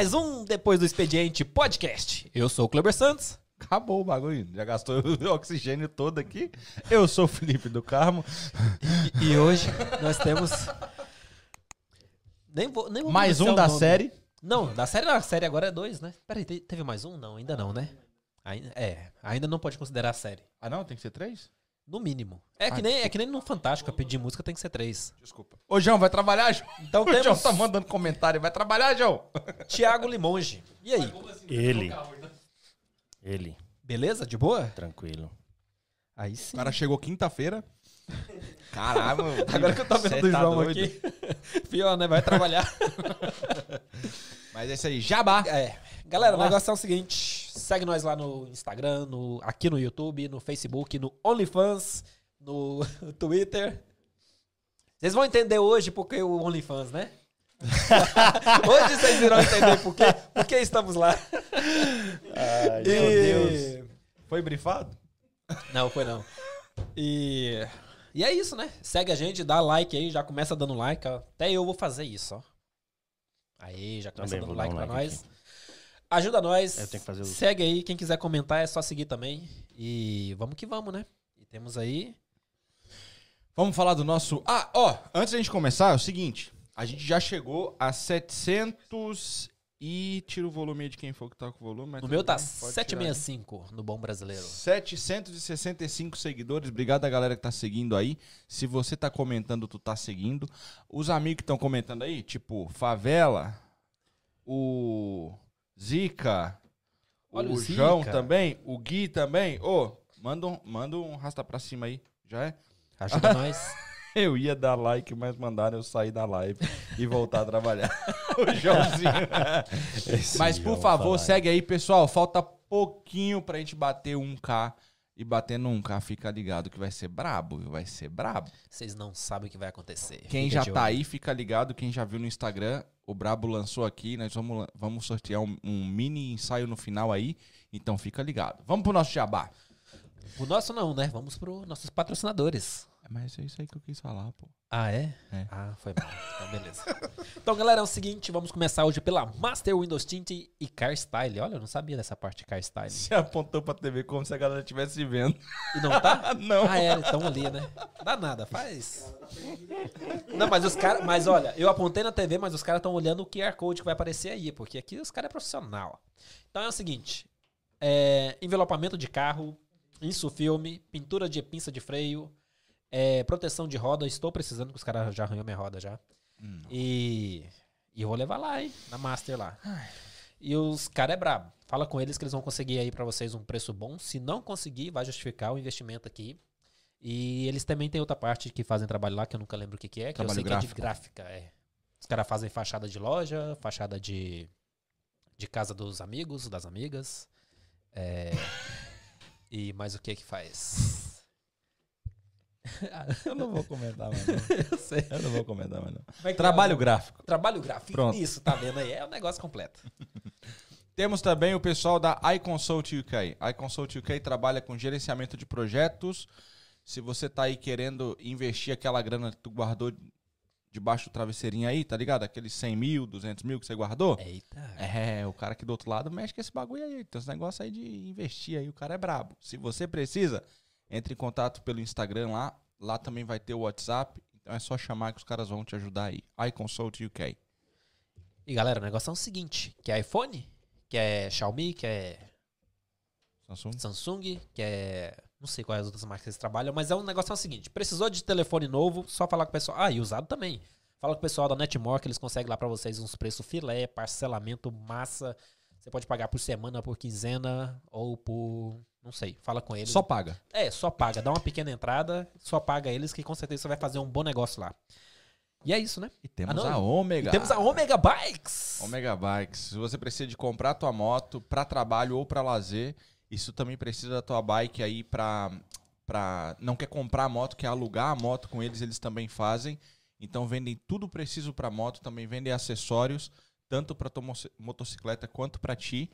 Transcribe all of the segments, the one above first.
Mais um Depois do Expediente Podcast. Eu sou o Kleber Santos. Acabou o bagulho. Já gastou o oxigênio todo aqui. Eu sou o Felipe do Carmo. E, e hoje nós temos. Nem vou, nem vou Mais um da nome. série. Não, da série não. A série agora é dois, né? Peraí, te- teve mais um? Não, ainda não, né? Ainda, é, ainda não pode considerar a série. Ah, não? Tem que ser três? No mínimo. É que, nem, é que nem no Fantástico, a pedir música tem que ser três. Desculpa. Ô, João, vai trabalhar, João? Então O João tá mandando comentário. Vai trabalhar, João? Tiago Limonge. E aí? Ele. Ele, Beleza? De boa? tranquilo. Aí sim. O cara chegou quinta-feira. Caralho. Agora que eu tô vendo do tá João doido. aqui. Pior, né? Vai trabalhar. Mas é isso aí. Jabá. É. Galera, o Vamos lá. negócio é o seguinte: segue nós lá no Instagram, no, aqui no YouTube, no Facebook, no OnlyFans, no Twitter. Vocês vão entender hoje porque o OnlyFans, né? hoje vocês irão entender por quê, por que estamos lá. Ai, E- Foi brifado? Não, foi não. E... e é isso, né? Segue a gente, dá like aí, já começa dando like. ó. Até eu vou fazer isso, ó. Aí, já começa Também dando like um pra like nós. Ajuda nós. Eu tenho que fazer o- Segue aí, quem quiser comentar é só seguir também. E vamos que vamos, né? E temos aí. Vamos falar do nosso. Ah, ó, antes da gente começar, é o seguinte: a gente já chegou a 700 e. Tira o volume aí de quem for que tá com o volume. tudo meu tá bem, pode tirar aí. 765 no Bom Brasileiro. 765 seguidores. Obrigado a galera que tá seguindo aí. Se você tá comentando, tu tá seguindo. Os amigos que estão comentando aí, tipo Favela, o Zica, Olha o, o Zica. João também, o Gui também. Ô, manda um, manda um rasta pra cima aí. Já é? Ajuda nós. Eu ia dar like, mas mandaram eu sair da live e voltar a trabalhar. o Joãozinho. mas por favor, falar. segue aí, pessoal. Falta pouquinho pra gente bater 1K. E batendo 1K, fica ligado que vai ser brabo? Vai ser brabo. Vocês não sabem o que vai acontecer. Quem Fica já tá olho. aí, fica ligado. Quem já viu no Instagram, o Brabo lançou aqui. Nós vamos, vamos sortear um, um mini ensaio no final aí. Então fica ligado. Vamos pro nosso jabá. O nosso não, né? Vamos pro nossos patrocinadores. Mas é isso aí que eu quis falar, pô. Ah, é? É. Ah, foi mal. Então, beleza. então, galera, é o seguinte, vamos começar hoje pela Master Windows Tint e Car Style. Olha, eu não sabia dessa parte de Car Style. Você apontou pra TV como se a galera estivesse vendo. E não tá? Não. Ah, é, estão ali, né? Dá nada, faz. Não, mas os caras. Mas olha, eu apontei na TV, mas os caras estão olhando o QR Code que vai aparecer aí, porque aqui os caras é profissional. Então é o seguinte: é, envelopamento de carro, insufilme, pintura de pinça de freio, é, proteção de roda. Estou precisando, que os caras já arranhou minha roda já. Hum. E, e eu vou levar lá, hein? Na Master lá. E os caras é brabo. Fala com eles que eles vão conseguir aí pra vocês um preço bom. Se não conseguir, vai justificar o investimento aqui. E eles também têm outra parte que fazem trabalho lá, que eu nunca lembro o que, que é, que Trabalho eu sei gráfico. que é de gráfica. É. Os caras fazem fachada de loja, fachada de, de casa dos amigos, das amigas. É, e mais o que que faz? Eu não vou comentar mais. Não. eu sei. Eu não vou comentar mais. Não. Que Trabalho gráfico. Trabalho gráfico. Pronto. Isso, tá vendo aí? É o negócio completo. Temos também o pessoal da iConsult UK. iConsult UK trabalha com gerenciamento de projetos. Se você tá aí querendo investir aquela grana que tu guardou debaixo do travesseirinho aí, tá ligado? Aqueles 100 mil, 200 mil que você guardou. Eita. É, o cara aqui do outro lado mexe com esse bagulho aí. Tem esse negócio aí de investir aí, o cara é brabo. Se você precisa, entre em contato pelo Instagram lá. Lá também vai ter o WhatsApp. Então é só chamar que os caras vão te ajudar aí. iConsult UK. E galera, o negócio é o seguinte: que é iPhone, que é Xiaomi, que é Samsung. Samsung, que é. Não sei quais outras marcas eles trabalham, mas é um negócio é o seguinte: precisou de telefone novo, só falar com o pessoal. Ah, e usado também. Fala com o pessoal da Netmore que eles conseguem lá pra vocês uns preços filé, parcelamento massa. Você pode pagar por semana, por quinzena ou por. Não sei. Fala com eles. Só paga. É, só paga. Dá uma pequena entrada, só paga eles que com certeza você vai fazer um bom negócio lá. E é isso, né? E temos Ah, a Ômega. E temos a Omega Bikes. Omega Bikes. Se você precisa de comprar tua moto para trabalho ou para lazer, isso também precisa da tua bike aí para para não quer comprar a moto, quer alugar a moto com eles, eles também fazem. Então vendem tudo preciso para moto, também vendem acessórios, tanto para tua motocicleta quanto para ti.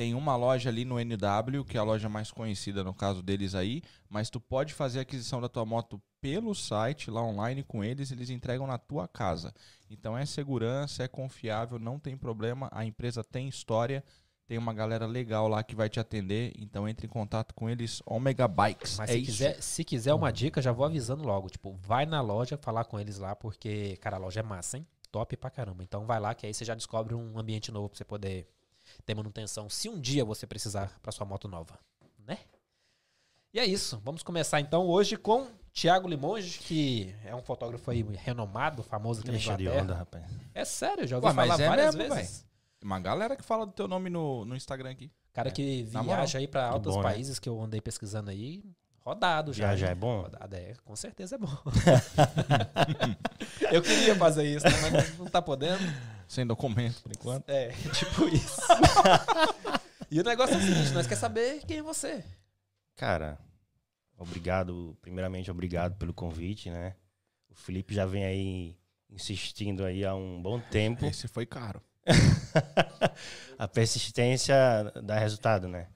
Tem uma loja ali no NW, que é a loja mais conhecida no caso deles aí, mas tu pode fazer a aquisição da tua moto pelo site lá online com eles, eles entregam na tua casa. Então é segurança, é confiável, não tem problema. A empresa tem história, tem uma galera legal lá que vai te atender. Então entre em contato com eles, Omega Bikes. Mas é se, isso. quiser, se quiser uma dica, já vou avisando logo. Tipo, vai na loja falar com eles lá, porque, cara, a loja é massa, hein? Top pra caramba. Então vai lá, que aí você já descobre um ambiente novo pra você poder ter manutenção. Se um dia você precisar pra sua moto nova, né? E é isso. Vamos começar então hoje com Thiago Limonge, que é um fotógrafo aí renomado, famoso aqui na Deixa de Inglaterra. onda, rapaz. É sério, já ouvi Ué, falar é várias mesmo, vezes. Uma galera que fala do teu nome no, no Instagram aqui. Cara É, que na viaja aí Que altos bom, né? países que eu andei pesquisando aí, rodado já. Viajar hein? é bom? Rodado, é, com certeza é bom. eu queria fazer isso, né, mas não, tá podendo. Sem documento, por enquanto. É, tipo isso. e o negócio é o seguinte, nós quer saber quem é você. Cara, obrigado. Primeiramente, obrigado pelo convite, né? O Felipe já vem aí insistindo aí há um bom tempo. Esse foi caro. A persistência dá resultado, né?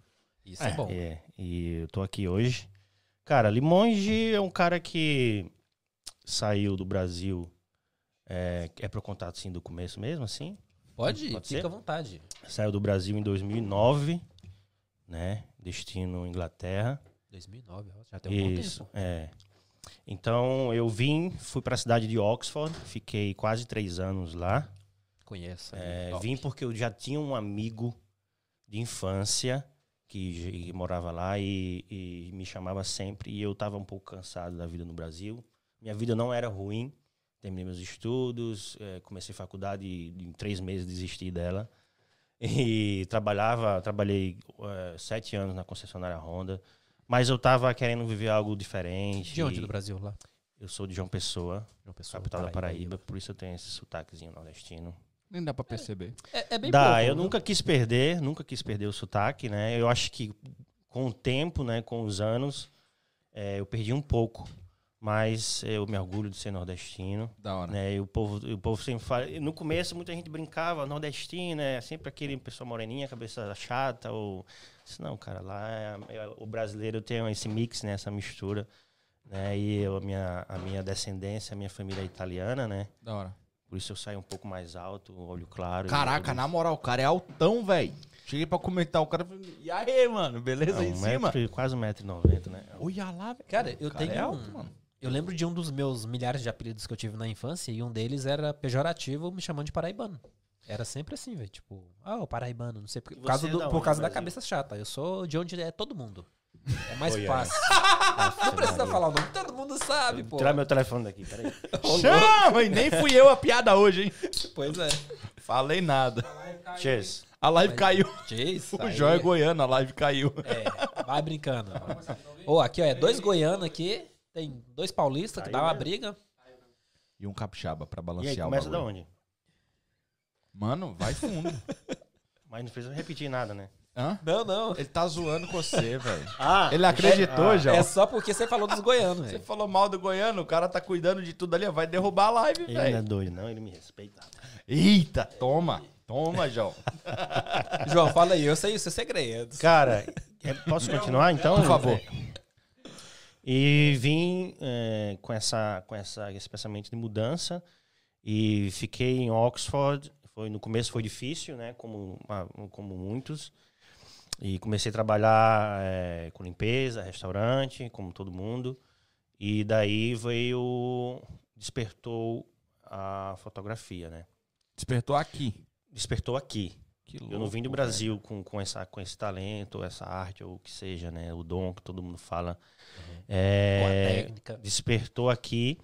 Isso é, bom. É, e eu tô aqui hoje. Cara, Limonge é um cara que saiu do Brasil. É, é pro contato sim do começo mesmo, assim? Pode Pode fica ser? à vontade. Saiu do Brasil em 2009, né? Destino Inglaterra. 2009, ó, já tem um bom Isso, tempo. é. Então eu vim, fui para a cidade de Oxford, fiquei quase três anos lá. Conheço. É, vim porque eu já tinha um amigo de infância que, que morava lá e, e me chamava sempre e eu estava um pouco cansado da vida no Brasil. Minha vida não era ruim, terminei meus estudos, é, comecei faculdade e em três meses desisti dela e trabalhava, trabalhei é, sete anos na concessionária Honda, mas eu estava querendo viver algo diferente. De onde do Brasil lá? Eu sou de João Pessoa, João Pessoa, capital da Paraíba, por isso eu tenho esse sotaquezinho nordestino. Nem dá pra perceber. É, é bem Dá, pouco, eu viu? nunca quis perder, nunca quis perder o sotaque, né? Eu acho que com o tempo, né, com os anos, é, eu perdi um pouco. Mas eu me orgulho de ser nordestino. Da hora. Né? E o povo, o povo sempre fala. No começo, muita gente brincava, nordestino, é sempre aquele pessoa moreninha, cabeça chata. Ou... Disse, Não, cara, lá é- é- o brasileiro tem esse mix, né? essa mistura. Né? E eu, a, minha, a minha descendência, a minha família é italiana, né? Da hora. Por isso eu saio um pouco mais alto, olho claro. Caraca, na moral, o cara é altão, velho. Cheguei pra comentar, o cara falou, e aí, mano, beleza aí em um cima? metro, e- quase um metro e noventa, né? Olha lá, velho. Cara, eu cara tenho é um- alto, mano. Eu lembro de um dos meus milhares de apelidos que eu tive na infância e um deles era pejorativo me chamando de paraibano. Era sempre assim, velho. Tipo, ah, o paraibano, não sei por, E por causa, é do- da por causa da cabeça chata. Eu sou de onde é todo mundo. É mais Oi, fácil. Não Não precisa falar o nome, todo mundo sabe, pô. Tirar meu telefone daqui, peraí. Chama! E nem fui eu a piada hoje, hein? Pois é. Falei nada. Cheers. A live caiu. Jace, O João é goiano, a live caiu. É, vai brincando. Ô, aqui, ó, é dois goianos aqui. Tem dois paulistas que dá uma mesmo. briga. E um capixaba pra E balancear aí, o começa da onde? Mano, vai fundo. Mas não precisa repetir nada, né? Hã? Não, não. Ele tá zoando com você, velho. Ah, Ele acreditou, ah, João. É só porque você falou dos goianos, Você velho. falou mal do goiano, o cara tá cuidando de tudo ali, vai derrubar a live, Ele não é velho. doido, não, ele me respeita. Eita, toma. Toma, João. João, fala aí, eu sei os seus segredos. Cara, é- posso continuar então? Por favor. E vim é, com, essa, com essa, esse pensamento de mudança e fiquei em Oxford. Foi, no começo foi difícil, né? Como, uma- como muitos. E comecei a trabalhar é, com limpeza, restaurante, como todo mundo. E daí veio. Despertou a fotografia, né? Despertou aqui. Despertou aqui. Que Eu não vim do Brasil com, com, essa, com esse talento, essa arte, ou o que seja, né? O dom que todo mundo fala. Boa É, técnica. despertou aqui,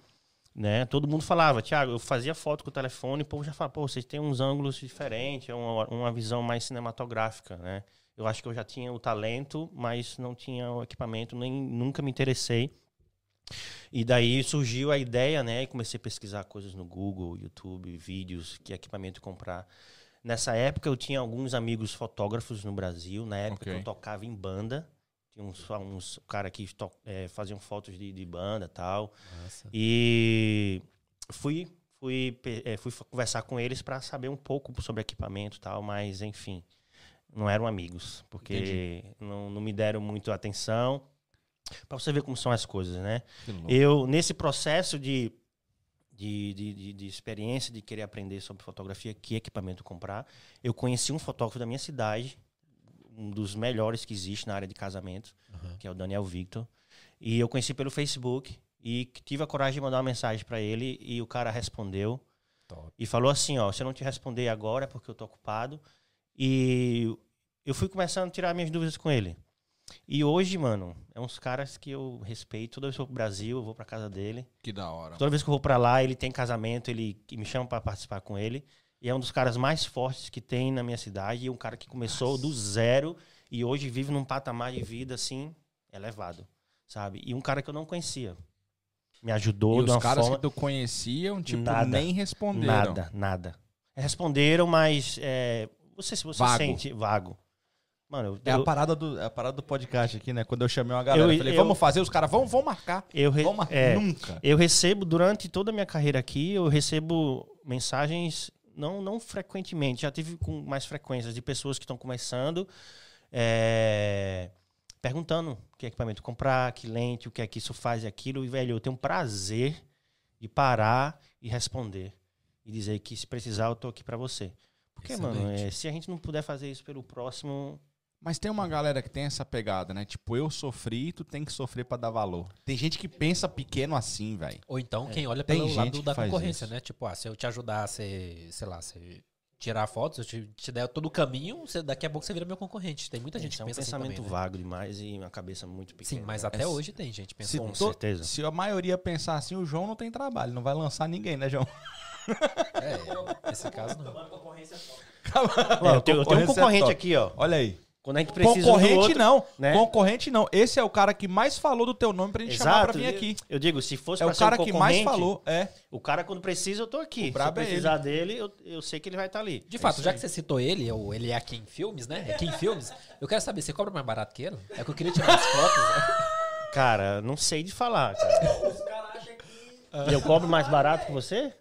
né? Todo mundo falava, Thiago, eu fazia foto com o telefone, e o povo já falava, pô, vocês têm uns ângulos diferentes, é uma, uma visão mais cinematográfica, né? Eu acho que eu já tinha o talento, mas não tinha o equipamento, nem nunca me interessei. E daí surgiu a ideia, né? E comecei a pesquisar coisas no Google, YouTube, vídeos, que equipamento comprar. Nessa época eu tinha alguns amigos fotógrafos no Brasil. Na época Ok. que eu tocava em banda. Tinha uns, uns cara que to- eh, faziam fotos de, de banda e tal. Nossa. E fui, fui, eh, fui conversar com eles para saber um pouco sobre equipamento tal, mas enfim, não eram amigos, porque não, não me deram muito atenção. Pra você ver como são as coisas, né? Eu, nesse processo de, de, de, de- de experiência, de querer aprender sobre fotografia, que equipamento comprar, eu conheci um fotógrafo da minha cidade, um dos melhores que existe na área de casamento, Uhum. que é o Daniel Victor. E eu conheci pelo Facebook e tive a coragem de mandar uma mensagem para ele e o cara respondeu Top. e falou assim, ó, se eu não te responder agora é porque eu tô ocupado. E eu fui começando a tirar minhas dúvidas com ele. E hoje, mano, é uns caras que eu respeito. Toda vez que eu vou pro Brasil, eu vou pra casa dele. Que da hora. Toda vez que eu vou pra lá, ele tem casamento, ele me chama pra participar com ele. E é um dos caras mais fortes que tem na minha cidade. E um cara que começou do zero e hoje vive num patamar de vida, assim, elevado, sabe? E um cara que eu não conhecia. Me ajudou E de os uma caras forma... que tu conheciam, tipo, Nada. nem responderam. Nada, nada. Responderam, mas é, você se você Vago. sente vago. Mano, eu, É a parada, do, é a parada do podcast aqui, né? Quando eu chamei uma galera, Eu- eu falei, vamos fazer, os caras vão, vão marcar. eu, re- Vão marcar. é, Nunca. eu recebo durante toda a minha carreira aqui, eu recebo mensagens não não frequentemente, já tive com mais frequências de pessoas que estão começando, é, perguntando que equipamento comprar, que lente, o que é que isso faz e aquilo. E velho, eu tenho um prazer de parar e responder e dizer que se precisar eu tô aqui para você. Porque, mano, Excelente. é, se a gente não puder fazer isso pelo próximo, Mas tem uma galera que tem essa pegada, né? Tipo, eu sofri, tu tem que sofrer pra dar valor. Tem gente que pensa pequeno assim, velho. Ou então quem olha Tem pelo gente lado da concorrência, isso. né? Tipo, ah, se eu te ajudar a ser, sei lá, você tirar fotos, eu te, te der todo o caminho, você- daqui a pouco você vira meu concorrente. Tem muita gente Isso que é um pensa assim pensamento também, né? vago demais e uma cabeça muito pequena. Sim, mas né? até É- hoje tem gente pensando. Com to- certeza. se a maioria pensar assim, o João não tem trabalho, não vai lançar ninguém, né, João? É, nesse caso não. É, eu tenho, Concorrência eu tenho um é concorrente top. aqui, ó. Olha aí. Quando a gente precisa do Concorrente outro, não. né? Concorrente não. Esse é o cara que mais falou do teu nome pra gente chamar pra vir aqui. Eu digo, se fosse É pra o ser um cara que mais falou. É. O cara, quando precisa, eu tô aqui. O se é eu precisar dele, eu, eu sei que ele vai estar ali. De fato, já que você citou ele, ou ele é aqui em filmes, né? É aqui em filmes, eu quero saber, você cobra mais barato que ele? É que eu queria tirar as fotos, né? Cara, não sei de falar, cara. Os caras acham que. Eu cobro mais barato que você?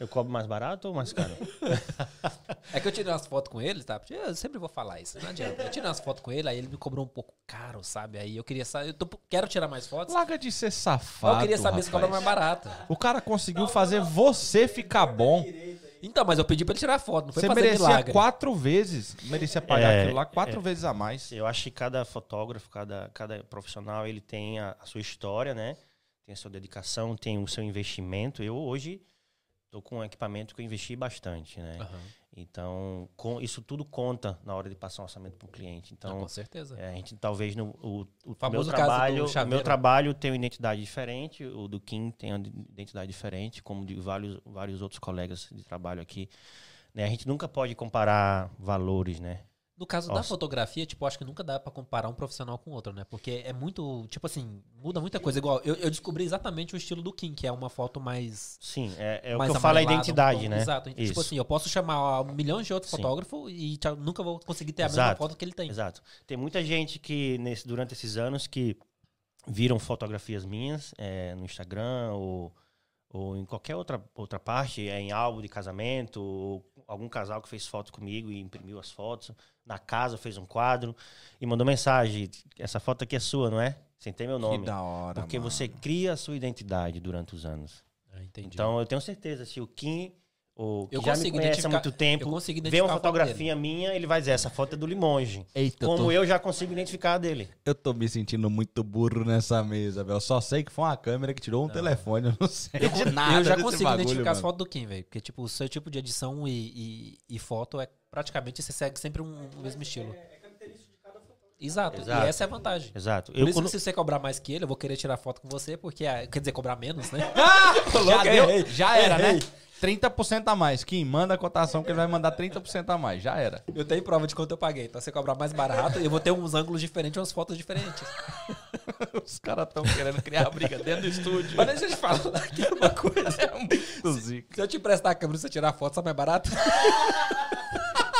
Eu cobro mais barato ou mais caro? É que eu tirei umas fotos com ele, tá? Porque Eu sempre vou falar isso, não adianta. Eu tirei umas fotos com ele, aí ele me cobrou um pouco caro, sabe? Aí eu queria saber, eu tô- quero tirar mais fotos, Larga de ser safado. eu queria saber se cobra mais rapaz. barato. O cara conseguiu fazer você ficar bom. Então, mas eu pedi pra ele tirar foto, não foi Você fazer merecia milagre. quatro vezes. Merecia pagar É, aquilo lá quatro vezes a mais. Eu acho que cada fotógrafo, cada, cada profissional, ele tem a, a sua história, né? Tem a sua dedicação, tem o seu investimento. Eu hoje tô com um equipamento que eu investi bastante, né? Aham. Então, com, isso tudo conta na hora de passar um orçamento para o cliente. Então, com certeza. é, a gente talvez no o, o meu caso do trabalho, o meu trabalho tem uma identidade diferente, o do Kim tem uma identidade diferente, como de vários vários outros colegas de trabalho aqui. Né? A gente nunca pode comparar valores, né? No caso da Nossa. fotografia, tipo, acho que nunca dá pra comparar um profissional com outro, né? Porque é muito, tipo assim, muda muita coisa. Igual, eu, eu descobri exatamente o estilo do Kim, que é uma foto mais. Sim, é, é o mais que eu falo a amarelada, um identidade, tom- né? Exato. Tipo Isso. assim, eu posso chamar milhões de outros fotógrafos e tchau, nunca vou conseguir ter a mesma Exato. foto que ele tem. Exato. Tem muita gente que, nesse, durante esses anos, que viram fotografias minhas é, no Instagram ou, ou em qualquer outra, outra parte, é, em álbum de casamento, ou algum casal que fez foto comigo e imprimiu as fotos, na casa fez um quadro e mandou mensagem: essa foto aqui é sua, não é? Sem ter meu Que nome. da hora. Porque mano. você cria a sua identidade durante os anos. Ah, entendi. Então eu tenho certeza, se o Kim, o que Eu já me consigo conhece há identificar- muito eu tempo, consigo vê uma fotografia minha, ele vai dizer, essa foto é do Limonge. Eita, Como eu, tô, eu já consigo identificar a dele. eu tô me sentindo muito burro nessa mesa, velho. Eu só sei que foi uma câmera que tirou um telefone, eu não sei Eu, de nada eu já consigo bagulho, identificar as mano. fotos do Kim, velho. Porque, tipo, o seu tipo de edição e, e, e foto é praticamente você segue sempre um, um mesmo estilo. Exato. Exato. E essa é a vantagem. Exato. Por Eu, isso quando- que se você cobrar mais que ele, eu vou querer tirar foto com você, porque, ah, quer dizer, cobrar menos, né? Já, deu, errei. já era, né? Errei. 30% a mais. Kim, manda a cotação que ele vai mandar 30% a mais. Já era. Eu tenho prova de quanto eu paguei. Então, você cobrar mais barato, eu vou ter uns ângulos diferentes, umas fotos diferentes. Os caras tão querendo criar briga dentro do estúdio. Mas deixa eu te falar aqui uma coisa. É muito zica. Se eu te emprestar a câmera e você tirar foto, sai mais barato?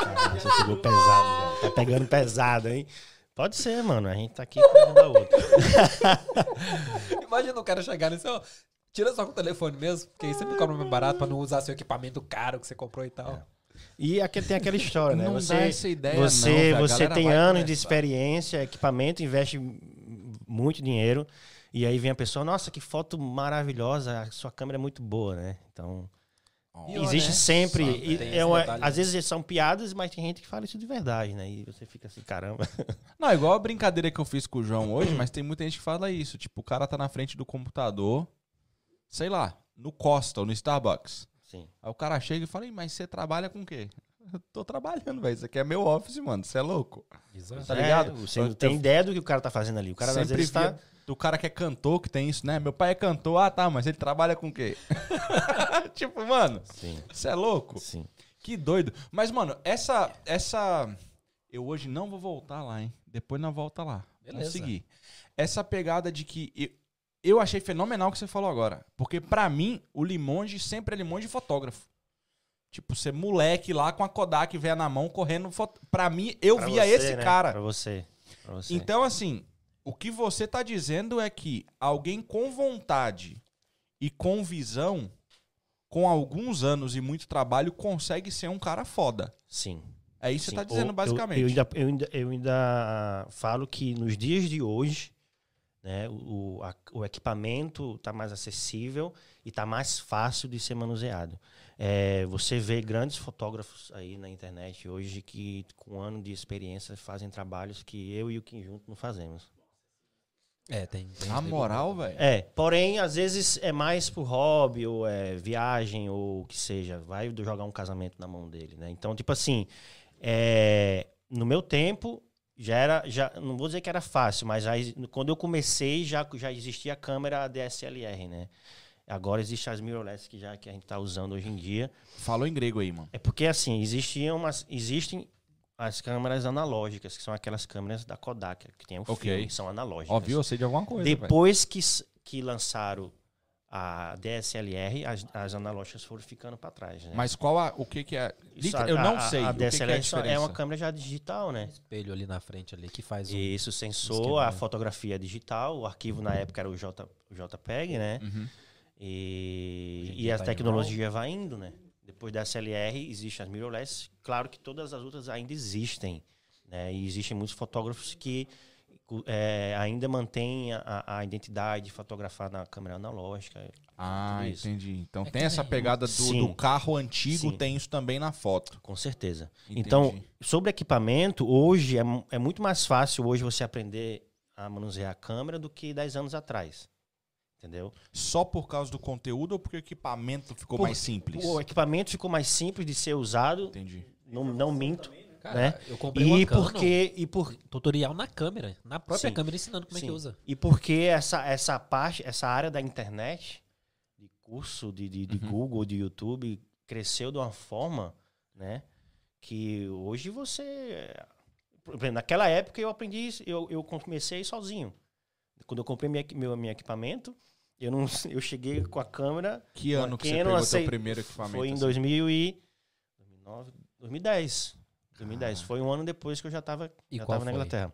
Caralho, você pegou pesado, velho. Tá pegando pesado, hein? Pode ser, mano. A gente tá aqui com a outra. Imagina o cara chegar nesse, ó, tira só com o telefone mesmo, porque aí você me cobra mais barato pra não usar seu equipamento caro que você comprou e tal. E aqui tem aquela história, né? Não você, dá essa ideia, você, não, você tem anos de experiência, equipamento, investe muito dinheiro. E aí vem a pessoa, nossa, que foto maravilhosa, a sua câmera é muito boa, né? Então, Pior, existe né? sempre. E- é uma- às vezes são piadas, mas tem gente que fala isso de verdade, né? E você fica assim, caramba. Não, igual a brincadeira que eu fiz com o João hoje, mas tem muita gente que fala isso. Tipo, o cara tá na frente do computador, sei lá, no Costa ou no Starbucks. Sim. Aí o cara chega e fala, "Ih, mas você trabalha com o quê? Eu tô trabalhando, velho. Isso aqui é meu office, mano. Você é louco. Exato. Tá ligado? É, você não tem eu- ideia do que o cara tá fazendo ali. O cara às Sempre via tá. do cara que é cantor, que tem isso, né? Meu pai é cantor. Ah, tá, mas ele trabalha com o quê? tipo, mano, Sim, você é louco? sim. Que doido. Mas, mano, essa. essa Eu hoje não vou voltar lá, hein? Depois nós volta lá. Vamos Beleza. seguir. Essa pegada de que. Eu, eu achei fenomenal o que você falou agora. Porque, pra mim, o Limonge sempre é Limonge fotógrafo. Tipo, ser moleque lá com a Kodak velha na mão, correndo. Foto... Pra mim, eu Pra via você, esse né? cara. Pra você. Pra você. Então, assim, o que você tá dizendo é que alguém com vontade e com visão, com alguns anos e muito trabalho, consegue ser um cara foda. Sim. É isso que Sim, você tá dizendo, basicamente. Eu, eu ainda, eu, ainda, eu ainda falo que nos dias de hoje, né, o, a- o equipamento está mais acessível e está mais fácil de ser manuseado. É, você vê grandes fotógrafos aí na internet hoje que, com um ano de experiência, fazem trabalhos que eu e o Kim junto não fazemos. É, tem. tem uns moral, velho. É, porém, às vezes é mais por hobby, ou é viagem, ou o que seja. Vai jogar um casamento na mão dele, né? Então, tipo assim, é, no meu tempo, já era. Já, não vou dizer que era fácil, mas já, quando eu comecei, já, já existia a câmera DSLR, né? Agora existem as mirrorless que, já, que a gente está usando hoje em dia. Falou em grego aí, mano. É porque, assim, existiam umas, existem as câmeras analógicas, que são aquelas câmeras da Kodak, que tem o Ok. filme, que são analógicas. Ó, viu? Eu sei de alguma coisa. Depois que, s- que lançaram a DSLR, as, as analógicas foram ficando para trás. Né? Mas qual a, o que que é? Isso, Eu a- não a- sei. A o que que é a DSLR é, uma câmera já digital, né? espelho ali na frente ali que faz um. Isso, sensor, esquema, a né? fotografia digital, o arquivo na época era o, J, o JPEG, né? Uhum. E, e a tá em tecnologia vai indo, né? Depois da SLR, existem as mirrorless. Claro que todas as outras ainda existem, né? E existem muitos fotógrafos que é, ainda mantêm a, a identidade de fotografar na câmera analógica. Ah, Tudo isso. entendi. Então É tem essa nem- pegada do, do carro antigo, Sim. tem isso também na foto. Com certeza. Entendi. Então, sobre equipamento, hoje é, é muito mais fácil hoje você aprender a manusear a câmera do que 10 anos atrás. Entendeu? Só por causa do conteúdo ou porque o equipamento ficou Por- mais simples? O equipamento ficou mais simples de ser usado, Entendi. não, não minto. Cara, né? eu comprei uma E Canon, porque, e por, tutorial na câmera, na própria Sim. câmera ensinando como é Sim. que usa. E porque essa, essa parte, essa área da internet, de curso, de, de, de Uhum. Google, de YouTube, cresceu de uma forma, né? Que hoje você. Naquela época eu aprendi, isso, eu, eu comecei sozinho. Quando eu comprei minha, meu, meu equipamento, eu não eu cheguei com a câmera. Que uma ano que você pegou seu primeiro equipamento? Foi em assim? 2000 e 2009, 2010. 2010. Foi um ano depois que eu já estava na? Inglaterra.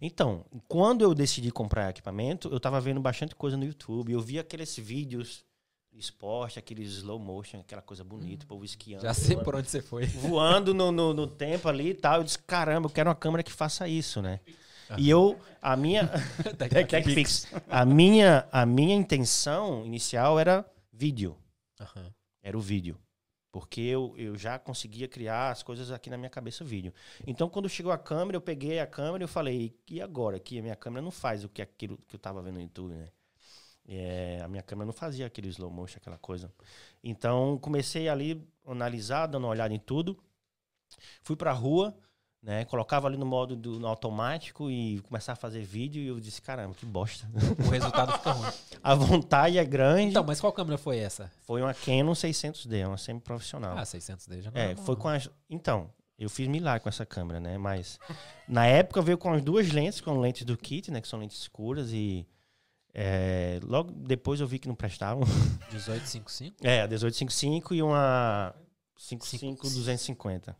Então, quando eu decidi comprar equipamento, eu tava vendo bastante coisa no YouTube. Eu vi aqueles vídeos de esporte, aqueles slow motion, aquela coisa bonita, o povo esquiando. Já sei voando, por onde você foi. voando no, no, no tempo ali e tal. Eu disse, caramba, eu quero uma câmera que faça isso, né? E eu, a minha... TechPix. A minha, a minha intenção inicial era vídeo. Era o vídeo. Porque eu, eu já conseguia criar as coisas aqui na minha cabeça vídeo. Então, quando chegou a câmera, eu peguei a câmera e eu falei, e agora? Que a minha câmera não faz o que aquilo que eu tava vendo no YouTube, né? É, a minha câmera não fazia aquele slow motion, aquela coisa. Então, comecei ali analisar, dando uma olhada em tudo. Fui pra rua, né? Colocava ali no modo do, no automático e começava a fazer vídeo e eu disse, caramba, que bosta. O resultado fica ruim. A vontade é grande. Então, mas qual câmera foi essa? Foi uma Canon 600D, uma semi-profissional. Ah, 600D já não É, foi com as. Então, eu fiz milagre com essa câmera, né? Mas na época veio com as duas lentes, com lentes do kit, né? Que são lentes escuras e. é, logo depois eu vi que não prestavam. 1855? É, a 1855 e uma 55-250.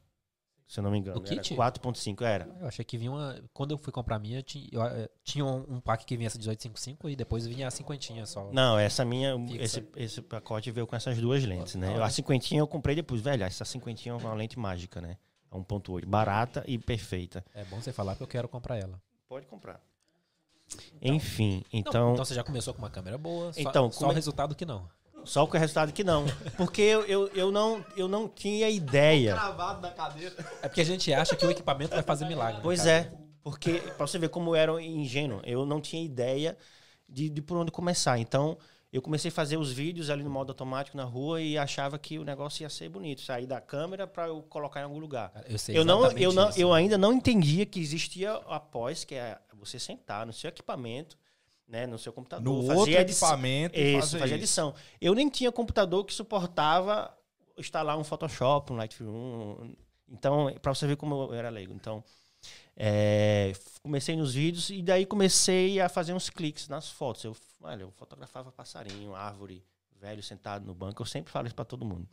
Se eu não me engano. Do Era kit? 4.5, era. Eu achei que vinha uma. Quando eu fui comprar a minha, tinha, eu, eh, tinha um, um pack que vinha essa 1855 e depois vinha a cinquentinha só. Não, essa minha. Fixa. Esse, esse pacote veio com essas duas lentes, né? A cinquentinha eu comprei depois. Velho, essa cinquentinha é uma lente mágica, né? É 1.8. Barata e perfeita. É bom você falar porque eu quero comprar ela. Pode comprar. Enfim, Não, então. então você já começou com uma câmera boa, só, Então, só como o resultado que não. Só com o resultado que não. Porque eu, eu, eu, não, eu não tinha ideia. Travado na cadeira. É porque a gente acha que o equipamento vai fazer milagre. Pois cara. é. Porque, pra você ver como eu era ingênuo, eu não tinha ideia de, de por onde começar. Então, eu comecei a fazer os vídeos ali no modo automático na rua e achava que o negócio ia ser bonito. Sair da câmera pra eu colocar em algum lugar. Eu sei Eu, não, eu, não, isso. eu ainda não entendia que existia após, que é você sentar no seu equipamento, né, no seu computador, No fazer outro edição. equipamento Isso, fazer fazer isso. edição. Eu nem tinha computador que suportava instalar um Photoshop, um Lightroom. Então, para você ver como eu era leigo. Então, é, comecei nos vídeos e daí comecei a fazer uns cliques nas fotos. Eu, olha, eu fotografava passarinho, árvore, velho sentado no banco. Eu sempre falo isso para todo mundo.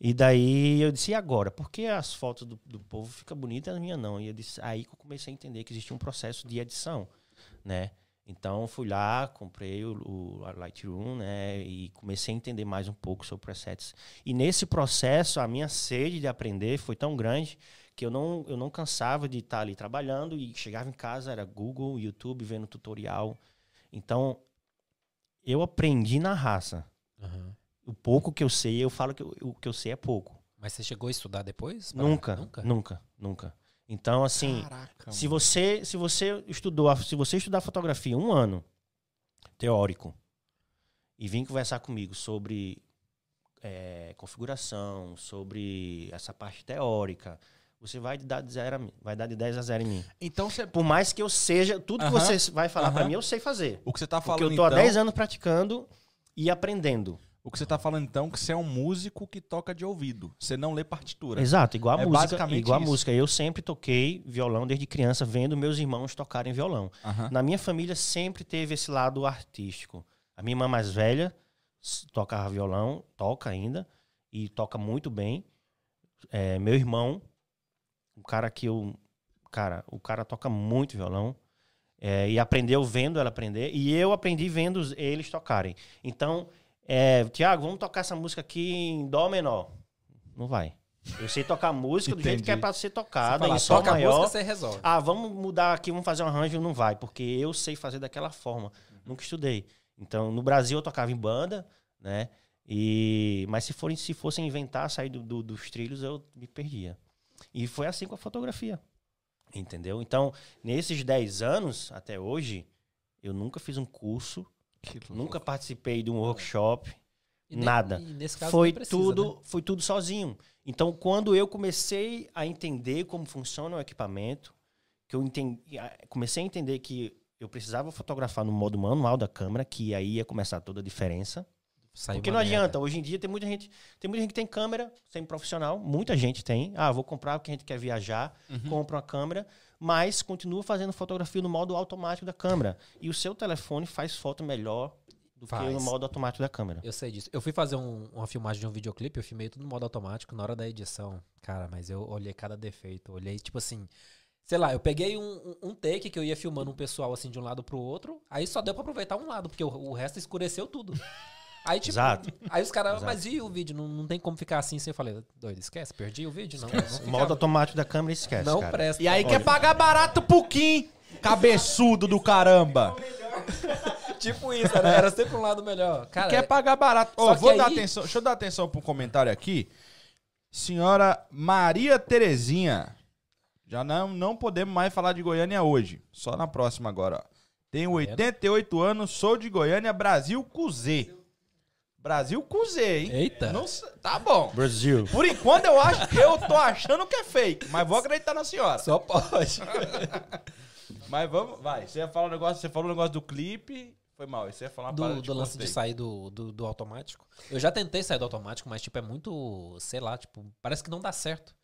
E daí eu disse, e agora? Por que as fotos do, do povo ficam bonitas e as minhas não? E disse, aí que eu comecei a entender que existia um processo de edição, né? Então fui lá, comprei o, o Lightroom, né? E comecei a entender mais um pouco sobre presets. E nesse processo, a minha sede de aprender foi tão grande que eu não, eu não cansava de estar ali trabalhando e chegava em casa, era Google, YouTube, vendo tutorial. Então, eu aprendi na raça. Aham. O pouco que eu sei, eu falo que eu- o que eu sei é pouco. Mas você chegou a estudar depois? Nunca, Nunca? nunca, nunca. Então, assim, Caraca, se você, se você estudou, se você estudar fotografia um ano teórico e vir conversar comigo sobre é, configuração, sobre essa parte teórica, você vai dar de zero a mim, vai dar de 10 a 0 em mim. Então você, Por mais que eu seja, tudo que Aham, você vai falar pra aham. mim, eu sei fazer. o que você tá Porque falando eu tô há então, 10 anos praticando e aprendendo. O que você tá falando então que você é um músico que toca de ouvido. Você não lê partitura. Exato, igual a É música. Igual a isso. música. Eu sempre toquei violão desde criança, vendo meus irmãos tocarem violão. Na minha família sempre teve esse lado artístico. A minha irmã mais velha tocava violão, toca ainda, e toca muito bem. É, meu irmão, um cara que eu. Cara, o cara toca muito violão. é, e aprendeu vendo ela aprender. E eu aprendi vendo eles tocarem. Então, é, Tiago, vamos tocar essa música aqui em Dó menor. Não vai. Eu sei tocar música do jeito que é pra ser tocada, em Sol toca a maior. música, você resolve. Ah, vamos mudar aqui, vamos fazer um arranjo, não vai, porque eu sei fazer daquela forma. Nunca estudei. Então, no Brasil eu tocava em banda, né? E mas se forem se fossem inventar sair do, do- dos trilhos, eu me perdia. E foi assim com a fotografia. Entendeu? Então, nesses 10 anos até hoje, eu nunca fiz um curso. Nunca participei de um workshop, E nada. foi precisa, tudo, né? foi tudo sozinho. Então, quando eu comecei a entender como funciona o equipamento, que eu entendi, comecei a entender que eu precisava fotografar no modo manual da câmera, que aí ia começar toda a diferença. Saiu Porque não merda. adianta, hoje em dia tem muita gente, tem muita gente que tem câmera sem profissional, muita gente tem. Ah, vou comprar porque a gente quer viajar, Uhum. compra uma câmera, mas continua fazendo fotografia no modo automático da câmera. E o seu telefone faz foto melhor do que Faz. no modo automático da câmera. Eu sei disso. Eu fui fazer um- uma filmagem de um videoclipe, eu filmei tudo no modo automático na hora da edição. Cara, mas eu olhei cada defeito. Olhei, tipo assim. Sei lá, eu peguei um, um- um take que eu ia filmando um pessoal assim de um lado pro outro, aí só deu pra aproveitar um lado, porque o, o resto escureceu tudo. Aí, tipo, Exato. aí os caras, Exato. mas e o vídeo? Não, não tem como ficar assim. Assim, eu falei, doido, esquece, perdi o vídeo? Não, não, O modo automático da câmera esquece. não cara. presta. E aí Olha, quer pagar barato pro Kim, cabeçudo do caramba. Tipo isso, era, era sempre um lado melhor. Cara, quer pagar barato. Que vou dar aí- atenção, deixa eu dar atenção pro comentário aqui. Senhora Maria Terezinha. Já não, não podemos mais falar de Goiânia hoje. Só na próxima agora, ó. Tenho vendo? 88 anos, sou de Goiânia, Brasil Cuzê. Brasil Cuzê, hein? Eita. Não tá bom. Brasil. Por enquanto eu acho, eu tô achando que é fake, mas vou acreditar na senhora. só pode. Mas vamos, vai. Você ia falar um negócio, você falou um negócio do clipe, foi mal. Você ia falar uma do, do lance de sair do, do, do automático. Eu já tentei sair do automático, mas, tipo, é muito, sei lá, tipo, parece que não dá certo.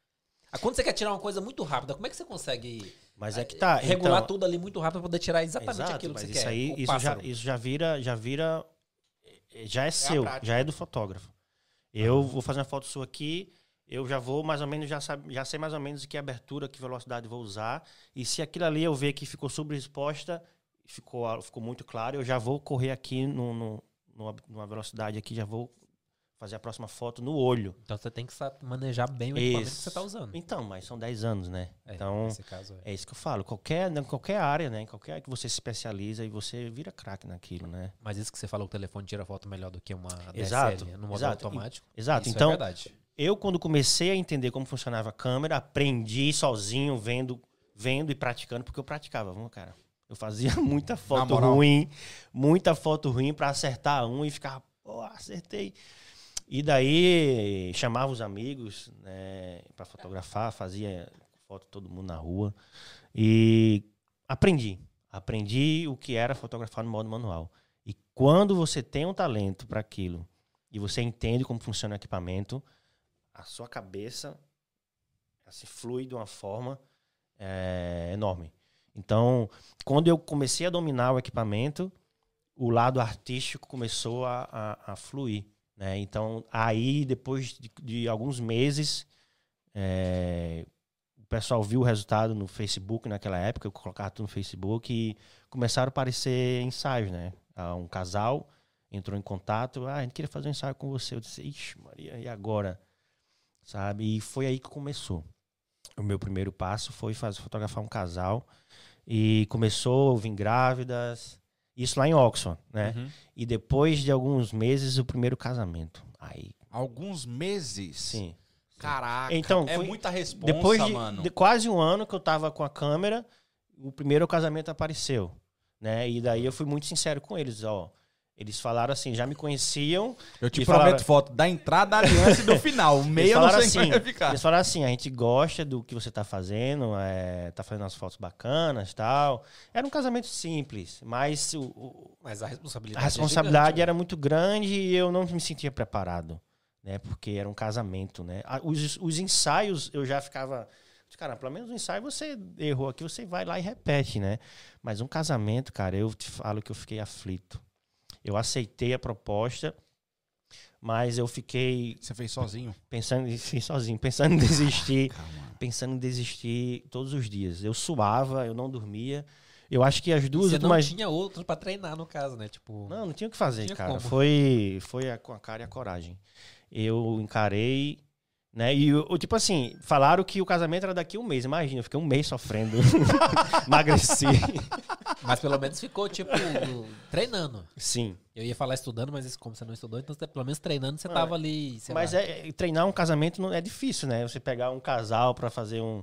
Ah, Quando você quer tirar uma coisa muito rápida, como é que você consegue Mas é que tá. regular então- tudo ali muito rápido pra poder tirar exatamente Exato, aquilo que mas você isso quer? aí, O isso já, isso já vira, já vira, já é seu, prática. já é do fotógrafo. Eu vou fazer uma foto sua aqui, eu já vou mais ou menos, já, sabe, já sei mais ou menos que abertura, que velocidade vou usar. E se aquilo ali eu ver que ficou sobreexposta, ficou, ficou muito claro, eu já vou correr aqui no, no, numa velocidade aqui, já vou fazer a próxima foto no olho. Então você tem que manejar bem o equipamento que você tá usando. Então, mas são 10 anos, né? É, então, é. é isso que eu falo. Qualquer, em qualquer área, né? Em qualquer área que você se especializa e você vira craque naquilo, né? Mas isso que você falou que o telefone tira foto melhor do que uma Exato, DSL no modo exato. automático. Exato. Isso então, é verdade. eu quando comecei a entender como funcionava a câmera, aprendi sozinho, vendo, vendo e praticando, porque eu praticava, vamos, cara. Eu fazia muita foto ruim, muita foto ruim pra acertar um e ficava, pô, acertei. E daí chamava os amigos, né, para fotografar, fazia foto todo mundo na rua e aprendi. Aprendi o que era fotografar no modo manual. E quando você tem um talento para aquilo e você entende como funciona o equipamento, a sua cabeça se flui de uma forma é, enorme. Então, quando eu comecei a dominar o equipamento, o lado artístico começou a, a, a fluir. Né? Então, aí, depois de, de alguns meses, é, o pessoal viu o resultado no Facebook naquela época, eu colocava tudo no Facebook e começaram a aparecer ensaios, né? Ah, Um casal entrou em contato, ah, a gente queria fazer um ensaio com você. Eu disse, ixi, Maria, e agora? Sabe? E foi aí que começou. O meu primeiro passo foi fazer, fotografar um casal e começou a vir grávidas, isso lá em Oxford, né? Uhum. E depois de alguns meses, o primeiro casamento. Aí, Alguns meses. sim. Caraca. Então, é foi- muita responsa, Depois de, mano. de quase um ano que eu tava com a câmera, o primeiro casamento apareceu, né? E daí eu fui muito sincero com eles, ó. Eles falaram assim, já me conheciam. Eu te prometo falaram- foto da entrada, da aliança e do final. O meio eu não sei assim, vai ficar. Eles falaram assim, a gente gosta do que você tá fazendo, é, tá fazendo umas fotos bacanas tal. Era um casamento simples, mas o- o, Mas a responsabilidade. a responsabilidade é gigante, era muito grande e eu não me sentia preparado, né? Porque era um casamento, né? Os, os ensaios eu já ficava, cara, pelo menos no ensaio você errou aqui, você vai lá e repete, né? Mas um casamento, cara, eu te falo que eu fiquei aflito. Eu aceitei a proposta, mas eu fiquei Você fez sozinho? pensando em fiz sozinho, pensando em desistir, Calma. pensando em desistir todos os dias. Eu suava, eu não dormia. Eu acho que as duas Você não tinha outro pra treinar, no caso, né? Tipo. não, não tinha o que fazer, cara. como. Foi, foi a- com a cara e a coragem. Eu encarei, né? E eu, eu, tipo assim, falaram que o casamento era daqui a um mês. Imagina, eu fiquei um mês sofrendo. Emagreci. Mas pelo menos ficou, tipo, treinando. Sim. Eu ia falar estudando, mas como você não estudou, então você, pelo menos treinando, você Não, tava ali. Mas é, é- treinar um casamento não é difícil, né? Você pegar um casal pra fazer um.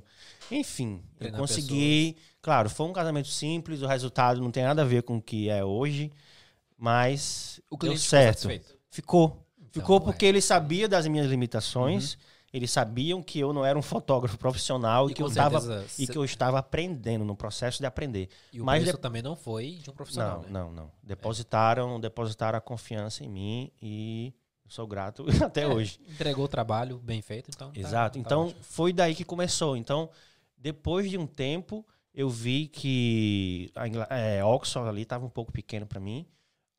Enfim, eu Treinar consegui. Claro, foi um casamento simples, o resultado não tem nada a ver com o que é hoje, mas O deu cliente ficou certo. satisfeito. Ficou. Então, Ficou ué. porque ele sabia das minhas limitações, eles sabiam que eu não era um fotógrafo profissional e, E que eu com tava, certeza, e cê- que eu estava aprendendo no processo de aprender. E o Mas preço de- também não foi de um profissional, Não, né? não, não. Depositaram, depositaram a confiança em mim e eu sou grato até É, hoje. Entregou o trabalho bem feito, então. tá- Exato. tá então ótimo. foi daí que começou. Então, depois de um tempo, eu vi que a Ingla- é, Oxford ali estava um pouco pequeno para mim.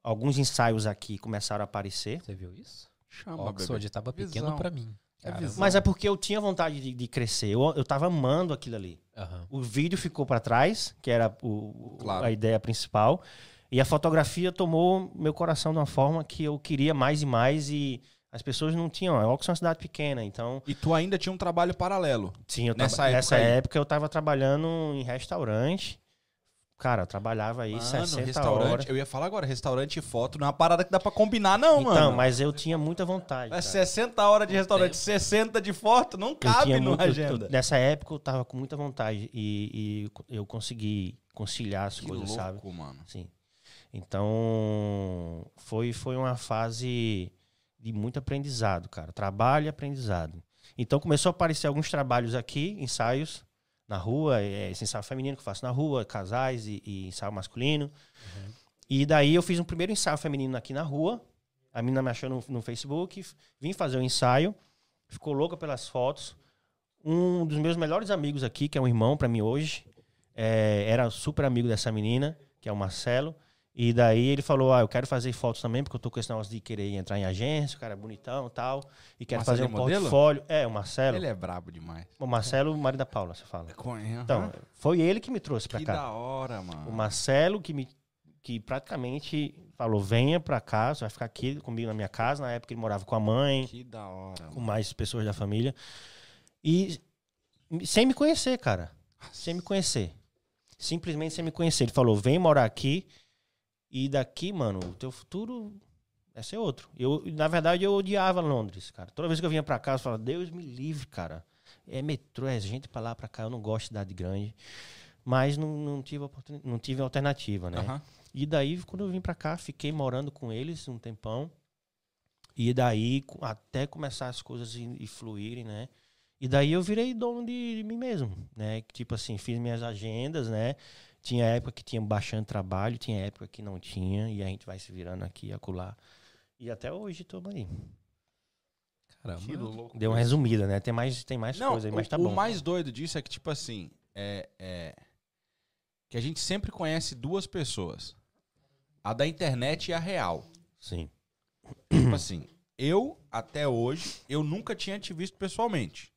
Alguns ensaios aqui começaram a aparecer. Você viu isso? Chama, Oxford bebê. tava pequeno pra mim. É. Mas é porque eu tinha vontade de, de crescer. Eu, eu tava amando aquilo ali. Aham. O vídeo ficou para trás, que era o, Claro. a ideia principal. E a fotografia tomou meu coração de uma forma que eu queria mais e mais. E as pessoas não tinham. Oxford é uma cidade pequena, então. E tu ainda tinha um trabalho paralelo. Sim, eu Nessa época nessa época eu tava trabalhando em restaurante. Cara, eu trabalhava aí Mano, 60 restaurante. horas. Eu ia falar agora, restaurante e foto não é uma parada que dá pra combinar, não, Então, mano. mas eu tinha muita vontade. É cara. 60 horas de restaurante, 60 de foto, não cabe eu- agenda. nessa época eu tava com muita vontade e, e eu consegui conciliar as Que coisas, louco, sabe? mano. Sim. Então, foi, foi uma fase de muito aprendizado, cara. Trabalho e aprendizado. Então, começou a aparecer alguns trabalhos aqui, ensaios na rua, é, esse ensaio feminino que eu faço na rua, casais e, e ensaio masculino. E daí eu fiz um primeiro ensaio feminino aqui na rua. A menina me achou no, no Facebook, vim fazer o ensaio, ficou louca pelas fotos. Um dos meus melhores amigos aqui, que é um irmão para mim hoje, é, era super amigo dessa menina, que é o Marcelo. E daí ele falou: Ah, eu quero fazer fotos também, porque eu tô com esse negócio de querer entrar em agência, o cara é bonitão e tal. E quero Marcelo fazer um modelo? portfólio. É, o Marcelo. Ele é brabo demais. O Marcelo, o marido da Paula, você fala. Então, foi ele que me trouxe pra que cá. da hora, mano. O Marcelo que me que praticamente falou: venha pra cá, você vai ficar aqui comigo na minha casa. Na época ele morava com a mãe, Que da hora. com mais pessoas da família. E sem me conhecer, cara. Sem me conhecer. Simplesmente sem me conhecer. Ele falou: vem morar aqui. E daqui, mano, o teu futuro vai ser outro. Eu, na verdade, eu odiava Londres, cara. Toda vez que eu vinha pra cá, eu falava: Deus me livre, cara. É metrô, é gente pra lá, pra cá. Eu não gosto de cidade grande. Mas não, não, tive, não tive alternativa, né? Aham. E daí, quando eu vim pra cá, fiquei morando com eles um tempão. E daí, até começar as coisas e, e fluírem, né? E daí eu virei dono de, de mim mesmo, né? Tipo assim, fiz minhas agendas, né? Tinha época que tinha bastante trabalho, tinha época que não tinha. E a gente vai se virando aqui e acolá. E até hoje estamos aí. Caramba. Que louco. Deu uma resumida, né? Tem mais, tem mais Não, coisa aí, mas o, tá o bom. mais doido disso é que, tipo assim, é, é- que a gente sempre conhece duas pessoas. A da internet e a real. Sim. tipo assim, eu, até hoje, eu nunca tinha te visto pessoalmente.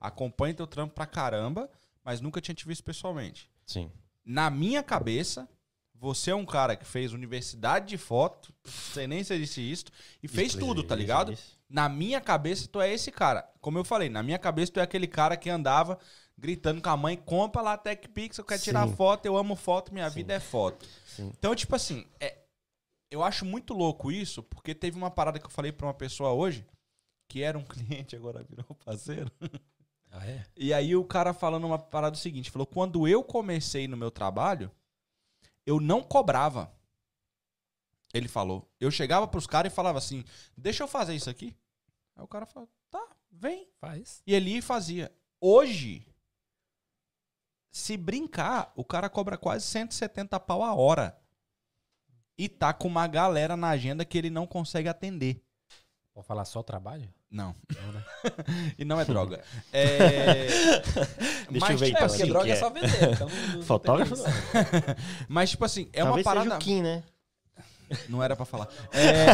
Acompanho teu trampo pra caramba, mas nunca tinha te visto pessoalmente. Sim. Na minha cabeça, você é um cara que fez universidade de foto, sei nem se disse isso, e fez Isso, tudo, tá ligado? isso. Na minha cabeça, tu é esse cara. Como eu falei, na minha cabeça, tu é aquele cara que andava gritando com a mãe, compra lá TechPix, eu quero tirar Sim. foto, eu amo foto, minha Sim. vida é foto. Sim. Então, tipo assim, é, eu acho muito louco isso, porque teve uma parada que eu falei pra uma pessoa hoje, que era um cliente, agora virou parceiro. Ah, é? E aí o cara falando uma parada do seguinte, falou, quando eu comecei no meu trabalho, eu não cobrava. Ele falou. Eu chegava pros caras e falava assim, deixa eu fazer isso aqui. Aí o cara falou, tá, vem. Faz. E ele ia e fazia. Hoje, se brincar, o cara cobra quase 170 pau a hora. E tá com uma galera na agenda que ele não consegue atender. Vou falar só trabalho? Não. Não, né? E não é droga. É... Deixa eu ver, É, então, porque assim, droga é é. só vender. Então não- não Fotógrafo? Mas, tipo assim, é Talvez uma seja parada. o Kim, né? Não era pra falar. É...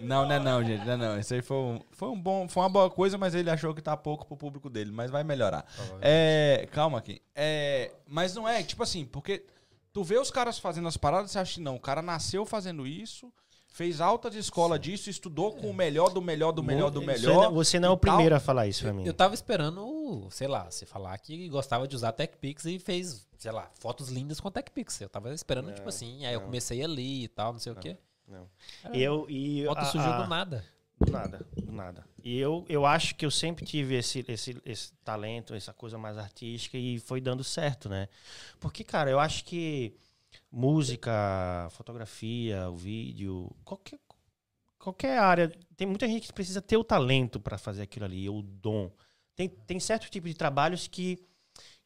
não, não é não, gente. Não, é não. Isso aí foi, um, foi, um bom, foi uma boa coisa, mas ele achou que tá pouco pro público dele. Mas vai melhorar. É, calma aqui. É, mas não é, tipo assim, porque tu vê os caras fazendo as paradas, você acha que não, o cara nasceu fazendo isso, fez alta de escola disso, estudou com o melhor do melhor do melhor do melhor. não- Você não é o e tal. primeiro a falar isso pra mim. Eu tava esperando, sei lá, você falar que gostava de usar TechPix e fez, sei lá, fotos lindas com a TechPix. Eu tava esperando, Não, tipo assim, aí eu não. comecei ali e tal, não sei o quê. Não. Era- Eu e Foto a- surgiu a- do nada. Do nada, do nada. E eu, eu acho que eu sempre tive esse, esse, esse talento, essa coisa mais artística e foi dando certo, né? Porque, cara, eu acho que música, fotografia, o vídeo, qualquer, qualquer área, tem muita gente que precisa ter o talento para fazer aquilo ali, o dom. Tem, tem certo tipo de trabalhos que,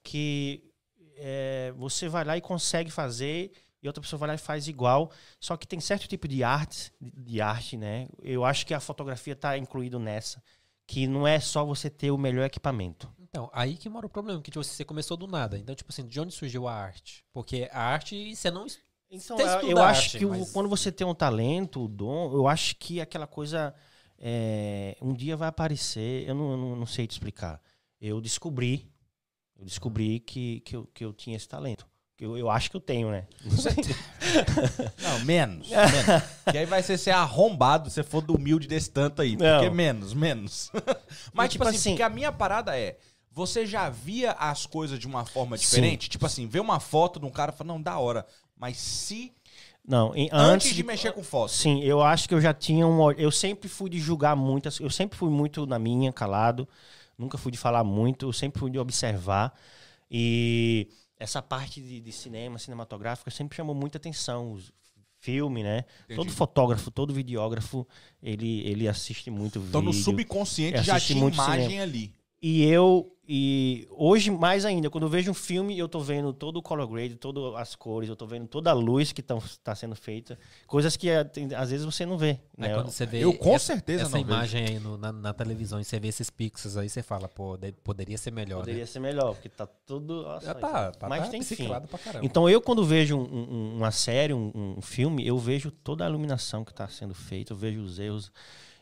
que é, você vai lá e consegue fazer e outra pessoa vai lá e faz igual. Só que tem certo tipo de arte, de arte, né? Eu acho que a fotografia está incluído nessa, que não é só você ter o melhor equipamento. Então, aí que mora o problema, que tipo, você começou do nada. Então, tipo assim, de onde surgiu a arte? Porque a arte, você não... Então, Você eu, acho arte, que o- mas- quando você tem um talento, o dom, eu acho que aquela coisa é, um dia vai aparecer. Eu não, eu não, não sei te explicar. Eu descobri, eu descobri que, que, eu, que eu tinha esse talento. Que Eu, eu acho que eu tenho, né? Não sei. Não, menos. menos. que aí vai ser ser arrombado se for do humilde desse tanto aí. Não. Porque menos, menos. Mas, E, tipo tipo assim, assim- porque a minha parada é. Você já via as coisas de uma forma Sim. diferente? Tipo assim, vê uma foto de um cara e fala, não, da hora. Mas se. Não, em- Antes, antes, de, mexer com foto. Sim, eu acho que eu já tinha um. Eu sempre fui de julgar muitas. Eu sempre fui muito na minha, calado. Nunca fui de falar muito. Eu sempre fui de observar. E essa parte de, de cinema, cinematográfica, sempre chamou muita atenção. Os filme, né? Entendi. Todo fotógrafo, todo videógrafo, ele, ele assiste muito Então no vídeo. subconsciente Eu já assisti tinha imagem cinema. ali. E eu, e hoje mais ainda, quando eu vejo um filme, eu tô vendo todo o color grade, todas as cores, eu tô vendo toda a luz que está sendo feita. Coisas que eh, às vezes você não vê. Aí Né? quando você vê Eu com essa, certeza essa não vejo. imagem aí no- na, na televisão e você vê esses pixels aí, você fala, pô, de- poderia ser melhor, Poderia né? ser melhor, porque tá tudo. Nossa, Já tá, tá, mas tá tem fim. pixelado pra caramba. Então eu quando vejo um- um- uma série, um, um filme, eu vejo toda a iluminação que está sendo feita, eu vejo os erros.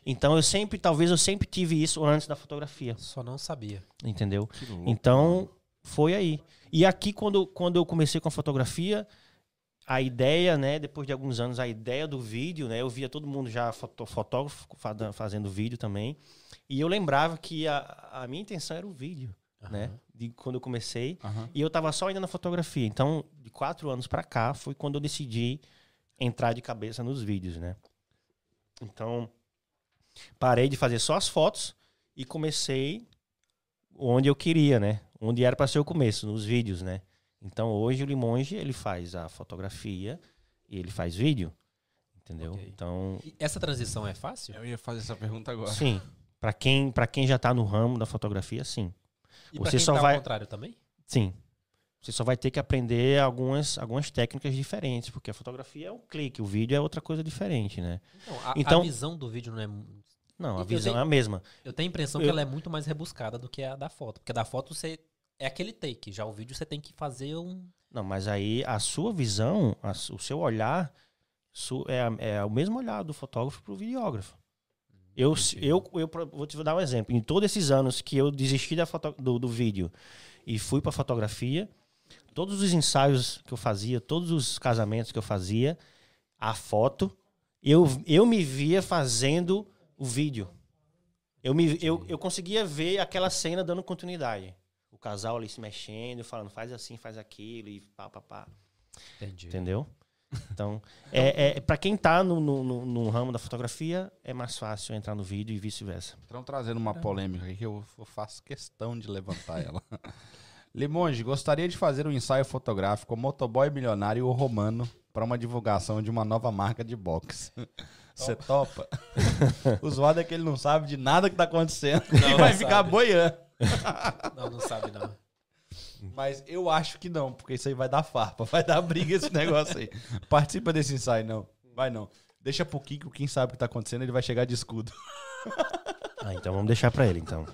Então eu sempre, talvez eu sempre tive isso antes da fotografia, Só não sabia. entendeu? Então foi aí. E aqui quando, quando eu comecei com a fotografia, a ideia, né, depois de alguns anos, a ideia do vídeo, né, eu via todo mundo já foto, fotógrafo fa- fazendo vídeo também, e eu lembrava que a, a minha intenção era o vídeo, né, de quando eu comecei, Aham. e eu tava só ainda na fotografia. Então, de quatro anos pra cá, foi quando eu decidi entrar de cabeça nos vídeos, né. Então, parei de fazer só as fotos e comecei onde eu queria, né, onde era para ser o começo, nos vídeos, né. Então hoje o Limonge ele faz a fotografia e ele faz vídeo, entendeu? Ok. Então E essa transição é fácil? Eu ia fazer essa pergunta agora. sim, para quem para quem já tá no ramo da fotografia, sim, E pra Você quem só tá vai- ao contrário também? sim. Você só vai ter que aprender algumas algumas técnicas diferentes, porque a fotografia é um clique, o vídeo é outra coisa diferente, né? Não, a, Então- a visão do vídeo não é. Não, a Eu visão tenho- é a mesma. Eu tenho a impressão Eu- que ela é muito mais rebuscada do que a da foto. Porque a da foto você. É aquele take. Já o vídeo você tem que fazer um. Não, mas aí a sua visão, a o seu olhar su- é, é o mesmo olhar do fotógrafo pro videógrafo. Eu, eu, eu pro- vou te dar um exemplo. Em todos esses anos que eu desisti da foto, do, do vídeo e fui para fotografia, todos os ensaios que eu fazia, todos os casamentos que eu fazia, a foto, eu, eu me via fazendo o vídeo. Eu, me, eu, eu conseguia ver aquela cena dando continuidade. O casal ali se mexendo, falando, faz assim, faz aquilo, e pá, pá, pá. Entendi. Entendeu? Então, é, é, para quem tá no, no, no- ramo da fotografia, é mais fácil entrar no vídeo e vice-versa. Estão trazendo uma polêmica aqui que eu faço questão de levantar ela. Limonge, gostaria de fazer um ensaio fotográfico motoboy milionário e o Romano para uma divulgação de uma nova marca de boxe. Você topa? o zoado é que ele não sabe de nada que tá acontecendo Não, e não vai sabe. ficar boiando. Não, não sabe, não. Mas eu acho que não, porque isso aí vai dar farpa, vai dar briga esse negócio aí. Participa desse ensaio, não. Vai não. Deixa pro Kiko, quem sabe o que tá acontecendo, ele vai chegar de escudo. Ah, então vamos deixar para ele, então.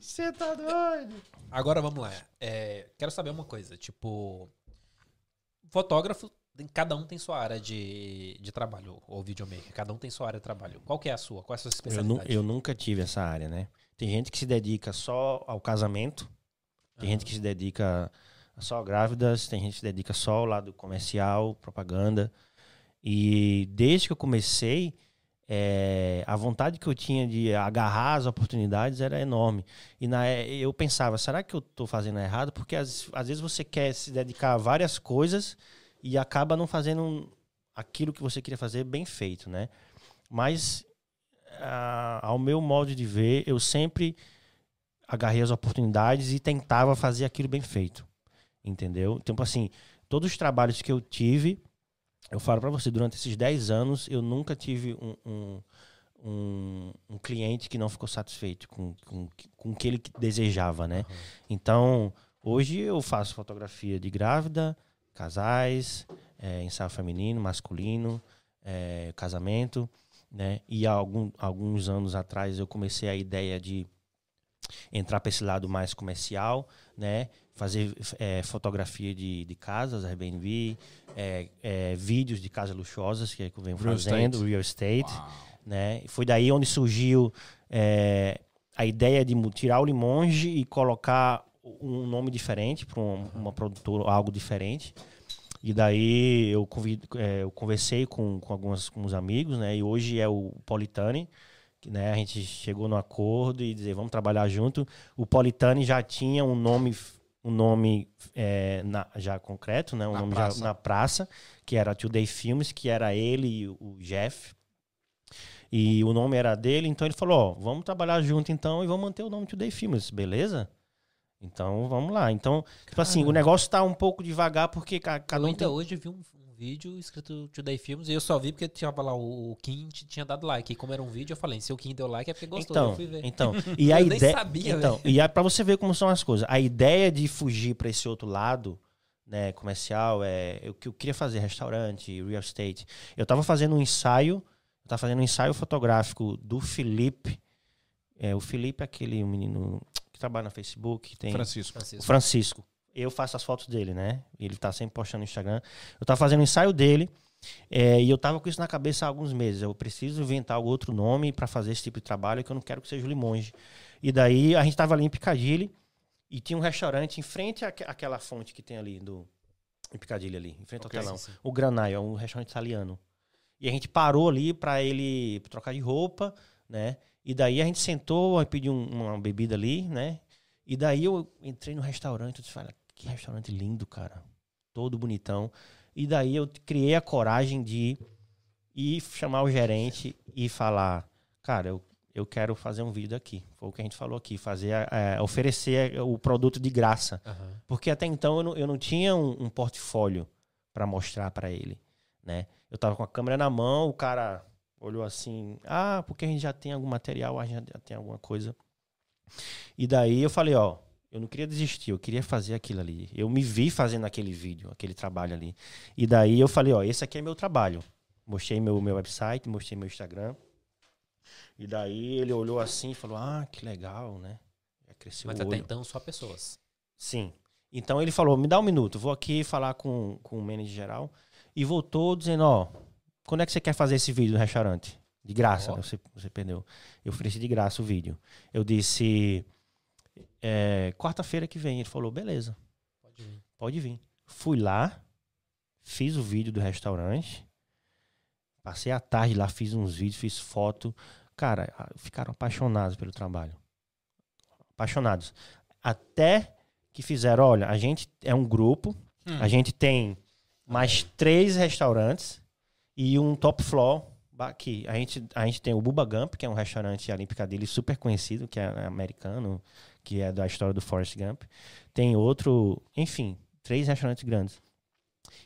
Você tá doido? Agora vamos lá. É, quero saber uma coisa. Tipo. Fotógrafo, cada um tem sua área de, de trabalho, ou videomaker. Cada um tem sua área de trabalho. Qual que é a sua? Qual é a sua Eu, especialidade? eu nunca tive essa área, né? Tem gente que se dedica só ao casamento, tem gente que se dedica só a grávidas, tem gente que se dedica só ao lado comercial, propaganda. E desde que eu comecei, é, a vontade que eu tinha de agarrar as oportunidades era enorme. E na, é, eu pensava, será que eu estou fazendo errado? Porque às, às vezes você quer se dedicar a várias coisas e acaba não fazendo aquilo que você queria fazer bem feito, né? Mas ah, ao meu modo de ver, eu sempre agarrei as oportunidades e tentava fazer aquilo bem feito. Entendeu? Então, assim, todos os trabalhos que eu tive, eu falo para você, durante esses 10 anos, eu nunca tive um, um, um, um cliente que não ficou satisfeito com, com, com o que ele desejava, né? Então, hoje eu faço fotografia de grávida, casais, é, ensaio feminino, masculino, é, casamento, né? E há algum, alguns anos atrás eu comecei a ideia de entrar para esse lado mais comercial, né? Fazer é, fotografia de, de casas, Airbnb, é, é, vídeos de casas luxuosas que eu venho Real fazendo, estate. real estate, né? E foi daí onde surgiu é, a ideia de tirar o Limonge e colocar um nome diferente para uma produtora, algo diferente. E daí eu, convido, é, eu conversei com, com alguns com uns amigos, né? E hoje é o Politane, que, né? A gente chegou no acordo e dizer vamos trabalhar junto. O Politane já tinha um nome, um nome é, na- já concreto, né? Um Na nome praça. já na praça, que era Today Filmes, que era ele e o Jeff. E o nome era dele, então ele falou, ó, vamos trabalhar junto então e vamos manter o nome Today Filmes, beleza? Então vamos lá. Então, tipo assim, o negócio tá um pouco devagar porque ca- cada eu um ainda tem... hoje vi um, um vídeo escrito Today Films e eu só vi porque tinha lá o, o Kim tinha dado like. E como era um vídeo, eu falei, se o Kim deu like é porque gostou. Então, eu fui ver. então, e a Eu nem ideia, sabia, então, e aí para você ver como são as coisas, a ideia de fugir para esse outro lado, né, comercial, é o que eu queria fazer, restaurante, real estate. Eu tava fazendo um ensaio, eu tava fazendo um ensaio fotográfico do Felipe. É, o Felipe é aquele menino trabalha no Facebook, tem Francisco. o Francisco. Francisco. Eu faço as fotos dele, né? Ele tá sempre postando no Instagram. Eu tava fazendo um ensaio dele é, e eu tava com isso na cabeça há alguns meses. Eu preciso inventar algum outro nome para fazer esse tipo de trabalho que eu não quero que seja o Limonge. E daí a gente tava ali em Piccadilly e tinha um restaurante em frente àque- àquela fonte que tem ali do, Em Piccadilly ali, em frente Ok. ao telão. Sim, sim. O Granaio, é um restaurante italiano. E a gente parou ali pra ele trocar de roupa, né? E daí a gente sentou, aí pediu um- uma bebida ali, né? E daí eu entrei no restaurante, eu disse, "Olha, que restaurante lindo, cara. Todo bonitão. E daí eu criei a coragem de ir chamar o gerente e falar, cara, eu, eu quero fazer um vídeo aqui. Foi o que a gente falou aqui, fazer, a- oferecer o produto de graça. Aham. Porque até então eu não, eu não tinha um, um portfólio para mostrar para ele, né? Eu tava com a câmera na mão, o cara olhou assim, ah, porque a gente já tem algum material, a gente já tem alguma coisa. E daí eu falei, ó, eu não queria desistir, eu queria fazer aquilo ali. Eu me vi fazendo aquele vídeo, aquele trabalho ali. E daí eu falei, ó, esse aqui é meu trabalho. Mostrei meu, meu website, mostrei meu Instagram. E daí ele olhou assim e falou, ah, que legal, né? Já cresceu Mas o até olho. então só pessoas. Sim. Então ele falou: me dá um minuto, vou aqui falar com, com o manager geral. E voltou dizendo: ó, quando é que você quer fazer esse vídeo no restaurante? De graça, né? você, você perdeu. Eu ofereci de graça o vídeo. Eu disse: é, quarta-feira que vem. Ele falou: beleza, Pode vir. pode vir. Fui lá, fiz o vídeo do restaurante. Passei a tarde lá, fiz uns vídeos, fiz foto. Cara, ficaram apaixonados pelo trabalho. Apaixonados. Até que fizeram, olha, a gente é um grupo, Hum. a gente tem mais três restaurantes e um top floor aqui. A gente, a gente tem o Bubba Gump, que é um restaurante ali em Piccadilly super conhecido, que é americano, que é da história do Forrest Gump. Tem outro, enfim, três restaurantes grandes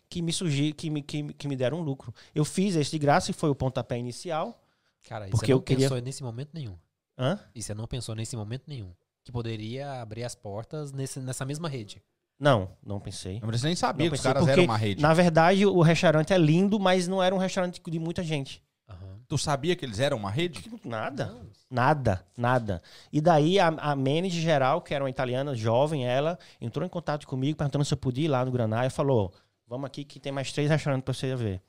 que me surgi, que me, que, que me deram um lucro. Eu fiz esse de graça e foi o pontapé inicial. Cara, Porque eu queria- pensou nesse momento nenhum. Hã? E você não pensou nesse momento nenhum. Que poderia abrir as portas nesse, nessa mesma rede. Não, não pensei. Mas Você nem sabia Não que os caras porque, eram uma rede. Na verdade, o restaurante é lindo, mas não era um restaurante de muita gente. Aham. Tu sabia que eles eram uma rede? Nada. Nada, nada. E daí a, a manager geral, que era uma italiana jovem, ela entrou em contato comigo perguntando se eu podia ir lá no Granaia e falou: Vamos aqui que tem mais três restaurantes pra você ver.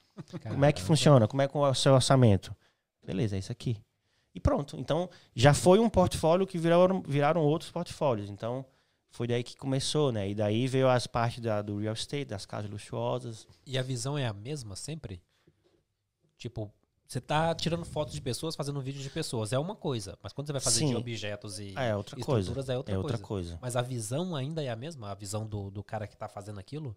Como é que caramba. funciona? Como é que é o seu orçamento? Beleza, é isso aqui. E pronto. Então, já foi um portfólio que viraram, viraram outros portfólios. Então, foi daí que começou, né? E daí veio as partes da- do real estate, das casas luxuosas. E a visão é a mesma sempre? Tipo, você tá tirando fotos de pessoas, fazendo vídeo de pessoas. É uma coisa. Mas quando você vai fazer Sim. de objetos e Ah, é outra coisa. estruturas, é outra, é outra coisa. coisa. Mas a visão ainda é a mesma? A visão do, do cara que tá fazendo aquilo?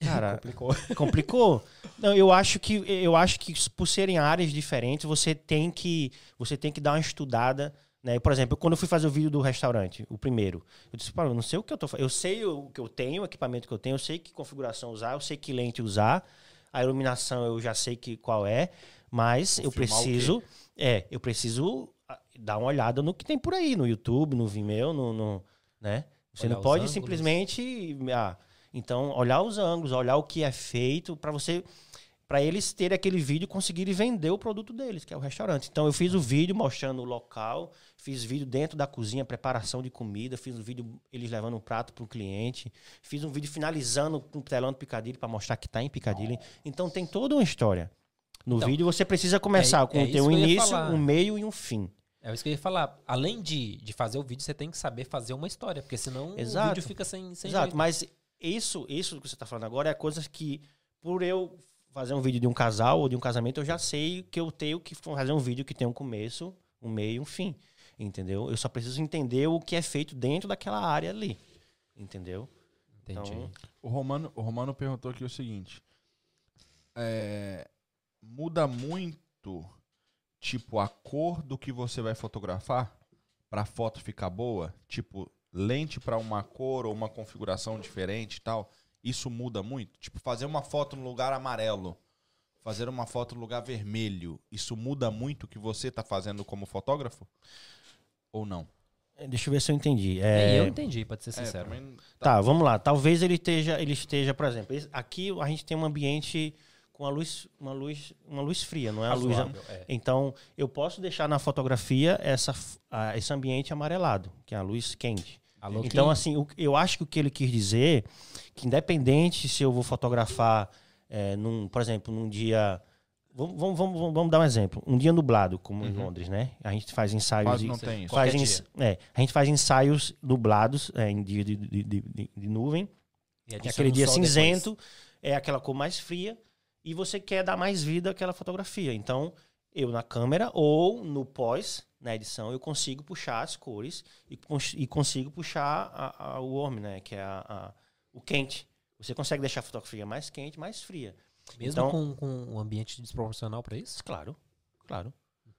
Cara, Complicou. complicou. Não, eu acho que eu acho que por serem áreas diferentes, você tem que você tem que dar uma estudada, né? Por exemplo, quando eu fui fazer o vídeo do restaurante, o primeiro, eu disse, "Pô, eu não sei o que eu tô fazendo. Eu sei o que eu tenho, o equipamento que eu tenho, eu sei que configuração usar, eu sei que lente usar, a iluminação eu já sei que qual é, mas Vou eu preciso, é, eu preciso ah, dar uma olhada no que tem por aí, no YouTube, no Vimeo, no, no- né? Você Olhar não pode simplesmente ah, então, olhar os ângulos, olhar o que é feito para você para eles terem aquele vídeo e conseguirem vender o produto deles, que é o restaurante. Então eu fiz o vídeo mostrando o local, fiz vídeo dentro da cozinha, preparação de comida, fiz um vídeo eles levando um prato para o cliente, fiz um vídeo finalizando com o telão de Piccadilly para mostrar que está em Piccadilly. Então tem toda uma história. No Então, vídeo você precisa começar é com isso ter um início, um meio e um fim. É isso que eu ia falar. Além de, de fazer o vídeo, você tem que saber fazer uma história. Porque senão Exato. o vídeo fica sem, sem Exato, jeito. mas isso, isso que você está falando agora é coisas que, por eu fazer um vídeo de um casal ou de um casamento, eu já sei que eu tenho que fazer um vídeo que tem um começo, um meio e um fim. Entendeu? Eu só preciso entender o que é feito dentro daquela área ali. Entendeu? Entendi. Então, O Romano, o Romano perguntou aqui o seguinte: é, muda muito, tipo, a cor do que você vai fotografar pra foto ficar boa? Tipo, lente pra uma cor ou uma configuração diferente e tal? Isso muda muito? Tipo, fazer uma foto no lugar amarelo, fazer uma foto no lugar vermelho, isso muda muito o que você tá fazendo como fotógrafo? Ou não? deixa eu ver se eu entendi. É, É, eu entendi, pra ser É, sincero. também Tá, vamos lá. Talvez ele esteja, ele esteja, por exemplo, aqui a gente tem um ambiente com a luz, uma luz, uma luz fria, não é a luz. É. Então, eu posso deixar na fotografia essa, ah, esse ambiente amarelado, que é a luz quente. Alô, Então, assim, eu acho que o que ele quis dizer que independente se eu vou fotografar, é, num, por exemplo, num dia. Vamos, vamos, vamos, vamos dar um exemplo. Um dia nublado, como em Uhum. Londres, né? A gente faz ensaios. Quase de- não tem isso. faz ens- é, a gente faz ensaios nublados, é, em dia de, de, de- de- de nuvem. E aquele dia cinzento é aquela cor mais fria e você quer dar mais vida àquela fotografia. Então, eu na câmera ou no pós, na edição, eu consigo puxar as cores e, cons- e consigo puxar a- a- o warm, né? Que é a- a- o quente. Você consegue deixar a fotografia mais quente, mais fria. Mesmo Então- com, com um ambiente desproporcional pra isso? Claro, claro.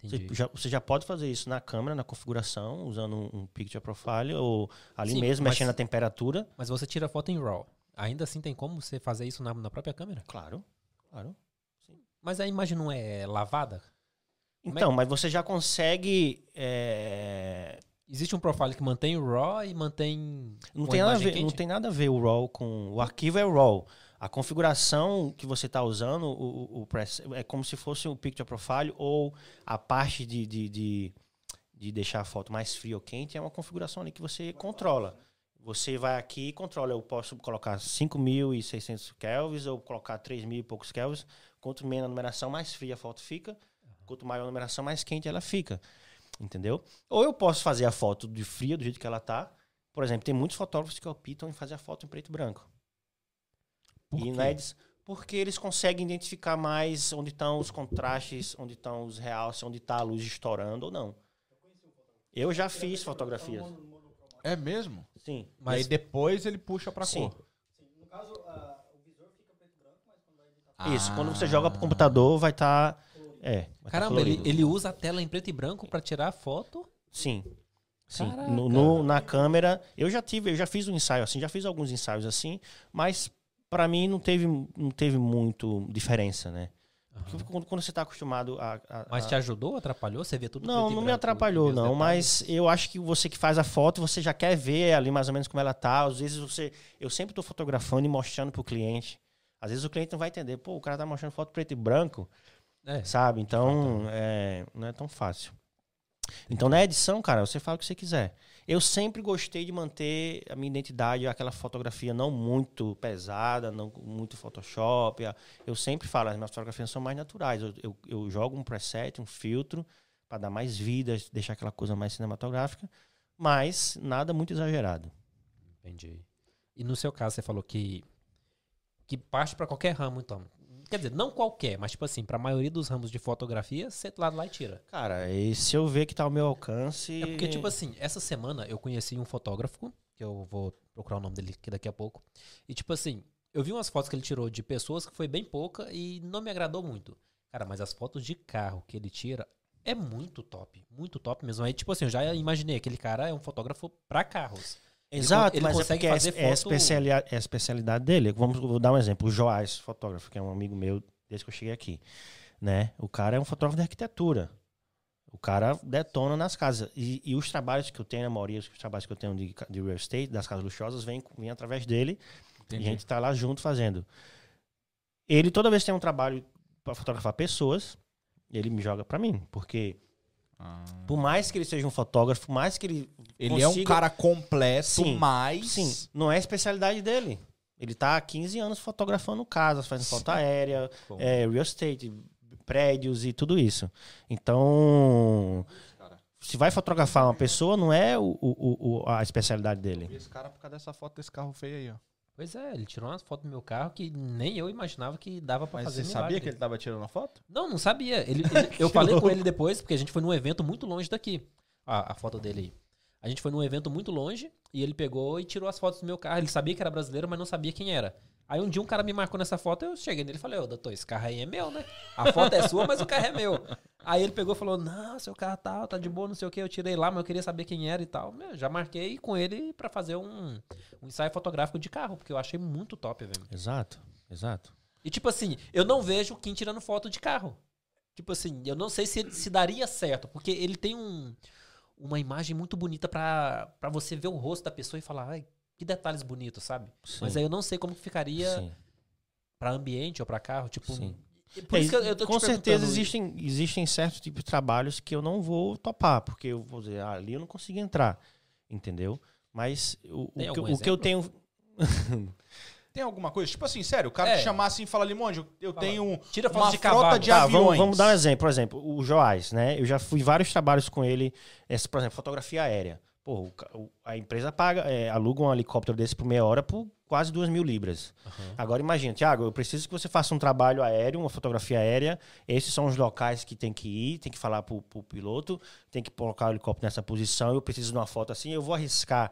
Você já, você já pode fazer isso na câmera, na configuração, usando um, um picture profile ou ali Sim, mesmo, mexendo na temperatura. Mas você tira foto em RAW. Ainda assim tem como você fazer isso na, na própria câmera? Claro, claro. Mas a imagem não é lavada? É Então, mas você já consegue. é, Existe um profile que mantém o RAW e mantém. Não tem, nada a ver, não tem nada a ver o RAW com. O arquivo é o RAW. A configuração que você está usando, o, o, o press, é como se fosse um picture profile ou a parte de, de, de, de deixar a foto mais fria ou quente é uma configuração ali que você controla. Você vai aqui e controla. Eu posso colocar 5.600 kelvins ou colocar 3.000 e poucos kelvins. Quanto menos a numeração, mais fria a foto fica. Quanto maior a numeração, mais quente ela fica. Entendeu? Ou eu posso fazer a foto de fria, do jeito que ela tá. Por exemplo, tem muitos fotógrafos que optam em fazer a foto em preto e branco. Por e quê? na edi- porque eles conseguem identificar mais onde estão os contrastes, onde estão os realces, onde está a luz estourando ou não. Eu já fiz fotografias. É mesmo? Sim. Mas Mas depois ele puxa pra Sim. cor. Isso, quando você Ah. joga pro computador, vai estar. É. tá Caramba, ele, ele usa a tela em preto e branco pra tirar a foto. Sim. Sim. No, no- na câmera, eu já tive, eu já fiz um ensaio assim, já fiz alguns ensaios assim, mas pra mim não teve, não teve muito diferença, né? Porque quando, quando você tá acostumado a. a- Mas te ajudou? Atrapalhou? Você vê tudo Não, não me atrapalhou, não. Mas eu acho que você que faz a foto, você já quer ver ali mais ou menos como ela tá. Às vezes você. Eu sempre tô fotografando e mostrando pro cliente. Às vezes o cliente não vai entender. Pô, o cara tá mostrando foto preto e branco, É. sabe? Então, é, não é tão fácil. Então, na edição, cara, você fala o que você quiser. Eu sempre gostei de manter a minha identidade, aquela fotografia não muito pesada, não muito Photoshop. Eu sempre falo, as minhas fotografias são mais naturais. Eu, eu, eu jogo um preset, um filtro, para dar mais vida, deixar aquela coisa mais cinematográfica, mas nada muito exagerado. Entendi. E no seu caso, você falou que que parte pra qualquer ramo, então. Quer dizer, não qualquer, mas tipo assim, pra maioria dos ramos de fotografia, você lá, lá e tira. Cara, e se eu ver que tá ao meu alcance. É porque, tipo assim, essa semana eu conheci um fotógrafo, que eu vou procurar o nome dele aqui daqui a pouco. E, tipo assim, eu vi umas fotos que ele tirou de pessoas que foi bem pouca e não me agradou muito. Cara, mas as fotos de carro que ele tira é muito top. Muito top mesmo. Aí, tipo assim, eu já imaginei, aquele cara é um fotógrafo pra carros. Ele Exato, con- ele mas é porque é, fazer é, a foto- especialidade, é a especialidade dele. Vamos vou dar um exemplo. O Joás, fotógrafo, que é um amigo meu desde que eu cheguei aqui. Né? O cara é um fotógrafo de arquitetura. O cara detona nas casas. E, e os trabalhos que eu tenho, a maioria dos trabalhos que eu tenho de, de real estate, das casas luxuosas, vem, vem através dele. E a gente tá lá junto fazendo. Ele, toda vez que tem um trabalho para fotografar pessoas, ele me joga para mim. Porque, Ah. por mais que ele seja um fotógrafo, por mais que ele Ele é um consiga- cara completo, Sim, mas. Sim, não é a especialidade dele. Ele tá há 15 anos fotografando casas, fazendo foto aérea, é, real estate, prédios e tudo isso. Então, se vai fotografar uma pessoa, não é o, o- o- a especialidade dele. Esse cara por causa dessa foto desse carro feio aí, ó. Pois é, ele tirou umas fotos do meu carro que nem eu imaginava que dava pra Mas fazer você sabia que ele tava tirando a foto? Não, não sabia. Ele, ele- eu falei com ele depois, porque a gente foi num evento muito longe daqui. A, a foto dele aí. A gente foi num evento muito longe e ele pegou e tirou as fotos do meu carro. Ele sabia que era brasileiro, mas não sabia quem era. Aí um dia um cara me marcou nessa foto, eu cheguei nele e falei, ô doutor, esse carro aí é meu, né? A foto é sua, mas o carro é meu. Aí ele pegou e falou, não, seu carro tá, tá de boa, não sei o que. Eu tirei lá, mas eu queria saber quem era e tal. Meu, já marquei com ele pra fazer um, um ensaio fotográfico de carro, porque eu achei muito top, velho. Exato, exato. E tipo assim, eu não vejo o Kim tirando foto de carro. Tipo assim, eu não sei se, se daria certo, porque ele tem um, uma imagem muito bonita pra você ver o rosto da pessoa e falar, ai, que detalhes bonitos, sabe? Sim, Mas aí eu não sei como que ficaria pra ambiente ou pra carro, tipo... Sim. e Por É, isso que eu, eu tô te com certeza existem, existem certos tipos de trabalhos que eu não vou topar, porque eu vou dizer, ah, ali eu não consigo entrar, entendeu? Mas o, o, que, o que eu tenho. Tem alguma coisa? Tipo assim, sério, o cara É. te chamar assim e falar, Limonde, eu- eu Fala. tenho um, Tira foto uma de frota cavalo. de Tá, aviões. vamos, vamos dar um exemplo. Por exemplo, o Joás, né? Eu já fui vários trabalhos com ele, esse, por exemplo, fotografia aérea. Pô, a empresa paga, é, aluga um helicóptero desse por meia hora por quase duas mil libras. Aham. Agora imagina, Tiago, eu preciso que você faça um trabalho aéreo, uma fotografia aérea. Esses são os locais que tem que ir, tem que falar pro, pro piloto, tem que colocar o helicóptero nessa posição. Eu preciso de uma foto assim. Eu vou arriscar,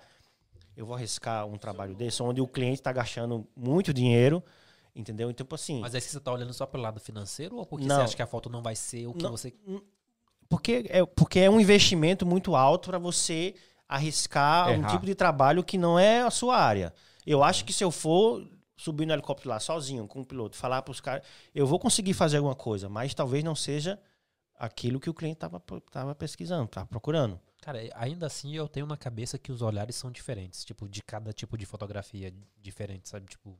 eu vou arriscar um trabalho desse, onde o cliente está gastando muito dinheiro, entendeu? Então, tipo assim, Mas é que você tá olhando só pelo lado financeiro ou porque Não. você acha que a foto não vai ser o que Não. você. porque é, porque é um investimento muito alto para você arriscar um Errar. tipo de trabalho que não é a sua área. Eu acho que se eu for subir no helicóptero lá sozinho, com o piloto, falar para os caras, eu vou conseguir fazer alguma coisa, mas talvez não seja aquilo que o cliente estava tava pesquisando, estava procurando. Cara, ainda assim eu tenho na cabeça que os olhares são diferentes. Tipo, de cada tipo de fotografia diferente, sabe? Tipo,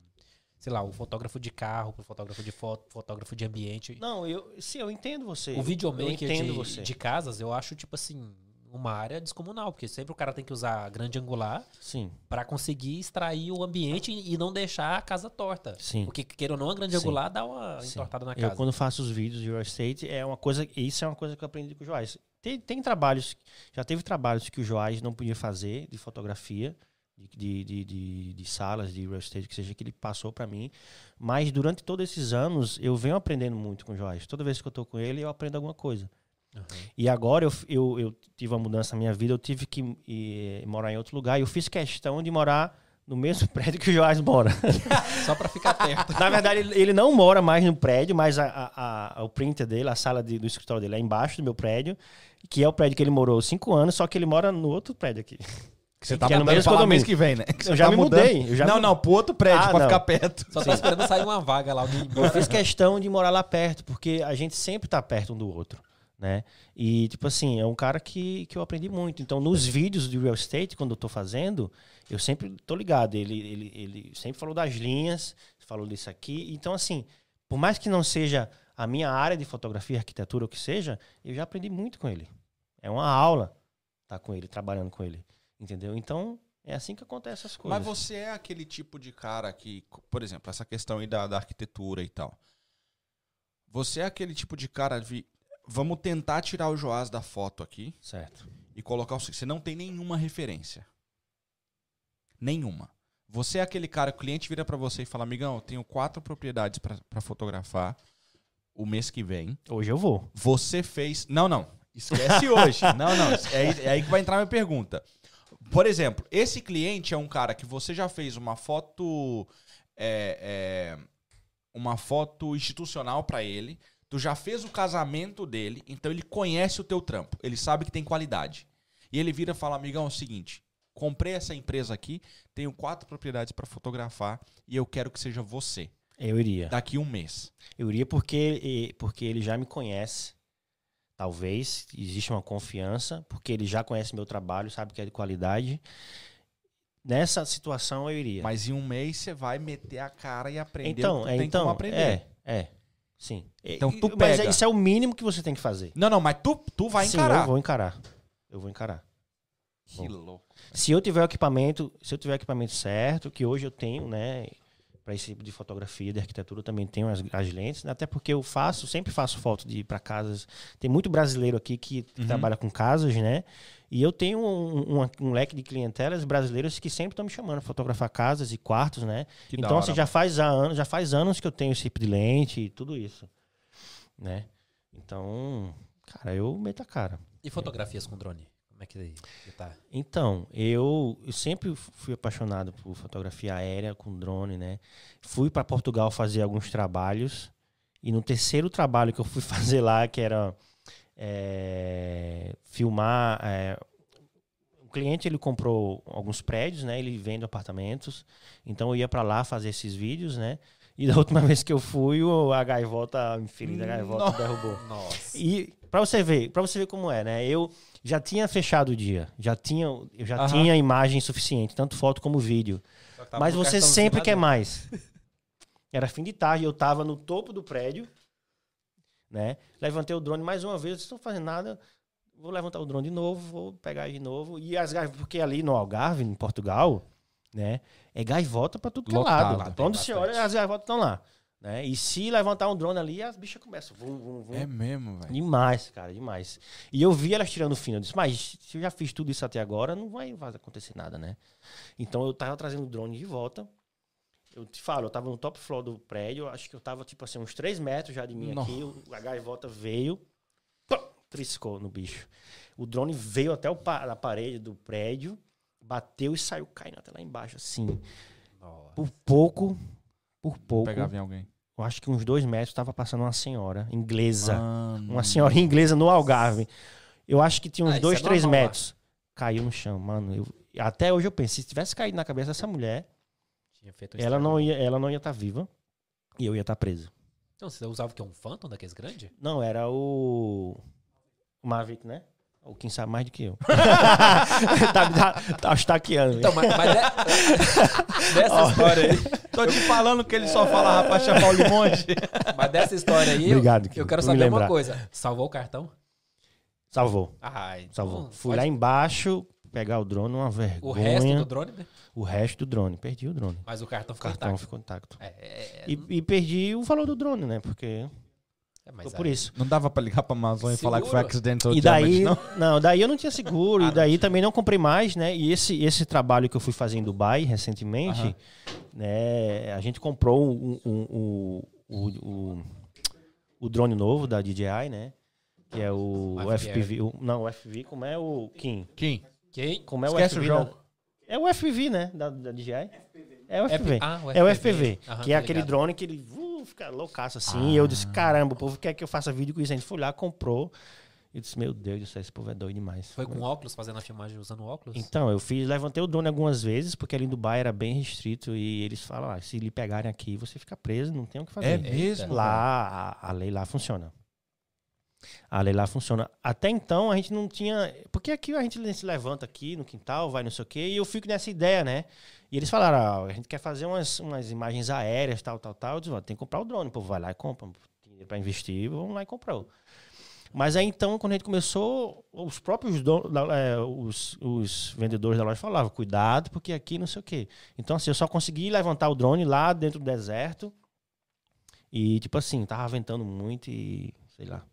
sei lá, o fotógrafo de carro, o fotógrafo de foto, fotógrafo de ambiente. Não, eu, sim, eu entendo você. O eu videomaker entendo de, você. de casas, eu acho, tipo assim, uma área descomunal, porque sempre o cara tem que usar grande angular Sim, pra conseguir extrair o ambiente e não deixar a casa torta. sim. Porque, queira ou não, a grande Sim. angular dá uma Sim. entortada na Eu, casa. quando faço os vídeos de real estate, é uma coisa. Isso é uma coisa que eu aprendi com o Joás. Tem, tem trabalhos, já teve trabalhos que o Joás não podia fazer de fotografia, de, de, de, de- de salas de real estate, que seja que ele passou para mim. Mas durante todos esses anos, eu venho aprendendo muito com o Joás. Toda vez que eu tô com ele, eu aprendo alguma coisa. Uhum. E agora eu, eu, eu tive uma mudança na minha vida, eu tive que eh, morar em outro lugar. E eu fiz questão de morar no mesmo prédio que o Joás mora. Só pra ficar perto. Na verdade, ele, não mora mais no prédio, mas a, a- a- o printer dele, a sala de- do escritório dele é embaixo do meu prédio, que é o prédio que ele morou cinco anos, só que ele mora no outro prédio aqui. Que você Que tá é no mudando pra mês que vem, né? Que Eu já tá me mudando. mudei, já não, me- não, pro outro prédio, Ah, pra não. ficar perto. Só tô esperando sair uma vaga lá. alguém- Eu fiz questão de morar lá perto, porque a gente sempre tá perto um do outro, né? E, tipo assim, é um cara que, que eu aprendi muito. Então, nos vídeos de real estate, quando eu tô fazendo, eu sempre tô ligado. Ele, ele, ele sempre falou das linhas, falou disso aqui. Então, assim, por mais que não seja a minha área de fotografia, arquitetura, o que seja, eu já aprendi muito com ele. É uma aula estar com ele, trabalhando com ele. Entendeu? Então, é assim que acontecem as coisas. Mas você é aquele tipo de cara que, por exemplo, essa questão aí da, da arquitetura e tal. Você é aquele tipo de cara de. Vamos tentar tirar o Joás da foto aqui Certo. e colocar o. seguinte, Você não tem nenhuma referência. Nenhuma. Você é aquele cara que o cliente vira pra você e fala: Amigão, eu tenho quatro propriedades pra fotografar o mês que vem. Hoje eu vou. Você fez. Não, não. Esquece hoje. Não, não. É, aí- é aí que vai entrar a minha pergunta. Por exemplo, esse cliente é um cara que você já fez uma foto. é, é, uma foto institucional pra ele. Tu já fez o casamento dele, então ele conhece o teu trampo. Ele sabe que tem qualidade. E ele vira e fala: Amigão, é o seguinte. Comprei essa empresa aqui, tenho quatro propriedades pra fotografar e eu quero que seja você Eu iria. daqui um mês. Eu iria porque, porque ele já me conhece. Talvez existe uma confiança, porque ele já conhece meu trabalho, sabe que é de qualidade. Nessa situação eu iria. Mas em um mês você vai meter a cara e aprender o então, que é, tem então, aprender. é, é, sim. Então E- tu Mas pega. isso é o mínimo que você tem que fazer. Não, não, mas tu, tu vai Sim, encarar. eu vou encarar. Eu vou encarar. Que louco. Se eu tiver o equipamento, se eu tiver o equipamento certo, que hoje eu tenho, né, para esse tipo de fotografia, de arquitetura, também tenho as, as lentes, né, até porque eu faço, sempre faço foto de para casas. Tem muito brasileiro aqui que, que Uhum. trabalha com casas, né? E eu tenho um, um- um leque de clientelas brasileiros que sempre estão me chamando para fotografar casas e quartos, né? Que então, assim, já faz há anos, já faz anos que eu tenho esse tipo de lente e tudo isso, né? Então, cara, eu meto a cara. E fotografias com drone? Como é que que tá? Então, eu, eu sempre fui apaixonado por fotografia aérea com drone, né? Fui para Portugal fazer alguns trabalhos e no terceiro trabalho que eu fui fazer lá, que era é, filmar, é, o cliente ele comprou alguns prédios, né? Ele vende apartamentos, então eu ia para lá fazer esses vídeos, né? E da última vez que eu fui, o- a gaivota, a inferida gaivota Nossa. derrubou. Nossa. E para você ver, para você ver como é, né? Eu já tinha fechado o dia, já tinha, eu já Aham. tinha imagem suficiente, tanto foto como vídeo. Mas você sempre quer mais. Era fim de tarde, eu tava no topo do prédio, né? Levantei o drone mais uma vez, não estou fazendo nada. Vou levantar o drone de novo, vou pegar de novo. E as gaivotas, porque ali no Algarve, em Portugal, né? É gaivota para tudo que é Lotado. lado. Pra onde você olha, as gaivotas estão lá. Né? E se levantar um drone ali, as bichas começam. Vum, vum, vum. É mesmo, velho. Demais, cara, demais. E eu vi elas tirando fino. Eu disse, mas se eu já fiz tudo isso até agora, não vai, vai acontecer nada, né? Então eu tava trazendo o drone de volta. Eu te falo, eu tava no top floor do prédio, acho que eu tava, tipo assim, uns 3 metros já de mim Nossa. aqui. o- A gaivota veio, pá, triscou no bicho. O drone veio até o pa- a parede do prédio, bateu e saiu caindo até lá embaixo, assim. Nossa. Por pouco, por pouco, Pegava em alguém. Eu acho que uns dois metros tava passando uma senhora inglesa. Mano. Uma senhora inglesa no Algarve. Eu acho que tinha uns Ah, isso dois, é três normal lá. metros. Caiu no chão, mano. eu- até hoje eu penso, se tivesse caído na cabeça dessa mulher, ela não ia ela não ia estar viva e eu ia estar preso. Então, você usava o quê? Um Phantom daqueles grandes? Não, era o, o Mavic, né? O quem sabe mais do que eu. tá, tá, tá estaqueando. Então, mas, mas de- dessa história aí, Tô te falando que ele só falava pra chamar o limonte. mas dessa história aí, Obrigado, eu, eu quero saber uma coisa. Salvou o cartão? Salvou. Ah, então Salvou. Fui pode- lá embaixo pegar o drone, uma vergonha. O resto do drone, né? O resto do drone. Perdi o drone. Mas o cartão O ficou cartão intacto. ficou intacto. É, é, é, E, e perdi o valor do drone, né? Porque. É, mas por aí- isso. Não dava pra ligar pra Amazon e falar que foi accidental E daí, damage, não? não? daí eu não tinha seguro, Ah, e daí também não comprei mais, né? E esse, esse trabalho que eu fui fazer em Dubai recentemente, Aham. né? A gente comprou um, um- um- o, o, o drone novo da DJI, né? Que é o, O o FPV. o- não, o FPV, como é o Kim? Kim, Quem? Como é Esquece o o FPV? jogo. da- é o FPV, né? Da, da DJI. É o FPV. Ah, o É o FPV, Aham, que é aquele ligado. drone que ele uh, fica loucaço assim. E eu disse, caramba, o povo quer que eu faça vídeo com isso. A gente foi lá, comprou. Eu disse, meu Deus do céu, esse povo é doido demais. Foi com óculos, fazendo a filmagem usando óculos? Então, eu fiz, levantei o drone algumas vezes, porque ali em Dubai era bem restrito. E eles falam, ah, se lhe pegarem aqui, você fica preso, não tem o que fazer. É mesmo? Lá, a, a lei lá funciona. A lei lá funciona. Até então a gente não tinha. Porque aqui a gente se levanta aqui no quintal, vai não sei o quê, e eu fico nessa ideia, né? E eles falaram: ah, a gente quer fazer umas, umas imagens aéreas, tal, tal, tal. Eu disse: tem que comprar o drone. O povo vai lá e compra. Tem dinheiro pra investir, vamos lá e comprou. Mas aí então, quando a gente começou, os próprios donos, é, os, os vendedores da loja falavam: cuidado, porque aqui não sei o quê. Então, assim, eu só consegui levantar o drone lá dentro do deserto. E, tipo assim, tava ventando muito e sei lá.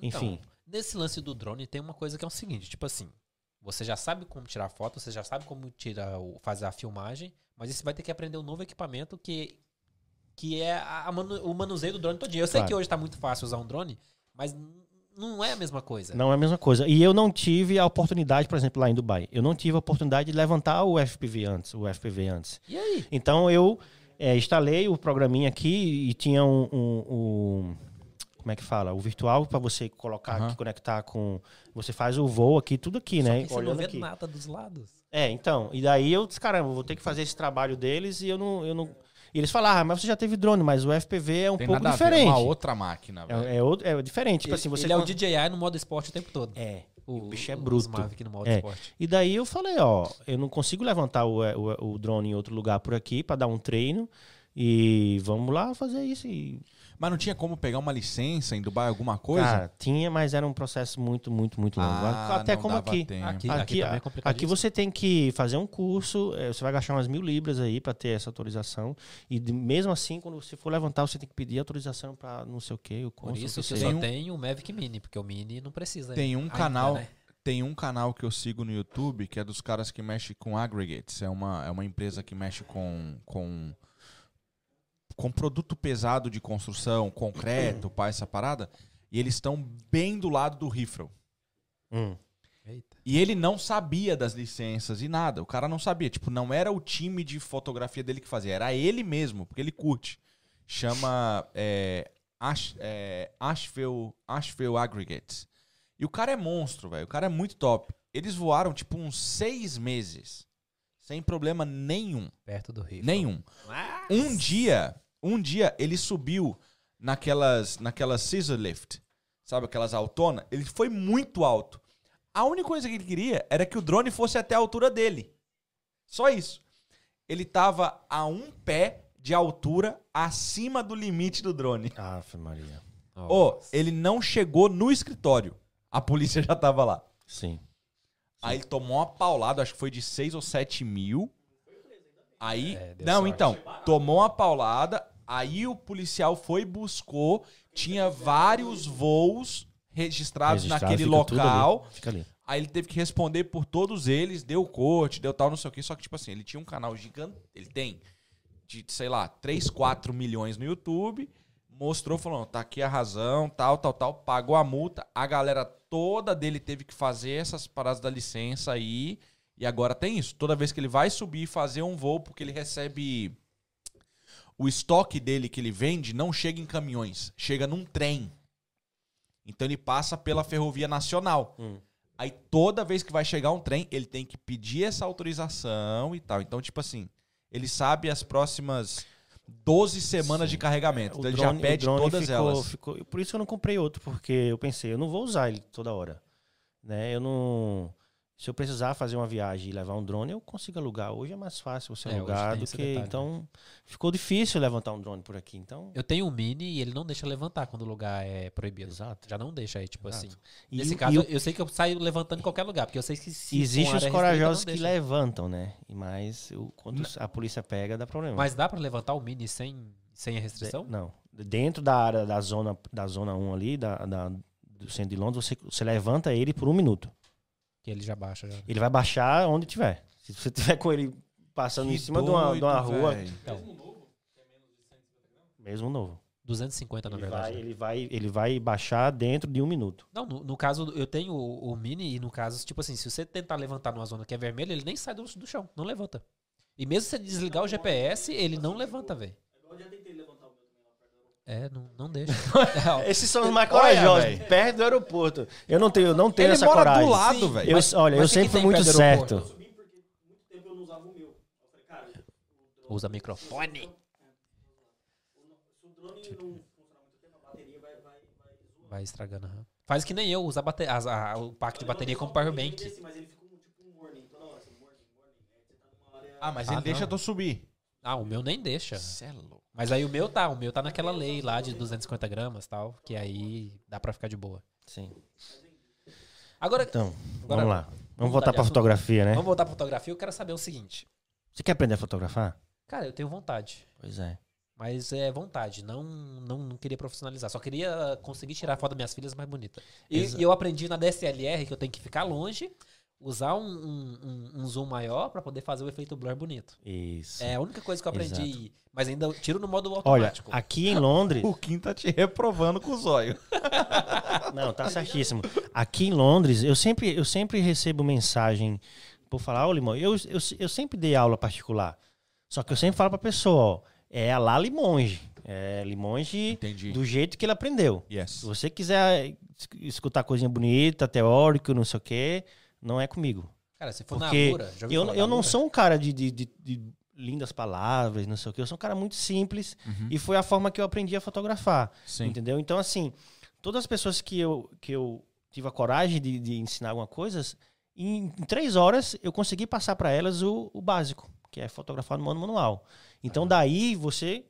Enfim. Então, nesse lance do drone tem uma coisa que é o seguinte, tipo assim, você já sabe como tirar foto, você já sabe como tirar fazer a filmagem, mas você vai ter que aprender um novo equipamento que, que é a- a manu- o manuseio do drone todinho. Eu sei Claro. que hoje tá muito fácil usar um drone, mas não é a mesma coisa. Não é a mesma coisa. E eu não tive a oportunidade, por exemplo, lá em Dubai. Eu não tive a oportunidade de levantar o FPV antes, o FPV antes. E aí? Então eu é, instalei o programinha aqui e tinha um, um- um- como é que fala? O virtual para você colocar Aham. aqui, conectar com. Você faz o voo aqui, tudo aqui, Só né? que você não Olhando vê aqui. nada dos lados. É, então. E daí eu disse, caramba, vou ter que fazer esse trabalho deles e eu não. Eu não... E eles falaram, ah, mas você já teve drone, mas o FPV é um Tem pouco nada a ver, diferente. é uma outra máquina, velho. É, é, é diferente. Tipo assim, você. Ele é o DJI no modo esporte o tempo todo. É. O, o bicho é bruto. Mavic no modo É. esporte. E daí eu falei, ó, eu não consigo levantar o, o, o drone em outro lugar por aqui para dar um treino. E vamos lá fazer isso. E, Mas não tinha como pegar uma licença em Dubai, alguma coisa? Cara, tinha, mas era um processo muito, muito, muito longo. Ah, Até não como dava aqui. tempo. Aqui, aqui, Aqui, é aqui você tem que fazer um curso, eh, você vai gastar umas mil libras aí para ter essa autorização. E mesmo assim, quando você for levantar, você tem que pedir autorização para não sei o que, o Por cônsul, isso que só um- tenho o Mavic Mini, porque o Mini não precisa. Tem um ainda, canal- né? Tem um canal que eu sigo no YouTube que é dos caras que mexe com aggregates. É uma, é uma empresa que mexe com, com, com produto pesado de construção, concreto, pá, essa parada. E eles estão bem do lado do Rifle. Hum. Eita. E ele não sabia das licenças e nada. O cara não sabia. Tipo, não era o time de fotografia dele que fazia, era ele mesmo, porque ele curte. Chama é, Ash, é, Asheville, Asheville Aggregates. E o cara é monstro, velho. O cara é muito top. Eles voaram, tipo, uns seis meses. Sem problema nenhum. Perto do Rio. Nenhum. Um dia, um dia ele subiu naquelas, naquelas scissor lift, sabe aquelas autonas? Ele foi muito alto. A única coisa que ele queria era que o drone fosse até a altura dele. Só isso. Ele tava a um pé de altura acima do limite do drone. Aff, Maria. Ô, ele não chegou no escritório. A polícia já tava lá. Sim. Aí ele tomou uma paulada, acho que foi de 6 ou 7 mil. Aí. É, não, sorte. então. Tomou uma paulada, Aí o policial foi, buscou, tinha vários voos registrados Registrado, naquele fica tudo ali, local. Fica ali. Aí ele teve que responder por todos eles, deu corte, deu tal, não sei o quê. Só que, tipo assim, ele tinha um canal gigante. Ele tem de, sei lá, 3, 4 milhões no YouTube. Mostrou, falou: tá aqui a razão, tal, tal, tal. Pagou a multa. A galera toda dele teve que fazer essas paradas da licença aí. E agora tem isso. Toda vez que ele vai subir e fazer um voo, porque ele recebe. O estoque dele que ele vende não chega em caminhões, chega num trem. Então ele passa pela ferrovia nacional. Hum. Aí toda vez que vai chegar um trem, ele tem que pedir essa autorização e tal. Então, tipo assim, ele sabe as próximas 12 semanas de carregamento. Então ele já o pede drone todas ficou- elas. ficou- por isso que eu não comprei outro, porque eu pensei, eu não vou usar ele toda hora. Né? Eu não. Se eu precisar fazer uma viagem e levar um drone, eu consigo alugar. Hoje é mais fácil você É, alugar do que. detalhe, né? então, ficou difícil levantar um drone por aqui. Então, Eu tenho um mini e ele não deixa levantar quando o lugar é proibido. Exato. Já não deixa aí, tipo Exato. assim. E Nesse caso, e o- eu sei que eu saio levantando em qualquer lugar, porque eu sei que se Existem os corajosos que não levantam, né? E Mas o- quando a polícia pega, dá problema. Mas dá pra levantar o mini sem, sem a De- restrição? Não. Dentro da área da zona, da zona 1 ali, da, da- do centro de Londres, você, você levanta ele por um minuto. Que ele já baixa. Já. Ele vai baixar onde tiver. Se você tiver com ele passando em Que cima de uma, de uma doido, rua, velho. mesmo novo. 250, na Ele verdade. vai, né? ele, vai, ele vai baixar dentro de um minuto. Não, no, no caso, eu tenho o, o mini e no caso, tipo assim, se você tentar levantar numa zona que é vermelha, ele nem sai do, do chão, não levanta. E mesmo se você desligar o GPS, ele não levanta, velho. É, não, não deixa. Esses são os mais corajosos, velho. perto do aeroporto. Eu não tenho, não tenho Ele essa mora coragem. do lado, velho. Mas- olha, mas eu sempre que fui muito certo. Usa microfone. Vai estragando. aham. Faz que nem eu, usa as- a- o pack de bateria como powerbank. Ah, mas Ah, ele deixa não. tu subir. Ah, o meu nem deixa. Cê é louco. Mas aí o meu tá, o meu tá naquela lei lá de 250 gramas e tal, que aí dá pra ficar de boa. Sim. Agora, Então, Agora- vamos lá. Vamos mudar voltar pra assunto. fotografia, né? vamos voltar pra fotografia, eu quero saber o seguinte. Você quer aprender a fotografar? Cara, eu tenho vontade. Pois é. Mas é vontade, não, não, não queria profissionalizar. Só queria conseguir tirar a foto das minhas filhas mais bonita. E, e eu aprendi na DSLR que eu tenho que ficar longe, usar um, um, um- um zoom maior pra poder fazer o efeito blur bonito. Isso. É a única coisa que eu aprendi. Exato. Mas ainda tiro no modo Olha, automático. aqui em Londres. O Kim tá te reprovando com os olhos. Não, tá certíssimo. Aqui em Londres, eu sempre, eu sempre recebo mensagem por falar, ô Limão, eu, eu, eu sempre dei aula particular. Só que eu sempre falo pra pessoa, ó, é a lá Limonge. É Limonge Entendi. do jeito que ele aprendeu. Yes. Se você quiser es- escutar coisinha bonita, teórico, não sei o quê, não é comigo. Cara, se for Porque na já eu, eu não sou um cara de, de, de- de lindas palavras, não sei o quê. Eu sou um cara muito simples Uhum. e foi a forma que eu aprendi a fotografar. Sim. Entendeu? Então, assim, todas as pessoas que eu, que eu tive a coragem de, de ensinar alguma coisa, em, em três horas eu consegui passar para elas o, o básico, que é fotografar no modo manual. Então, daí você,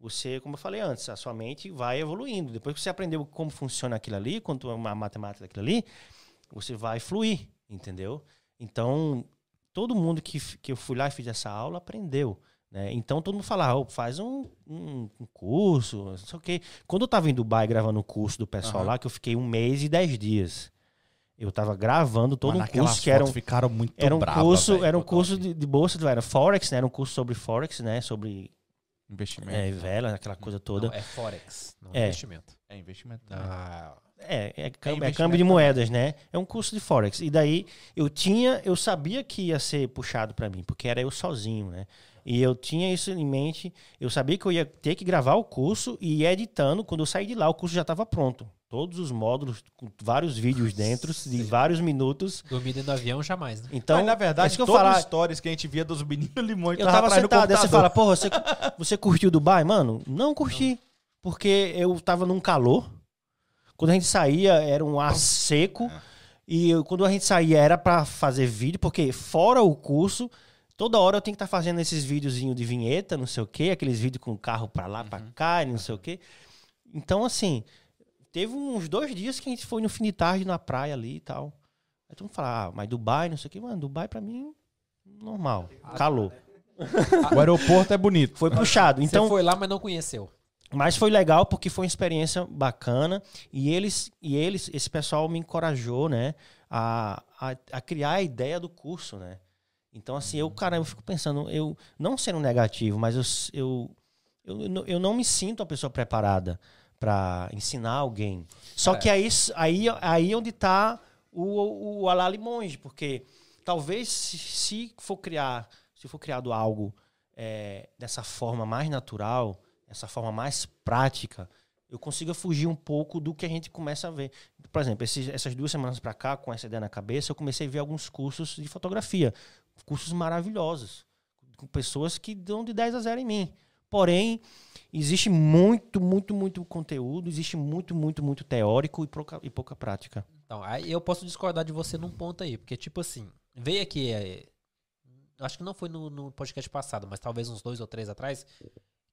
você, como eu falei antes, a sua mente vai evoluindo. Depois que você aprendeu como funciona aquilo ali, quanto é uma matemática daquilo ali, você vai fluir, entendeu? Então, todo mundo que, que eu fui lá e fiz essa aula aprendeu. Né? Então todo mundo fala, "Ô, faz um, um, um curso, não sei o quê. Quando eu tava em Dubai gravando o curso do pessoal Aham. lá, que eu fiquei um mês e dez dias. Eu tava gravando todo Mano, um curso que era um, fotos ficaram muito era um brava, curso, velho, era um foto curso aqui. de, de bolsa, era Forex, né? Era um curso sobre Forex, né? Sobre Investimento. é, vela, aquela coisa toda. Não, é Forex, não É. é investimento. É investimento. Ah, É, é, câmbio, é investimento câmbio de moedas, né? É um curso de Forex. E daí eu tinha, eu sabia que ia ser puxado pra mim, porque era eu sozinho, né? E eu tinha isso em mente. Eu sabia que eu ia ter que gravar o curso e ir editando. Quando eu saí de lá, o curso já estava pronto. Todos os módulos, com vários vídeos dentro, de vários minutos. dormir dentro do avião jamais, né? Então, Mas, na é verdade, isso que eu todas falar. as histórias que a gente via dos meninos limões Eu tava sentado, aí você fala, porra, você, você curtiu Dubai? Mano, não curti. Porque eu tava num calor. Quando a gente saía, era um ar seco. E eu- quando a gente saía, era pra fazer vídeo, porque fora o curso, toda hora eu tenho que estar fazendo esses videozinhos de vinheta, não sei o quê, aqueles vídeos com o carro pra lá, pra cá, e não sei o quê. Então, assim, teve uns dois dias que a gente foi no fim de tarde na praia ali e tal. Aí todo mundo fala, ah, mas Dubai, não sei o quê. Mano, Dubai pra mim, normal. Calor. O aeroporto é bonito. Foi puxado. Então, Então, Você foi lá, mas não conheceu. Mas foi legal porque foi uma experiência bacana e eles, e eles esse pessoal me encorajou, né, a, a, a criar a ideia do curso, né. Então, assim, eu, cara, eu fico pensando, eu não sendo negativo, mas eu, eu, eu, não- eu não me sinto uma pessoa preparada para ensinar alguém. Só É. que aí, aí, aí onde tá o, o Alali Monge, porque talvez se, se for criar, se for criado algo é, dessa forma mais natural, essa forma mais prática, eu consiga fugir um pouco do que a gente começa a ver. Por exemplo, esses- essas duas semanas para cá, com essa ideia na cabeça, eu comecei a ver alguns cursos de fotografia, cursos maravilhosos, com pessoas que dão de 10 a 0 em mim. Porém, existe muito, muito, muito conteúdo, existe muito, muito, muito teórico e pouca, e pouca prática. Então, aí eu posso discordar de você num ponto aí, porque, tipo assim, veio aqui. é, acho que não foi no, no podcast passado, mas talvez uns dois ou três atrás,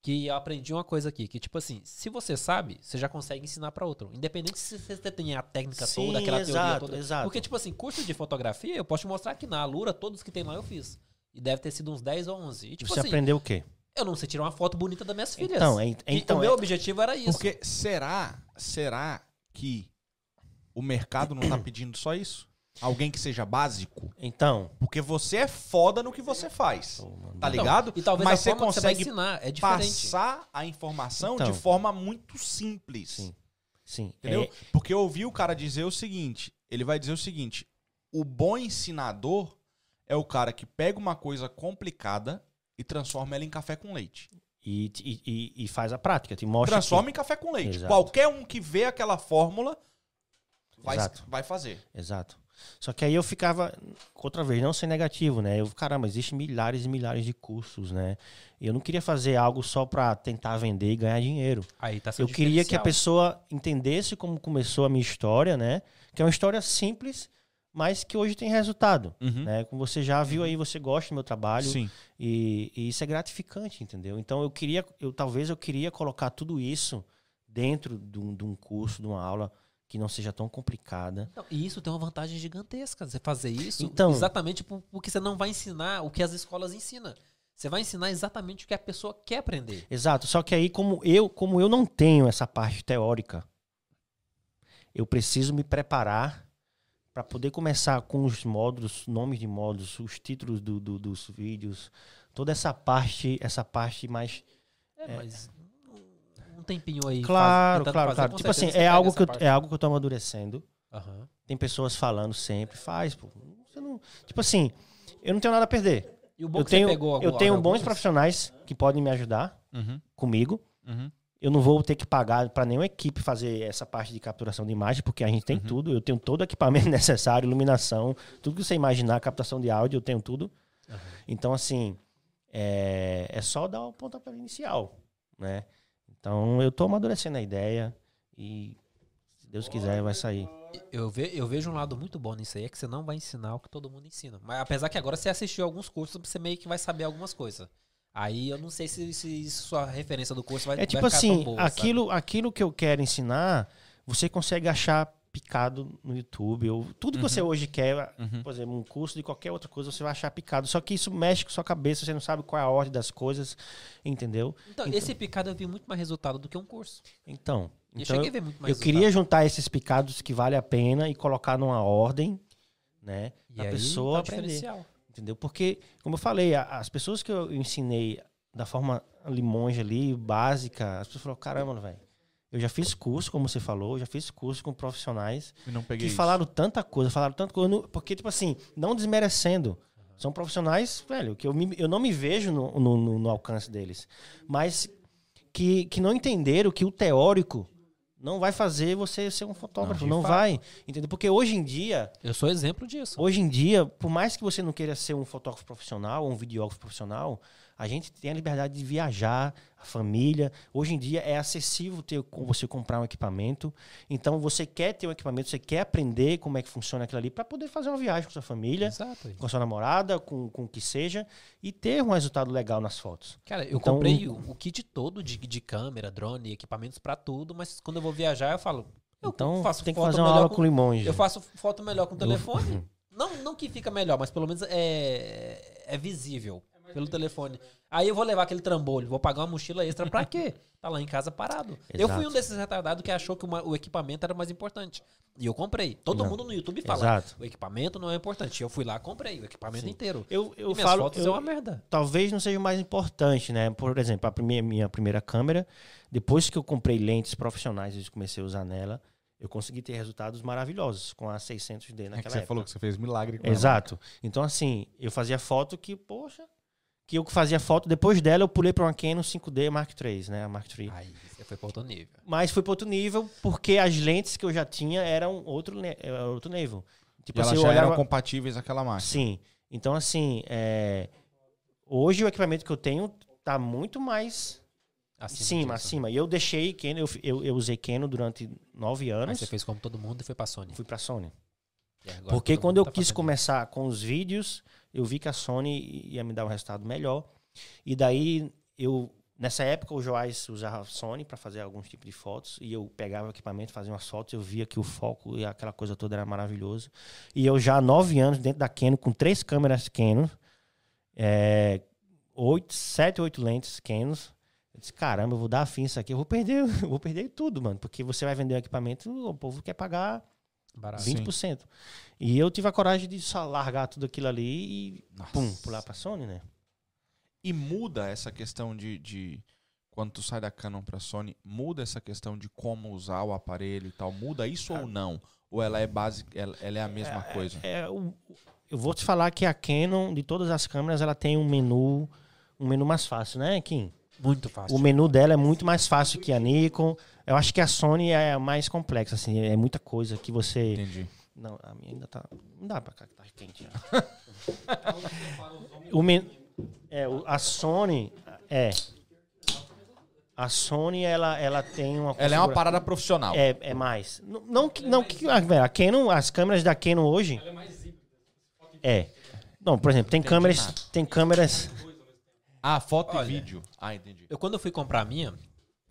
que eu aprendi uma coisa aqui, que, tipo assim, se você sabe, você já consegue ensinar pra outro. Independente se você tem a técnica Sim, toda, aquela teoria exato, toda. exato. Porque, tipo assim, curso de fotografia, eu posso te mostrar que na Alura, todos que tem lá eu fiz. E deve ter sido uns 10 ou 11. E, tipo Você assim, aprendeu o quê? eu não sei tirar uma foto bonita das minhas filhas. Então, é, então o meu é- objetivo era isso. Porque será, será que o mercado não tá pedindo só isso? Alguém que seja básico? então, Porque você é foda no que você faz. Tá Então, ligado? E talvez Mas você que você consegue ensinar é diferente. passar a informação Então. de forma muito simples. Sim. sim, Entendeu? é- Porque eu ouvi o cara dizer o seguinte: ele vai dizer o seguinte: o bom ensinador é o cara que pega uma coisa complicada e transforma ela em café com leite. e, e, e- faz a prática, te mostra. Transforma em café com leite. Exato. Qualquer um que vê aquela fórmula vai, Exato. vai fazer. que- Exato. Só que aí eu ficava, outra vez, não ser negativo, né? Eu, caramba, existem milhares e milhares de cursos, né? Eu não queria fazer algo só pra tentar vender e ganhar dinheiro. Aí tá Eu queria que a pessoa entendesse como começou a minha história, né? Que é uma história simples, mas que hoje tem resultado. Né? Como você já viu aí, você gosta do meu trabalho Sim. e, e isso é gratificante, entendeu? Então eu queria, eu talvez eu queria colocar tudo isso dentro de um, de um curso, de uma aula que não seja tão complicada. Então, e isso tem uma vantagem gigantesca, você fazer isso Então- exatamente por- porque você não vai ensinar o que as escolas ensinam. Você vai ensinar exatamente o que a pessoa quer aprender. Exato. Só que aí como eu, como eu não tenho essa parte teórica, eu preciso me preparar para poder começar com os módulos, nomes de módulos, os títulos do- do- dos vídeos, toda essa parte, essa parte mais É, mas um- tempinho aí. faz- claro, tentando claro, fazer, claro. Tipo assim, é você algo que eu, parte. é algo que eu tô amadurecendo. Aham. Tem pessoas falando sempre, faz, pô. Você não, tipo assim, eu não tenho nada a perder. E o bom Eu que você tenho, pegou eu algum- tenho bons alguns- profissionais que podem me ajudar Uhum. comigo. Uhum. Eu não vou ter que pagar para nenhuma equipe fazer essa parte de capturação de imagem, porque a gente tem Uhum. tudo. Eu tenho todo o equipamento necessário, iluminação, tudo que você imaginar, captação de áudio, eu tenho tudo. Então, assim, é, é só dar o pontapé inicial, né? Então, eu tô amadurecendo a ideia e, se Deus quiser, vai sair. Eu, ve- eu vejo um lado muito bom nisso aí, é que você não vai ensinar o que todo mundo ensina. Mas apesar que agora você assistiu alguns cursos, você meio que vai saber algumas coisas. Aí eu não sei se, se sua referência do curso vai É tipo vai ficar tão assim, boa, sabe? aquilo, aquilo que eu quero ensinar, você consegue achar picado no YouTube. Ou, tudo que você hoje quer, Uhum. por exemplo, um curso de qualquer outra coisa, você vai achar picado. Só que isso mexe com sua cabeça, você não sabe qual é a ordem das coisas, entendeu? Então, Então- esse picado eu vi muito mais resultado do que um curso. Então, eu então a eu, mais eu queria juntar esses picados que vale a pena e colocar numa ordem, né? E aí, pessoa tá aprender. Entendeu? Porque, como eu falei, a- as pessoas que eu ensinei da forma limonge ali, básica, as pessoas falaram, caramba, velho, eu já fiz curso, como você falou, eu já fiz curso com profissionais não peguei que isso. falaram tanta coisa, falaram tanta coisa, não- porque, tipo assim, não desmerecendo. São profissionais, velho, que eu, me- eu não me vejo no, no- no- no alcance deles. Mas que, que não entenderam que o teórico não vai fazer você ser um fotógrafo. Não, fato. vai. Entendeu? Porque hoje em dia, Eu sou exemplo disso. Hoje em dia, por mais que você não queira ser um fotógrafo profissional ou um videógrafo profissional, a gente tem a liberdade de viajar, a família. Hoje em dia é acessível ter com você comprar um equipamento. Então você quer ter um equipamento, você quer aprender como é que funciona aquilo ali para poder fazer uma viagem com sua família, Exato. com sua namorada, com, com o que seja, e ter um resultado legal nas fotos. Cara, eu Então, comprei o, o kit todo de, de câmera, drone, equipamentos pra tudo, mas quando eu vou viajar, eu falo. Eu Então faço tem que foto fazer uma melhor aula com, limonge. Eu faço foto melhor com o telefone. Não, não que fica melhor, mas pelo menos é, é visível. Pelo telefone. Aí eu vou levar aquele trambolho, vou pagar uma mochila extra pra quê? Tá lá em casa parado. Eu fui Exato. um desses retardados que achou que uma- o equipamento era mais importante. E eu comprei. Todo Não. mundo no YouTube fala, Exato. o equipamento não é importante. Eu fui lá, comprei o equipamento Sim. inteiro. Eu, eu e minhas falo, fotos eu- é uma merda. talvez não seja o mais importante, né? Por exemplo, a primeira, minha primeira câmera, depois que eu comprei lentes profissionais e comecei a usar nela, eu consegui ter resultados maravilhosos com a 600D É naquela que você época. falou que você fez milagre com ela. Exato. Então, assim, eu fazia foto que, poxa, que eu fazia foto, depois dela eu pulei para uma Canon 5D Mark III, né? A Mark III. Aí, você foi pra outro nível. Mas foi para outro nível, porque as lentes que eu já tinha eram outro, era outro nível. Tipo E elas assim, já eram olhava... compatíveis àquela máquina. Sim. Então, assim, é, hoje o equipamento que eu tenho tá muito mais Acima acima, disso. acima. E eu deixei Canon, eu, eu, eu usei Canon durante nove Aí anos. você fez como todo mundo e foi pra Sony. Fui para Sony. E agora Porque quando eu tá quis começar com os vídeos, eu vi que a Sony ia me dar um resultado melhor. E daí eu nessa época o Joás usava a Sony para fazer alguns tipos de fotos e eu pegava o equipamento, fazia umas fotos, eu via que o foco e aquela coisa toda era maravilhoso. E eu já há nove anos dentro da Canon com três câmeras Canon, é, oito, sete, oito lentes Canons. Eu disse, caramba, eu vou dar fim isso aqui, eu vou perder, eu vou perder tudo, mano, porque você vai vender o equipamento, o povo quer pagar Barato. Sim. 20%. E eu tive a coragem de só largar tudo aquilo ali e Nossa. pum, pular pra Sony, né? E muda essa questão de, de- Quando tu sai da Canon pra Sony, muda essa questão de como usar o aparelho e tal. Muda isso ou não? Ou ela é básica, ela, ela é a mesma coisa? É, o- eu vou te falar que a Canon, de todas as câmeras, ela tem um menu, um menu mais fácil, né, Kim? Muito fácil. O menu dela é muito mais fácil que a Nikon. Eu acho que a Sony é mais complexa, assim, é muita coisa que você. Entendi. Não, a minha ainda tá. Não dá pra cá que tá quente. já. o men... é, o- a Sony. É. A Sony, ela, ela tem uma. Ela é uma parada profissional. É, é mais. Não, não, que- não que. ah, A Canon, as câmeras da Canon hoje. É. Não, por exemplo, tem câmeras. Tem câmeras. Ah, foto Olha. e vídeo. Ah, entendi. Eu, quando eu fui comprar a minha,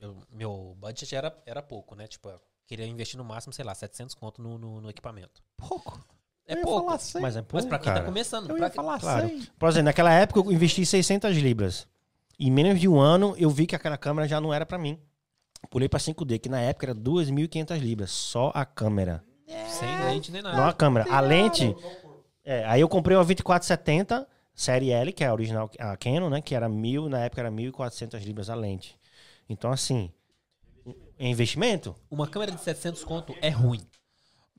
eu- meu budget era, era pouco, né? Tipo, eu queria investir no máximo, sei lá, 700 conto no, no, no equipamento. Pouco. É pouco. Mas é pouco. Mas pra quem cara. tá começando, Eu pra ia que- falar Claro. 100. Por exemplo, naquela época eu investi 600 libras. Em menos de um ano eu vi que aquela câmera já não era pra mim. Pulei pra 5D, que na época era 2.500 libras. Só a câmera. sem lente nem nada. Não a câmera. A lente. É, aí eu comprei uma 2470 série L, que é a original, a Canon, né? Que era mil, na época era 1.400 libras a lente. Então, assim, é investimento. Uma câmera de 700 conto é ruim.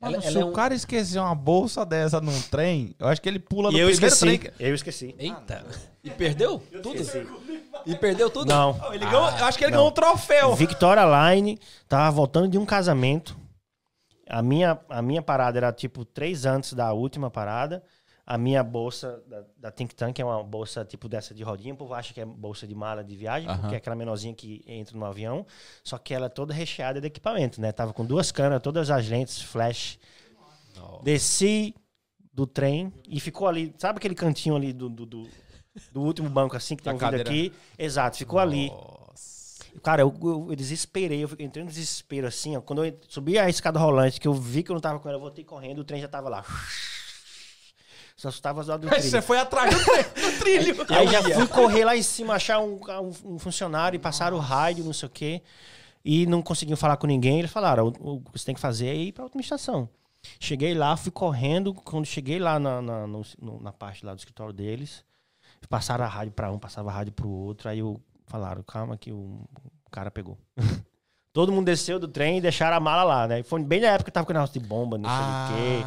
Mano, Ela- se ela é o um- cara esquecer uma bolsa dessa num trem, eu acho que ele pula no E eu primeiro esqueci. trem. Eu esqueci. Eita. E perdeu? Tudo? E perdeu tudo? Não. Ele ganhou- eu acho que ele não. ganhou um troféu. Victoria Line tava voltando de um casamento. A minha, a minha parada era tipo três antes da última parada. A minha bolsa da, da Think Tank é uma bolsa tipo dessa de rodinha. O povo acha que é bolsa de mala de viagem, Aham. porque é aquela menorzinha que entra no avião. Só que ela é toda recheada de equipamento, né? Tava com duas câmeras, todas as lentes, flash. Não. Desci do trem e ficou ali. Sabe aquele cantinho ali do, do, do, do último banco assim que tem Da um aqui? Exato, ficou ali. Nossa. Cara, eu, eu, eu desesperei, eu entrei no desespero assim, ó. Quando eu subi a escada rolante, que eu vi que eu não tava com ela, eu voltei correndo, o trem já tava lá. Só estava do Aí trilho. você foi atrás do, do trilho. Aí já fui correr lá em cima, achar um, um- um funcionário e passar o rádio, não sei o quê. E não conseguiam falar com ninguém. Eles falaram, o, o que você tem que fazer é ir pra outra estação. Cheguei lá, fui correndo. Quando cheguei lá na, na, no- na parte lá do escritório deles, passaram a rádio pra um, passava a rádio pro outro. Aí eu falaram, calma que o, o cara pegou. Todo mundo desceu do trem e deixaram a mala lá, né? Foi bem na época que tava com negócio de bomba, não sei o quê.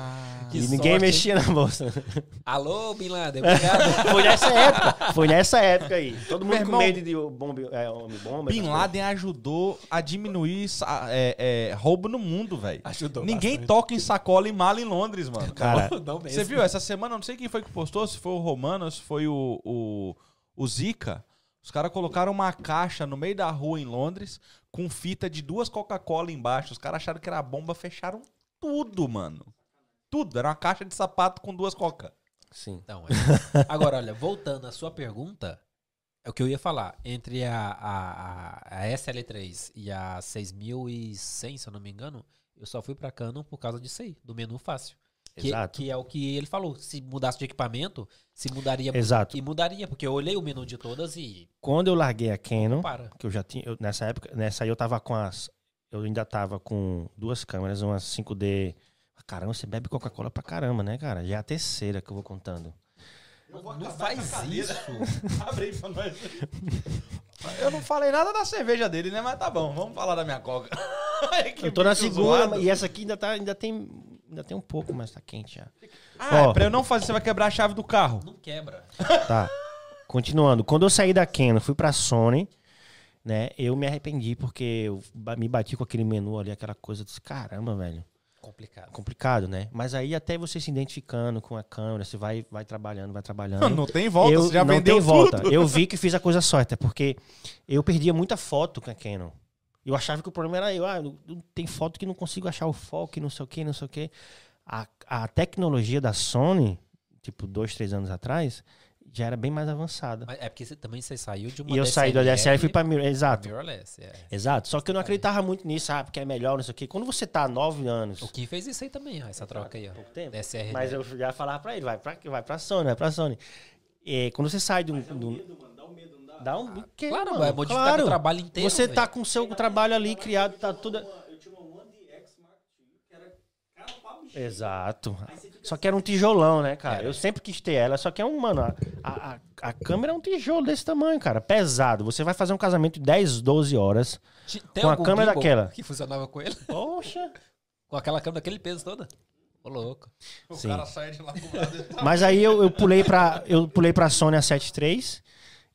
Que E ninguém sorte, mexia na bolsa. Alô, Bin Laden, obrigado. Foi nessa época. Foi nessa época aí. Todo mundo Meu com irmão, medo de bomba, é, homem bomba. Bin Laden ajudou a diminuir sa- é, é, roubo no mundo, velho. Ajudou Ninguém bastante. toca em sacola e mala em Londres, mano. Cara. Você viu essa semana? eu Não sei quem foi que postou, se foi o Romano, se foi o, o, o Zika. Os caras colocaram uma caixa no meio da rua em Londres com fita de duas Coca-Cola embaixo. Os caras acharam que era bomba, fecharam tudo, mano. Tudo. Era uma caixa de sapato com duas Coca. Sim. Então, é. Agora, olha, voltando à sua pergunta, é o que eu ia falar. Entre a, a, a, a SL3 e a 6100, se eu não me engano, eu só fui pra Canon por causa disso aí, do menu fácil. Que, Exato. que é o que ele falou. Se mudasse de equipamento, se mudaria. Exato. E mudaria, porque eu olhei o menu de todas e. Quando eu larguei a Canon, Para. que eu já tinha. eu- nessa época, nessa aí eu tava com as. Eu ainda tava com duas câmeras, uma 5D. Caramba, você bebe Coca-Cola pra caramba, né, cara? Já é a terceira que eu vou contando. Não faz isso. Abre aí pra nós. Eu não falei nada da cerveja dele, né? Mas tá bom, vamos falar da minha coca. Eu tô na segunda, zoado. e essa aqui ainda, tá, ainda tem. Ainda tem um pouco, mas tá quente já. Ah, Ó. é pra eu não fazer, você vai quebrar a chave do carro. Não quebra. Tá. Continuando. Quando eu saí da Canon, fui pra Sony, né? Eu me arrependi porque eu ba- me bati com aquele menu ali, aquela coisa. Disse, caramba, velho. Complicado. Complicado, né? Mas aí até você se identificando com a câmera, você vai, vai trabalhando, vai trabalhando. Não tem volta, eu, você já não vendeu tem volta. tudo. Eu vi que fiz a coisa certa, porque eu perdia muita foto com a Canon. Eu achava que o problema era eu. Ah, tem foto que não consigo achar o foco, não sei o que, não sei o que. A, a tecnologia da Sony, tipo, dois, três anos atrás, já era bem mais avançada. Mas é porque você, também você saiu de uma E eu saí da DSLR e fui pra mirror. Exato. mirrorless. É. Exato. Só que eu não acreditava muito nisso, ah, porque é melhor, não sei o quê. Quando você tá há nove anos. O Kim fez isso aí também, ó, essa troca aí, ó. pouco tempo. DSR. Mas eu já falava pra ele, vai pra, vai pra Sony, vai pra Sony. E quando você sai de um. Dá um. que, Claro, mano? vai modificar Claro. o trabalho inteiro. Você tá com o seu trabalho ali criado, tá tudo. Exato. Só que era um tijolão, né, cara? Eu sempre quis ter ela, só que é um, mano, a, a, a câmera é um tijolo desse tamanho, cara. Pesado. Você vai fazer um casamento de 10, 12 horas. Tem com a câmera daquela. Que funcionava com ele? Poxa. Com aquela câmera daquele peso toda? Ô, louco. O Sim. cara sai de lá com o lado Mas aí eu, eu pulei pra eu pulei para Sony A7 III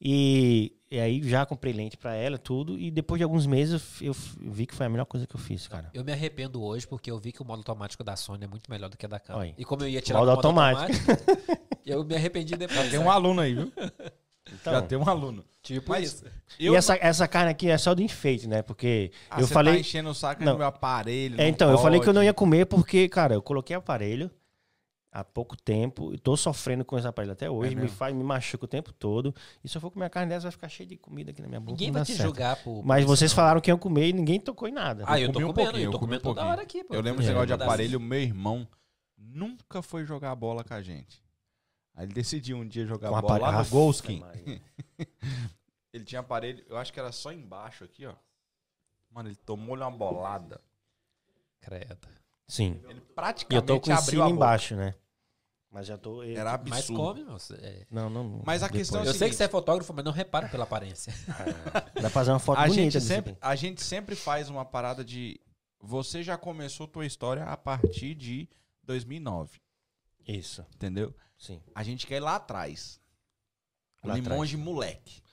e, e aí já comprei lente pra ela tudo e depois de alguns meses eu eu, vi que foi a melhor coisa que eu fiz, cara. Eu me arrependo hoje porque eu vi que o modo automático da Sony é muito melhor do que a da Canon. E como eu ia tirar Modo o modo automático. automático, eu me arrependi depois. Tem um aluno aí, viu? Então, Já tem um aluno. Tipo Mas isso. eu E essa, essa carne aqui é só de enfeite, né? Porque Ah, eu você falei tá enchendo o saco Não. do meu aparelho. É, então, eu falei que eu não pode. ia comer porque, cara, eu coloquei aparelho há pouco tempo e tô sofrendo com esse aparelho até hoje, É me faz, me machuca o tempo todo. E se eu for comer a carne dessa, vai ficar cheio de comida aqui na minha boca. Ninguém vai te certo. julgar por. Mas vocês não. falaram que iam comer e ninguém tocou em nada. Ah, eu tô comi um comendo, pouquinho, eu tô eu comendo um toda pouquinho. hora aqui, pô. Eu lembro É. desse negócio de aparelho, meu irmão nunca foi jogar bola com a gente. Aí ele decidiu um dia jogar Com bola lá no aparelho- Golskin. Ele tinha aparelho, eu acho que era só embaixo aqui, ó. Mano, ele tomou-lhe uma bolada. Credo. Sim. Ele E eu praticamente tô com abriu boca. embaixo, né? Mas já tô. eu- Era Mas absurdo. come, meu. é. Não, não. não. Mas a Depois. questão é Eu sei que você é fotógrafo, mas não repara pela aparência. Dá pra fazer uma foto a bonita gente, sempre, a gente sempre faz uma parada de... Você já começou tua história a partir de 2009, Isso, entendeu? sim. A gente quer ir lá atrás. Lá Limões atrás. de moleque.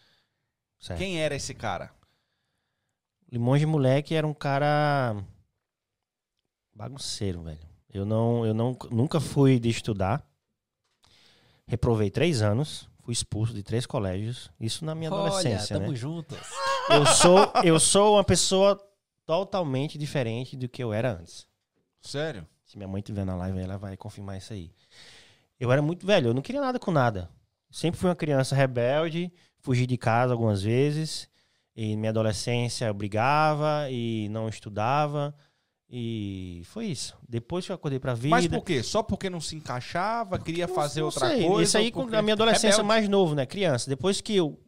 Certo. Quem era esse cara? Limões de moleque era um cara bagunceiro, velho. Eu não, eu não, nunca fui de estudar. Reprovei três anos. Fui expulso de três colégios. Isso na minha Olha, adolescência, tamo né? juntos. Eu sou, eu sou uma pessoa totalmente diferente do que eu era antes. Sério? Se minha mãe estiver na live, ela vai confirmar isso aí. Eu era muito velho, eu não queria nada com nada. Sempre fui uma criança rebelde, fugi de casa algumas vezes. E minha adolescência eu brigava e não estudava. E foi isso. Depois que eu acordei pra vida. Mas por quê? Só porque não se encaixava, queria Não- fazer não outra sei. coisa? Isso aí com a minha adolescência Rebelde. mais novo, né? Criança. Depois que eu.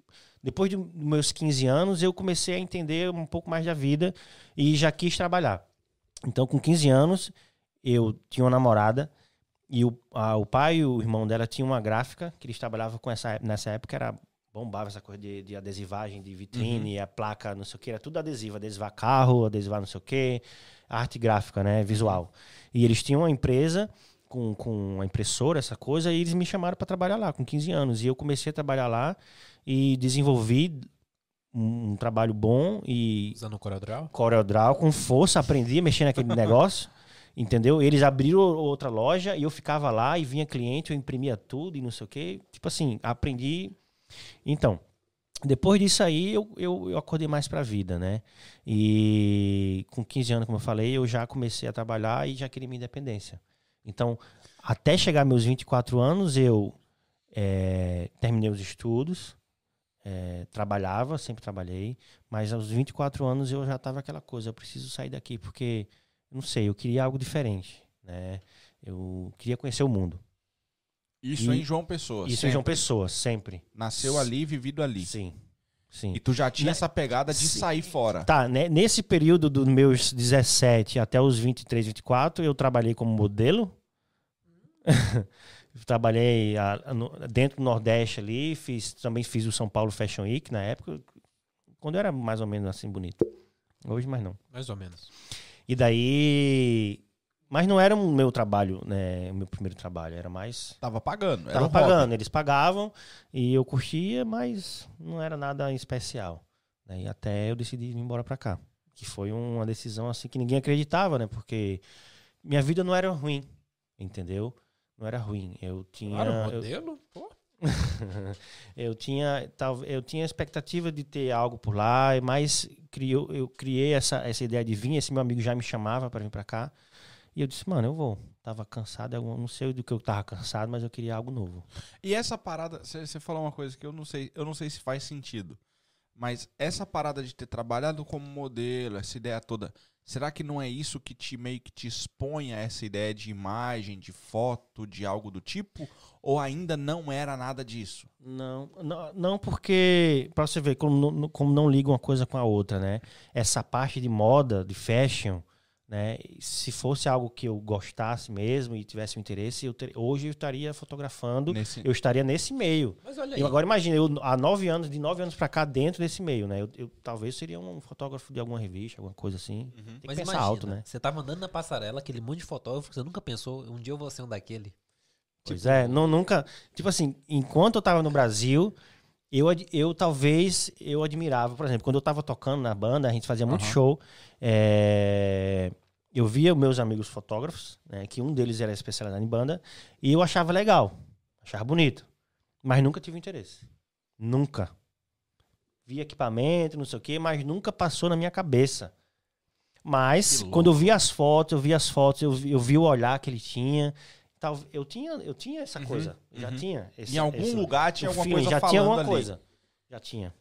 Depois dos meus 15 anos, eu comecei a entender um pouco mais da vida e já quis trabalhar. Então, com 15 anos, eu tinha uma namorada e o, a- o pai e o irmão dela tinham uma gráfica que eles trabalhavam com essa nessa época era bombava essa coisa de, de adesivagem de vitrine, a placa, não sei o que, era tudo adesivo, adesivar carro, adesivar não sei o que, arte gráfica, né, visual. E eles tinham uma empresa com, com uma impressora, essa coisa, e eles me chamaram para trabalhar lá com 15 anos. E eu comecei a trabalhar lá e desenvolvi um, um trabalho bom e Usando o CorelDRAW? CorelDRAW com força, aprendi a mexer naquele negócio, entendeu? Eles abriram outra loja e eu ficava lá e vinha cliente, eu imprimia tudo e não sei o quê. Tipo assim, aprendi. Então, depois disso aí, eu, eu, eu acordei mais pra vida, né? E com 15 anos, como eu falei, eu já comecei a trabalhar e já queria minha independência. Então, até chegar meus 24 anos, eu eh, terminei os estudos, eh, trabalhava, sempre trabalhei, mas aos 24 anos eu já tava aquela coisa, eu preciso sair daqui, porque, não sei, eu queria algo diferente, né? Eu queria conhecer o mundo. Isso E- em João Pessoa. Isso em sempre. João Pessoa, sempre. Nasceu ali, vivido ali. Sim. Sim. E tu já tinha Ne- essa pegada de Sim. sair fora. Tá, né, nesse período dos meus 17 até os 23, 24, eu trabalhei como modelo. trabalhei a- no- dentro do Nordeste ali, fiz, também fiz o São Paulo Fashion Week na época, quando eu era mais ou menos assim bonito. Hoje mais não. Mais ou menos. E daí. Mas não era o meu trabalho, né? O meu primeiro trabalho. Era mais. Tava pagando. Era Tava um hobby. pagando, eles pagavam e eu curtia, mas não era nada especial. Né? E até eu decidi ir embora pra cá. Que foi uma decisão assim que ninguém acreditava, né? Porque minha vida não era ruim, entendeu? Não era ruim. Eu tinha. Claro, eu- modelo? Pô. eu tinha tal, eu tinha expectativa de ter algo por lá, mas criou, eu criei essa, essa ideia de vir. Esse meu amigo já me chamava para vir para cá e eu disse, mano, eu vou. Tava cansado, eu não sei do que eu tava cansado, mas eu queria algo novo. E essa parada, você falou uma coisa que eu não sei, eu não sei se faz sentido. Mas essa parada de ter trabalhado como modelo, essa ideia toda, será que não é isso que te meio que te expõe a essa ideia de imagem, de foto, de algo do tipo? Ou ainda não era nada disso? Não, não, não porque, pra você ver como não, como não liga uma coisa com a outra, né? Essa parte de moda, de fashion, né? Se fosse algo que eu gostasse mesmo e tivesse um interesse, eu ter- hoje eu estaria fotografando, Nesse... eu estaria nesse meio. Mas olha aí. Eu agora imagina, eu há nove anos, de nove anos pra cá, dentro desse meio, né? Eu, eu talvez seria um fotógrafo de alguma revista, alguma coisa assim. Tem que Mas pensar imagina, alto, né? você tava andando na passarela, aquele monte de fotógrafo, você nunca pensou, um dia eu vou ser um daquele. Pois Tipo, é, não, nunca. Tipo assim, enquanto eu tava no Brasil, eu, eu talvez eu admirava, por exemplo, quando eu tava tocando na banda, a gente fazia muito Aham. show. é, eu via meus amigos fotógrafos, né, que um deles era especializado em banda, e eu achava legal, achava bonito, mas nunca tive interesse. Nunca. Vi equipamento, não sei o quê, mas nunca passou na minha cabeça. Mas, quando eu vi as fotos, eu vi as fotos, eu vi, eu vi o olhar que ele tinha. Tal, eu tinha, eu tinha essa Uhum, coisa. Já uhum. tinha. esse- em algum esse- lugar tinha alguma coisa já falando tinha alguma ali. coisa. Já tinha.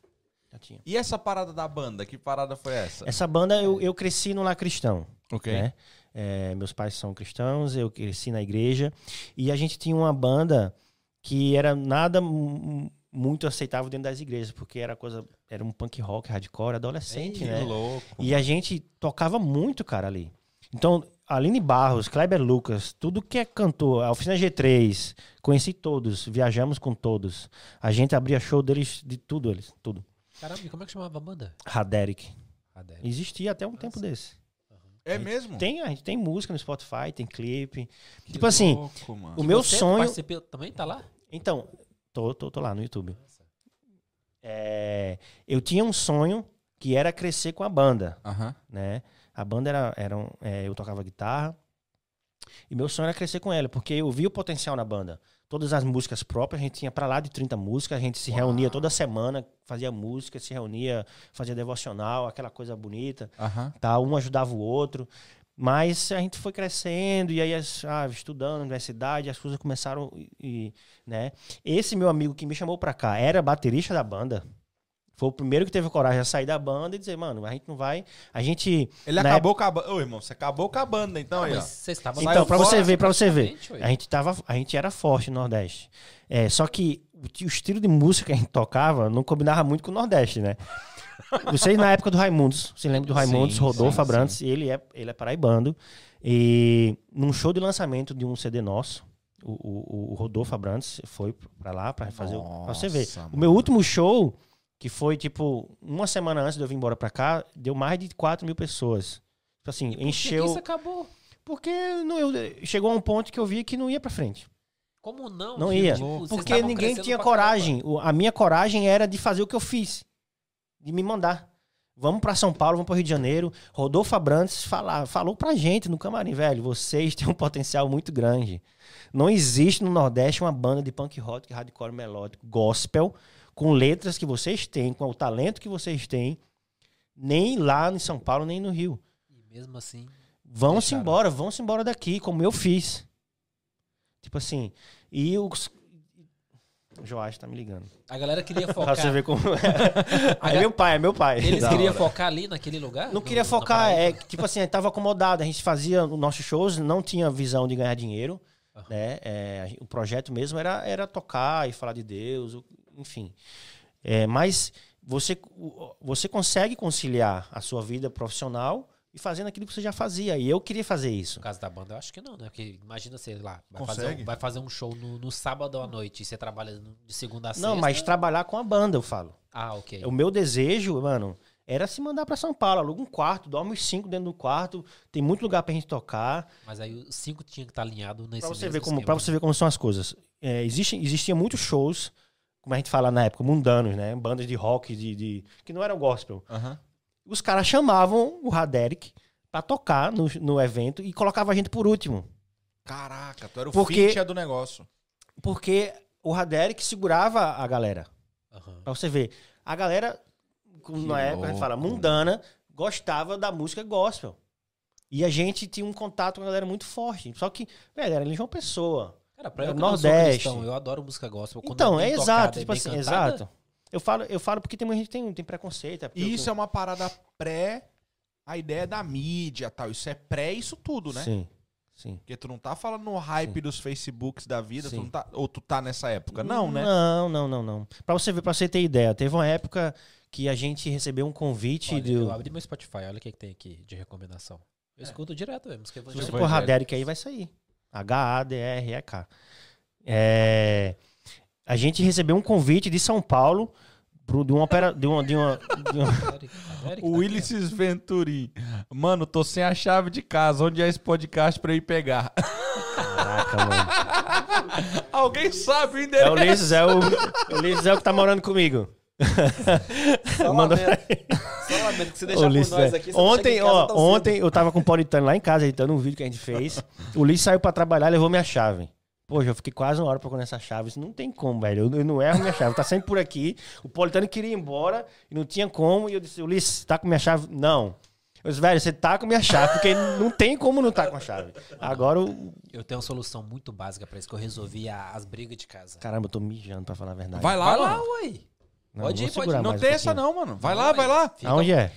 Já tinha. E essa parada da banda, que parada foi essa? Essa banda eu, eu cresci no lar cristão. Ok. né? É, meus pais são cristãos, eu cresci na igreja. E a gente tinha uma banda que era nada mu- muito aceitável dentro das igrejas, porque era coisa. Era um punk rock, hardcore, adolescente, Ei, né? louco. E a gente tocava muito, cara, ali. Então, Aline Barros, Kleber Lucas, tudo que é cantor, a Oficina G3, conheci todos, viajamos com todos. A gente abria show deles, de tudo eles, tudo. Caramba, e como é que chamava a banda? Raderic. Radel. Existia até um tempo desse. É mesmo? Tem, a gente tem música no Spotify, tem clipe. tipo assim, louco, mano. o meu Você sonho. participou- também tá lá? Então, tô, tô, tô lá no YouTube. É, eu tinha um sonho que era crescer com a banda. Aham. né? A banda era, era um- é, eu tocava guitarra e meu sonho era crescer com ela, porque eu vi o potencial na banda. Todas as músicas próprias, a gente tinha pra lá de 30 músicas, a gente se reunia toda semana, fazia música, se reunia, fazia devocional, aquela coisa bonita, tá? Um ajudava o outro. Mas a gente foi crescendo e aí ah, estudando na universidade, as coisas começaram e, e, né? Esse meu amigo que me chamou pra cá era baterista da banda. Foi o primeiro que teve coragem de sair da banda e dizer, mano, a gente não vai, a gente Ele Na acabou com a banda. Ô, irmão, você acabou com a banda, então aí, ó. Mas você estava Então, pra você ver, pra você ver. ué. A gente, tava, a gente era forte no Nordeste. É, só que o, o estilo de música que a gente tocava não combinava muito com o Nordeste, né? Vocês na época do Raimundos, você lembra do Raimundos, Sim, Rodolfo sim, Abrantes, ele é, ele é paraibando. E num show de lançamento de um CD nosso, o, o, o Rodolfo Abrantes foi pra lá pra fazer. o- pra você ver. Nossa, O meu último show, que foi tipo uma semana antes de eu vir embora pra cá, deu mais de 4 mil pessoas. Tipo assim, Por encheu. que isso acabou? Porque não, eu, chegou a um ponto que eu vi que não ia pra frente. Como não? Não filho? ia. Tipo, Porque ninguém tinha coragem. O- A minha coragem era de fazer o que eu fiz. De me mandar. Vamos pra São Paulo, vamos pro Rio de Janeiro. Rodolfo Abrantes fala, falou pra gente no camarim, velho, vocês têm um potencial muito grande. Não existe no Nordeste uma banda de punk rock, hardcore melódico, gospel, com letras que vocês têm, com o talento que vocês têm, nem lá em São Paulo, nem no Rio. E mesmo assim, Vão-se embora, vão-se embora daqui, como eu fiz. Tipo assim, e os. O Joás tá me ligando. A galera queria Pra focar. você ver como é. É meu pai, é meu pai. Eles queriam focar ali naquele lugar? Não No- queria focar, é tipo assim, tava acomodado. A gente fazia os nossos shows, não tinha visão de ganhar dinheiro, Aham. né? É, o projeto mesmo era, era tocar e falar de Deus, o- enfim. É, mas você, você consegue conciliar a sua vida profissional e fazendo aquilo que você já fazia. E eu queria fazer isso. No caso da banda, eu acho que não, né? Porque imagina, sei lá, vai, fazer Consegue? um, vai fazer um show no, no sábado à noite e você trabalha no- de segunda a sexta. Não, mas trabalhar com a banda, eu falo. Ah, ok. O meu desejo, mano, era se mandar pra São Paulo. Aluga um quarto, dorme os cinco dentro do quarto. Tem muito lugar pra gente tocar. Mas aí os cinco tinha que estar alinhado nesse Pra você, mesmo ver como, esquema, pra né? você ver como são as coisas. É, existem, existiam muitos shows, como a gente fala na época, mundanos, né? Bandas de rock, de, de- que não eram gospel. Aham. Os caras chamavam o Raderick pra tocar no, no evento e colocava a gente por último. Caraca, tu era o Porque- feature do negócio. Porque o Raderick segurava a galera. Aham. Pra você ver. A galera, como na época a gente fala, mundana, gostava da música gospel. E a gente tinha um contato com a galera muito forte. Só que, velho, era em João Pessoa. Cara, pra É eu que não sou Nordeste. cristão, eu adoro música gospel. Quando Então, é bem exato, tocada tipo bem assim, cantada, exato. Eu falo, eu falo porque tem muita gente que tem, tem preconceito. É E eu- isso é uma parada pré a ideia da mídia e tal. Isso é pré isso tudo, né? Sim, sim. Porque tu não tá falando no hype Sim. dos Facebooks da vida, tu não tá, ou tu tá nessa época. Não, né? Não, não, não, não. Pra você ver, pra você ter ideia, teve uma época que a gente recebeu um convite Olha, do. Eu abri meu Spotify, olha o que, que tem aqui de recomendação. Eu escuto direto mesmo, Se você pôr Raderick aí, vai sair. H-A-D-R-E-K. É, A gente recebeu um convite de São Paulo pro- de uma opera. De uma, de uma, de uma- Raderick O tá Willis Venturi. Mano, tô sem a chave de casa. Onde é esse podcast pra eu ir pegar? Caraca, mano. Alguém sabe o É endereço? o Ulisses, é o, o Ulisses é o que tá morando comigo. Só Manda lamento, só lamento que você deixar Ulisses, por nós é. aqui. Ontem, ó, ontem cedo. eu tava com o Paulitano lá em casa, editando um vídeo que a gente fez. O Ulisses saiu pra trabalhar e levou minha chave. Poxa, eu fiquei quase uma hora procurando essa chave. Isso não tem como, velho. Eu, eu não erro minha chave. Tá sempre por aqui. O Politano queria ir embora e não tinha como. E eu disse, Ulisses, tá com minha chave? Não. Eu disse, velho, você tá com minha chave, porque não tem como não tá com a chave. Agora, o... Eu tenho uma solução muito básica pra isso, que eu resolvi a- as brigas de casa. caramba, eu tô mijando pra falar a verdade. Vai lá, Vai lá, mano. Não, pode ir, pode ir. Não tem um essa não, mano. Vai Não, lá, vai lá. Fica- Aonde é?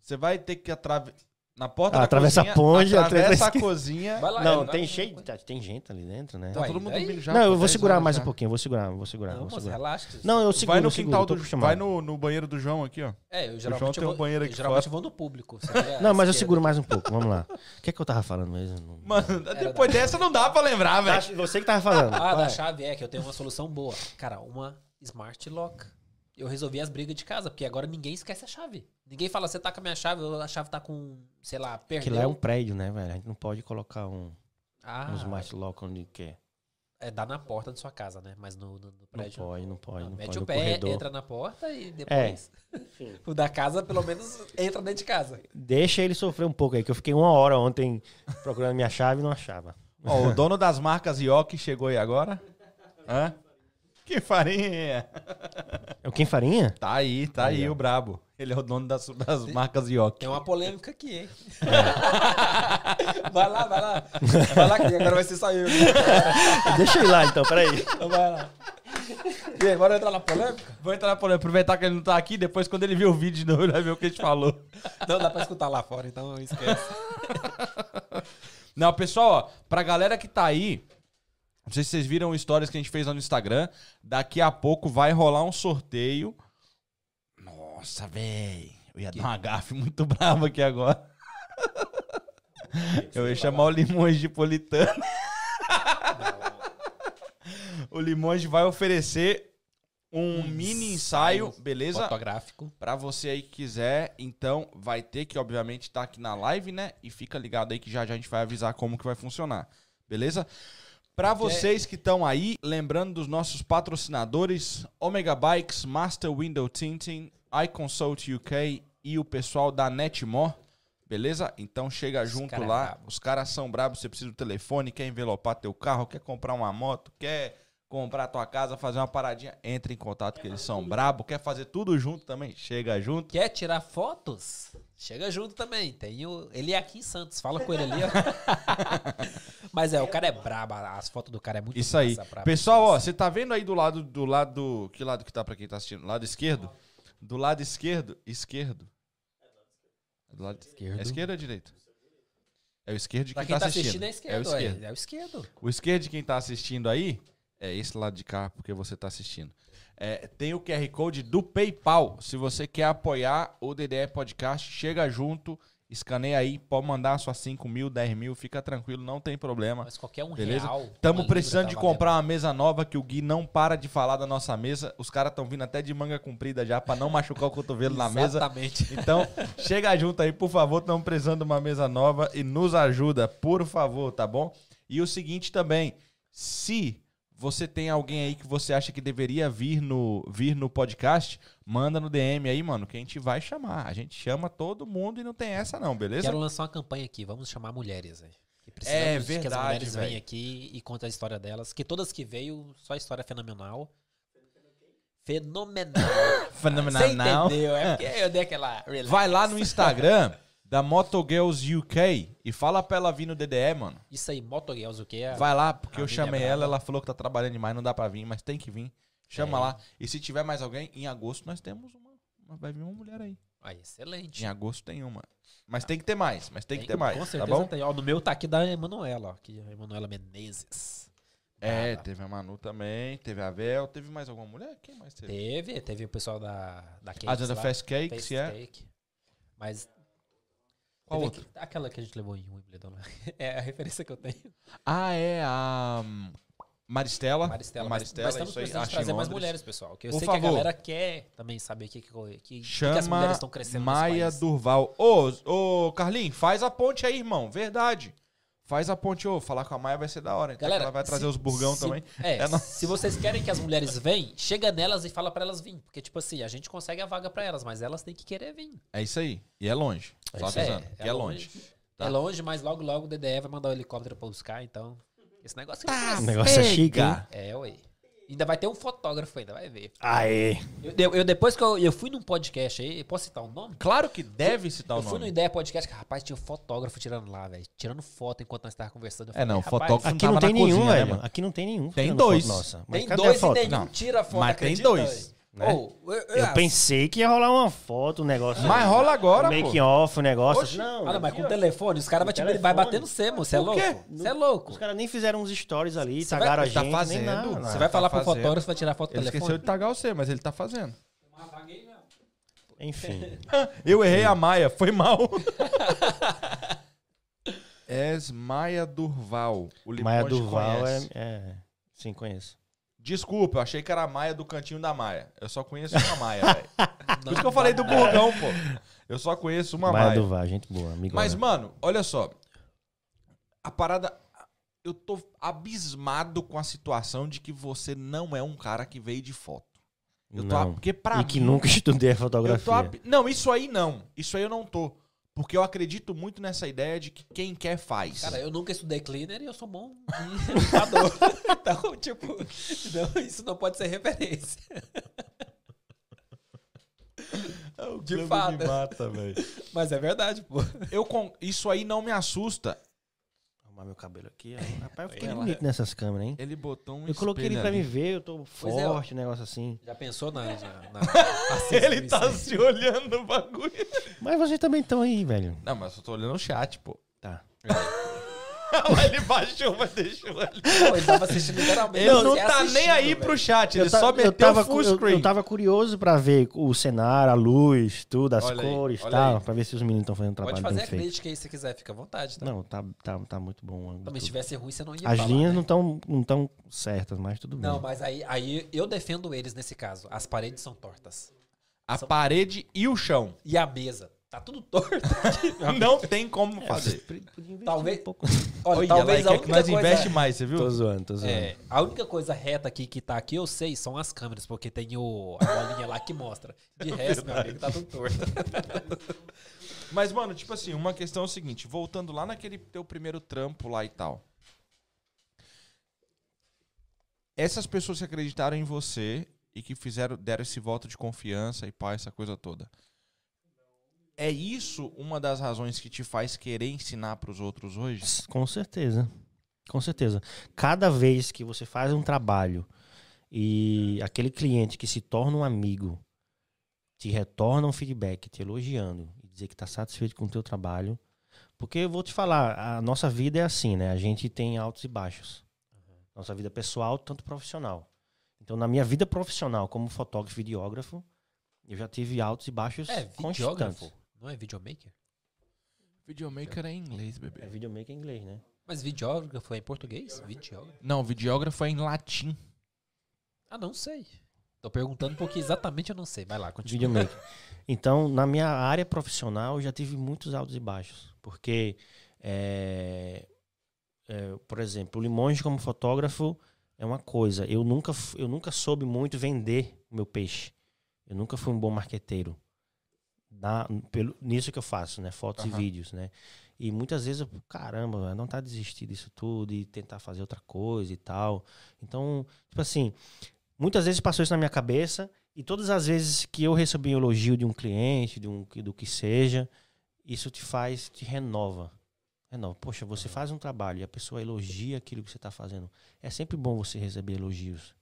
Você vai ter que atravessar... Na porta Ah, da atravessa cozinha. a ponte, Atravessa a atravessa- cozinha. Vai lá, Não, é, tem cheio. tá, Tem gente ali dentro, né? Tá todo mundo dormindo já. Não, eu vou 10 segurar mais já. um pouquinho, vou segurar, vou segurar, Não, vou segurar. relaxa. Não, eu seguro, Vai no seguro, quintal tô do... Vai no, no banheiro do João aqui, ó. É, eu João geralmente, tem eu um vou, banheiro eu aqui geralmente fora. vou no público. Não, mas eu seguro mais um pouco, vamos lá. O que é que eu tava falando mesmo? Mano, depois dessa não dá pra lembrar, velho. Tá, Você que tava falando. Ah, da chave é que eu tenho uma solução boa. Cara, uma smart lock. Eu resolvi as brigas de casa, porque agora ninguém esquece a chave. Ninguém fala, você tá com a minha chave, a chave tá com, sei lá, Que perdeu. lá é um prédio, né, velho? A gente não pode colocar um, Ah, um smart lock onde quer. é, dá na porta da sua casa, né? Mas no, no, no Não prédio... pode, não pode, não mete pode. o pé, corredor. entra na porta e depois... Enfim. O da casa, pelo menos, entra dentro de casa. Deixa ele sofrer um pouco aí, que eu fiquei uma hora ontem procurando minha chave e não achava. Ó, o dono das marcas Yoki chegou aí agora. Hã? Que farinha! É o Quem Farinha? Tá aí, tá aí, Aí, o brabo. Ele é o dono das, das marcas Yoki. Tem uma polêmica aqui, hein? vai lá, vai lá. Vai lá, que agora vai ser só eu. Deixa eu ir lá então, peraí. Então vai lá. E aí, bora entrar na polêmica? Vou entrar na polêmica, aproveitar que ele não tá aqui, depois quando ele ver o vídeo de novo, ele vai ver o que a gente falou. Não, dá pra escutar lá fora, então esquece. Não, pessoal, ó, pra galera que tá aí, não sei se vocês viram stories que a gente fez lá no Instagram, daqui a pouco vai rolar um sorteio. Nossa, véi. Eu ia dar uma gafe muito brava aqui agora. Eu ia chamar o Limões de Politano. O Limões vai oferecer um, mini ensaio, beleza? Fotográfico. Pra você aí que quiser, então vai ter que, obviamente, estar aqui na live, né? E fica ligado aí que já, já a gente vai avisar como que vai funcionar. Beleza? Pra vocês que estão aí, lembrando dos nossos patrocinadores, Omega Bikes, Master Window Tinting, iConsult UK e o pessoal da Netmore. Beleza? Então chega Os junto cara é lá. brabo. Os caras são bravos, você precisa do telefone, quer envelopar teu carro, quer comprar uma moto, quer comprar a tua casa, fazer uma paradinha, entre em contato que eles são brabo. Quer fazer tudo junto também? Chega junto. Quer tirar fotos? Chega junto também. Tem o... Ele é aqui em Santos. Fala com ele ali, ó. Mas é, o cara é brabo. As fotos do cara é muito Isso aí. Pessoal, ó, você tá vendo aí do lado do lado que lado que tá pra quem tá assistindo? Lado esquerdo? Do lado esquerdo, esquerdo. É do lado Esquerdo. É esquerda ou direita? É o esquerdo de quem, quem tá tá assistindo. assistindo é É o esquerdo. esquerdo. É, é o esquerdo. O esquerdo de quem tá assistindo aí é esse lado de cá, porque você tá assistindo. É, tem o QR Code do PayPal. Se você quer apoiar o DDE Podcast, chega junto, escaneia aí, pode mandar suas 5 mil, 10 mil, fica tranquilo, não tem problema. Mas qualquer um Beleza? real. Estamos precisando tá de comprar uma mesa nova que o Gui não para de falar da nossa mesa. Os caras estão vindo até de manga comprida já pra não machucar o cotovelo na mesa. Exatamente. Então, chega junto aí, por favor. Estamos precisando de uma mesa nova e nos ajuda, por favor, tá bom? E o seguinte também, se você tem alguém aí que você acha que deveria vir no, vir no podcast, manda no DM aí, mano, que a gente vai chamar. A gente chama todo mundo e não tem essa não, beleza? Quero lançar uma campanha aqui. Vamos chamar mulheres aí. É de que as verdade, mulheres venham aqui e contem a história delas. Que todas que veio, só história fenomenal. Fenomenal. Fenomenal. Você entendeu? É porque eu dei aquela. relax. Vai lá no Instagram da Motogirls UK e fala pra ela vir no DDE, mano. Isso aí, Motogirls, o que é? Vai lá, porque eu mina chamei é ela, ela falou que tá trabalhando demais, não dá pra vir, mas tem que vir. Chama É. lá. E se tiver mais alguém, em agosto nós temos uma. Vai vir uma mulher aí. Ah, excelente. Em agosto tem uma. Mas tem que ter mais, mas tem, que ter mais. Com tá certeza bom? tem. Ó, no meu tá aqui da Emanuela, ó. Aqui, a Emanuela Menezes. É, teve a Manu também, teve a Vel, teve mais alguma mulher? Quem mais teve? Teve, teve o pessoal da, da Cakes A da Fast Cakes, Fast é. Cake. Mas. Qual outra? aqui- aquela que a gente levou em Wimbledon. lá. É a referência que eu tenho. Ah, é a Maristela. Maristela. Mas- Maristela, mas estamos isso aí. acho trazer mais mulheres, pessoal. Que eu Por sei que favor. a galera quer também saber o que, que, que, que, que Chama as mulheres estão crescendo Maia. Durval. Ô, ô, Carlinhos, faz a ponte aí, irmão. Verdade. Faz a ponte, ô. Falar com a Maia vai ser da hora. Então Galera, ela vai trazer se- os burgão se- também. É, É se vocês querem que as mulheres venham, chega nelas e fala pra elas virem. Porque, tipo assim, a gente consegue a vaga pra elas, mas elas têm que querer vir. É isso aí. E é longe. Só aí. avisando. É é longe. Tá. É longe, mas logo, logo o DDE vai mandar o helicóptero pra buscar, então. Esse negócio é O negócio é chique? É, ué. Ainda vai ter um fotógrafo ainda, vai ver. Aê! Eu, eu- eu- depois que eu, eu fui num podcast aí, posso citar um nome? Claro que deve citar o eu fui no nome. Ideia Podcast, que rapaz, tinha um fotógrafo tirando lá, velho. Tirando foto enquanto nós estávamos conversando. Eu É, não, falei, rapaz, fotógrafo Aqui não tem nenhum, cozinha, né, velho. mano? Aqui não tem nenhum. Tem dois. foto Nossa. Mas Tem cadê dois a foto? e nenhum Não, tira foto, mas tem dois? Né? Ô, eu, Eu ah, pensei que ia rolar uma foto, um negócio. Mas rola agora, pô. Making off, um negócio. Não, Ah, não, mas aqui, com ó. telefone, os caras vai, vai bater no C, moço. Você é Por louco? quê? Você é louco. Os caras nem fizeram uns stories ali, Você tagaram vai- a tá gente, fazendo. nem nada. Você Você tá vai falar pro fazendo. fotógrafo, vai tirar foto do Ele telefone? esqueceu de tagar você, mas ele tá fazendo. Enfim. Eu errei a Maia, foi mal. És Maia Durval. O Maia Durval é, é. Sim, conheço. Desculpa, eu achei que era a Maia do cantinho da Maia. Eu só conheço uma Maia, velho. Por isso que eu falei do Burgão, pô. Eu só conheço uma Maia Maia. Durval, gente boa, amigo. Mas, mano, olha só. A parada. Eu tô abismado com a situação de que você não é um cara que veio de foto. Eu tô, não. porque pra E que mim, nunca estudei a eu tô fotografia. ab- Não, isso aí não. Isso aí eu não tô. Porque eu acredito muito nessa ideia de que quem quer faz. Cara, eu nunca estudei cleaner e eu sou bom em limpador. então, tipo, não, isso não pode ser referência. De fato. mata, velho. Mas é verdade, pô. Eu Isso aí não me assusta. Arrumar meu cabelo aqui. ó. Rapaz, eu fiquei Ela- bonito nessas câmeras, hein? Ele botou um Eu coloquei ele espelho pra ali. me ver, eu tô Pois é, ó. forte, um negócio assim. Já pensou na. na, na Ele tá se olhando no bagulho. Mas vocês também estão aí, velho. Não, mas eu tô olhando o chat, pô. Tá. Ele baixou, mas deixou ali. Pô, ele tava assistindo literalmente. Ele não você tá nem aí velho. pro chat, ele Eu ta- só eu meteu tava, full cu- eu, screen. eu tava curioso pra ver o cenário, a luz, tudo, as Olha cores e tal, aí. pra ver se os meninos estão fazendo um trabalho Pode fazer bem a feito. crítica aí se quiser, fica à vontade. Tá? Não, tá, tá, tá muito bom. o ângulo, Também se tudo. tivesse ruim, você não ia As falar, linhas né? não estão não tão certas, mas tudo bem. Não, mas aí, aí eu defendo eles nesse caso. As paredes são tortas. A parede e o chão. E a mesa. Tá tudo torto. Não tem como É, fazer. Talvez- um pouco. Olha, Olha, talvez lá, a que nós coisa... investe mais, você viu? Tô zoando, tô zoando. É, a única coisa reta aqui que tá aqui, eu sei, são as câmeras, porque tem o, a bolinha lá que mostra. De resto, meu amigo, tá tudo torto. Mas, mano, tipo assim, uma questão é o seguinte, voltando lá naquele teu primeiro trampo lá e tal. essas pessoas que acreditaram em você e que fizeram, deram esse voto de confiança e pá, essa coisa toda. É isso uma das razões que te faz querer ensinar para os outros hoje? Com certeza. Com certeza. Cada vez que você faz um trabalho e aquele cliente que se torna um amigo te retorna um feedback te elogiando e dizer que está satisfeito com o teu trabalho, porque eu vou te falar, a nossa vida é assim, né? A gente tem altos e baixos. Nossa vida pessoal, tanto profissional. Então, na minha vida profissional, como fotógrafo e videógrafo, eu já tive altos e baixos É, constantes. Não é videomaker? Videomaker é em inglês, bebê. É videomaker em inglês, né? Mas videógrafo é em português? Videógrafo. Não, videógrafo é em latim. Ah, não sei. Tô perguntando porque exatamente eu não sei. Vai lá, continua. Videomaker. Então, na minha área profissional, eu já tive muitos altos e baixos. Porque, é, é, por exemplo, o Limonge como fotógrafo é uma coisa. Eu nunca, eu nunca soube muito vender o meu peixe. Eu nunca fui um bom marqueteiro. Na, pelo, nisso que eu faço, né? Fotos Aham. e vídeos, né? E muitas vezes eu, caramba, não tá desistir disso tudo e tentar fazer outra coisa e tal. Então, tipo assim, muitas vezes passou isso na minha cabeça e todas as vezes que eu recebi um elogio de um cliente, de um do que seja, isso te faz, te renova. Renova. Poxa, você faz um trabalho e a pessoa elogia aquilo que você está fazendo. É sempre bom você receber elogios.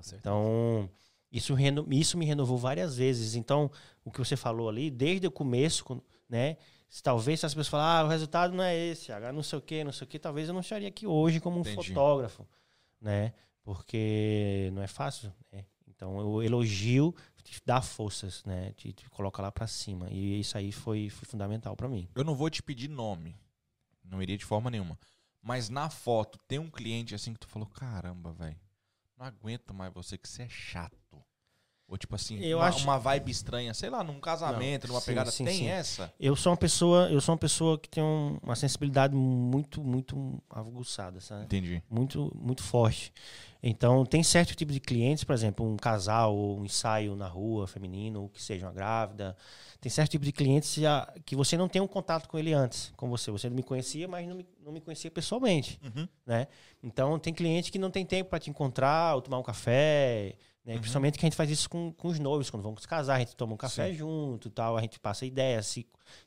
Com certeza. Então, isso, reno- isso me renovou várias vezes. Então, o que você falou ali, desde o começo, né? Talvez se as pessoas falarem, ah, o resultado não é esse, ah, não sei o que, não sei o que, talvez eu não estaria aqui hoje como um Entendi. fotógrafo, né? Porque não é fácil, né? Então, o elogio te dá forças, né? Te, te coloca lá pra cima. E isso aí foi, foi fundamental pra mim. Eu não vou te pedir nome. Não iria de forma nenhuma. Mas na foto, tem um cliente assim que tu falou, caramba, velho. Não aguento mais você, que você é chato. Ou tipo assim, Eu uma, acho- uma vibe estranha, sei lá, num casamento, numa sim, pegada. sim, tem sim. essa? Eu sou uma pessoa, eu sou uma pessoa que tem um- uma sensibilidade muito, muito aguçada, sabe? Entendi. muito muito forte. Então, tem certo tipo de clientes, por exemplo, um casal ou um ensaio na rua, feminino, ou que seja uma grávida. Tem certo tipo de clientes que você não tem um contato com ele antes, com você. Você não me conhecia, mas não me, não me conhecia pessoalmente, Uhum. né? Então, tem cliente que não tem tempo para te encontrar ou tomar um café, né? Uhum. Principalmente que a gente faz isso com, com os noivos, quando vamos casar, a gente toma um café Sim. junto, tal, a gente passa ideias, se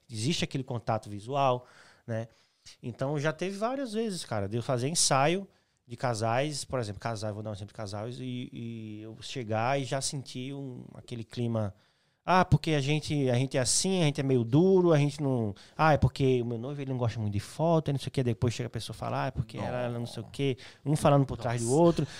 existe aquele contato visual, né? Então já teve várias vezes, cara, de eu fazer ensaio de casais, por exemplo, casais, vou dar um exemplo de casais, e, e eu chegar e já sentir um, aquele clima. Ah, porque a gente, a gente é assim, a gente é meio duro, a gente não. Ah, é porque o meu noivo ele não gosta muito de foto, não sei o quê. Depois chega a pessoa falar, ah, é porque ela não sei o quê, um falando por trás do outro.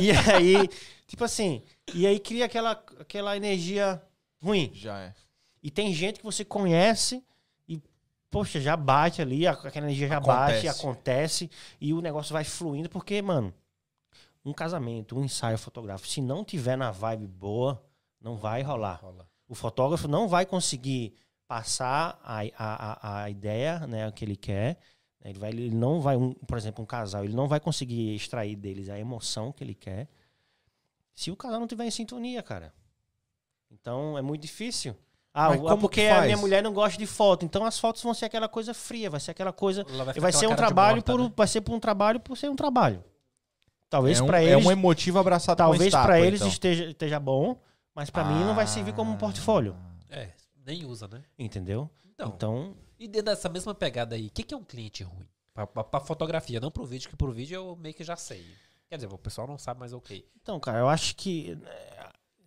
E aí, tipo assim, e aí cria aquela, aquela energia ruim. Já é. E tem gente que você conhece e, poxa, já bate ali, aquela energia já bate, Acontece. acontece, e o negócio vai fluindo, porque, mano, um casamento, um ensaio fotográfico, se não tiver na vibe boa, não vai rolar. Rola. O fotógrafo não vai conseguir passar a, a, a, ideia né, que ele quer. né, Ele, vai, ele não vai, um, por exemplo, um casal, ele não vai conseguir extrair deles a emoção que ele quer se o casal não tiver em sintonia, cara. Então é muito difícil. Ah, Mas é como porque que a minha mulher não gosta de foto. Então as fotos vão ser aquela coisa fria, vai ser aquela coisa. Ela Vai, ficar ser um trabalho morta, por, né? vai ser por um trabalho por ser um trabalho. Talvez é um, pra é eles, um emotivo abraçado talvez para eles então. esteja, esteja bom, mas pra mim não vai servir como um portfólio, É, nem usa, né? entendeu? Então, Então, e dentro dessa mesma pegada aí, o que, que é um cliente ruim? Pra fotografia, não pro vídeo, que pro vídeo eu meio que já sei. Quer dizer, o pessoal não sabe, mas ok. então, cara, eu acho que né,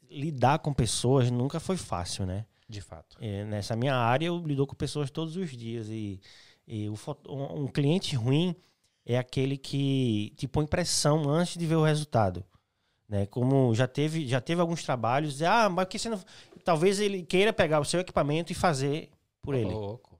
lidar com pessoas nunca foi fácil, né? De fato. É, nessa minha área eu lido com pessoas todos os dias e, e o foto- um, um cliente ruim é aquele que te põe pressão antes de ver o resultado. Né? Como já teve, já teve alguns trabalhos, ah, mas que você não. Talvez ele queira pegar o seu equipamento e fazer por Ô, ele. Louco.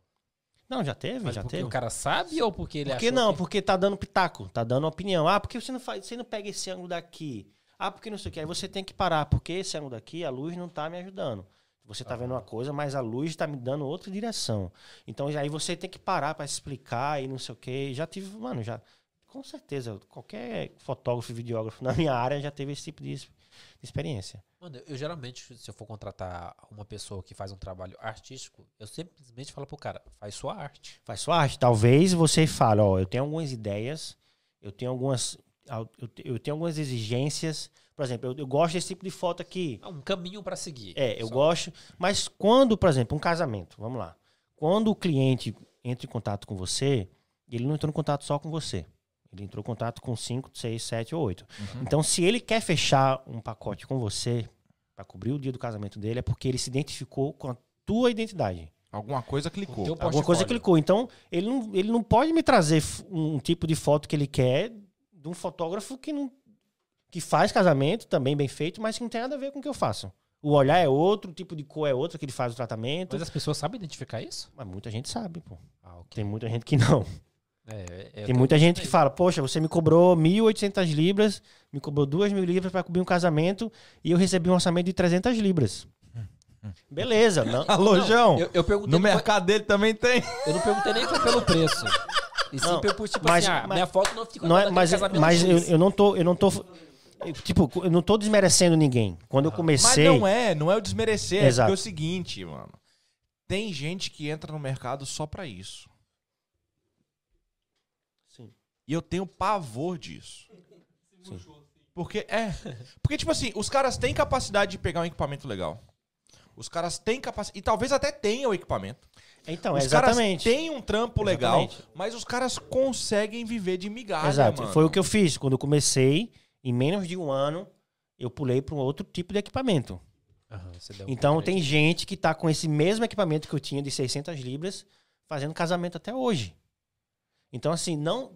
Não, já teve, Mas já porque teve. o cara sabe ou porque ele Por que achou não? que- Porque tá dando pitaco, tá dando opinião. Ah, porque você não faz, você não pega esse ângulo daqui. Ah, porque não sei o que. Aí você tem que parar, porque esse ângulo daqui, a luz não tá me ajudando. Você tá vendo uma coisa, mas a luz tá me dando outra direção. Então aí você tem que parar para explicar e não sei o que. Já tive, mano, já com certeza, qualquer fotógrafo e videógrafo na minha área já teve esse tipo de, ex- de experiência. Mano, eu geralmente, se eu for contratar uma pessoa que faz um trabalho artístico, eu simplesmente falo pro cara, faz sua arte. Faz sua arte. Talvez você fale, ó, eu tenho algumas ideias, eu tenho algumas eu, tenho algumas exigências. Por exemplo, eu, eu gosto desse tipo de foto aqui. É um caminho pra seguir. É, eu Só. gosto. Mas quando, por exemplo, um casamento, vamos lá. Quando o cliente entra em contato com você, ele não entrou em contato só com você. Ele entrou em contato com 5, 6, 7 ou 8. Então, se ele quer fechar um pacote com você para cobrir o dia do casamento dele, é porque ele se identificou com a tua identidade. Alguma coisa clicou. Alguma coisa clicou. Então, ele não, ele não pode me trazer um tipo de foto que ele quer de um fotógrafo que não que faz casamento também bem feito, mas que não tem nada a ver com o que eu faço. O olhar é outro, o tipo de cor é outro que ele faz o tratamento. Mas as pessoas sabem identificar isso? Mas muita gente sabe, pô. Ah, ok. Tem muita gente que não. É, Tem muita gente que fala, poxa, você me cobrou 1.800 libras, me cobrou 2.000 libras para cobrir um casamento e eu recebi um orçamento de 300 libras. Beleza, não. Alô, João. Eu, eu perguntei No foi- mercado dele também tem. eu não perguntei nem foi pelo preço. E Não, tipo mas- assim, ah, mas- minha foto não fica Não é, mas mas eu, eu não tô, eu não tô eu, tipo, eu não tô desmerecendo ninguém. Quando eu Mas comecei, não é, não é o desmerecer. É Exato. porque é o seguinte, mano. Tem gente que entra no mercado só pra isso. E eu tenho pavor disso. Sim. Porque é. Porque, tipo assim, os caras têm capacidade de pegar um equipamento legal. Os caras têm capacidade. E talvez até tenham o equipamento. Então, os exatamente. caras têm um trampo legal, Exatamente. mas os caras conseguem viver de migalha, Exato. mano. Foi o que eu fiz. Quando eu comecei, em menos de um ano, eu pulei para um outro tipo de equipamento. Aham, você deu um Então tem gente que tá com esse mesmo equipamento que eu tinha de 600 libras fazendo casamento até hoje. Então assim, não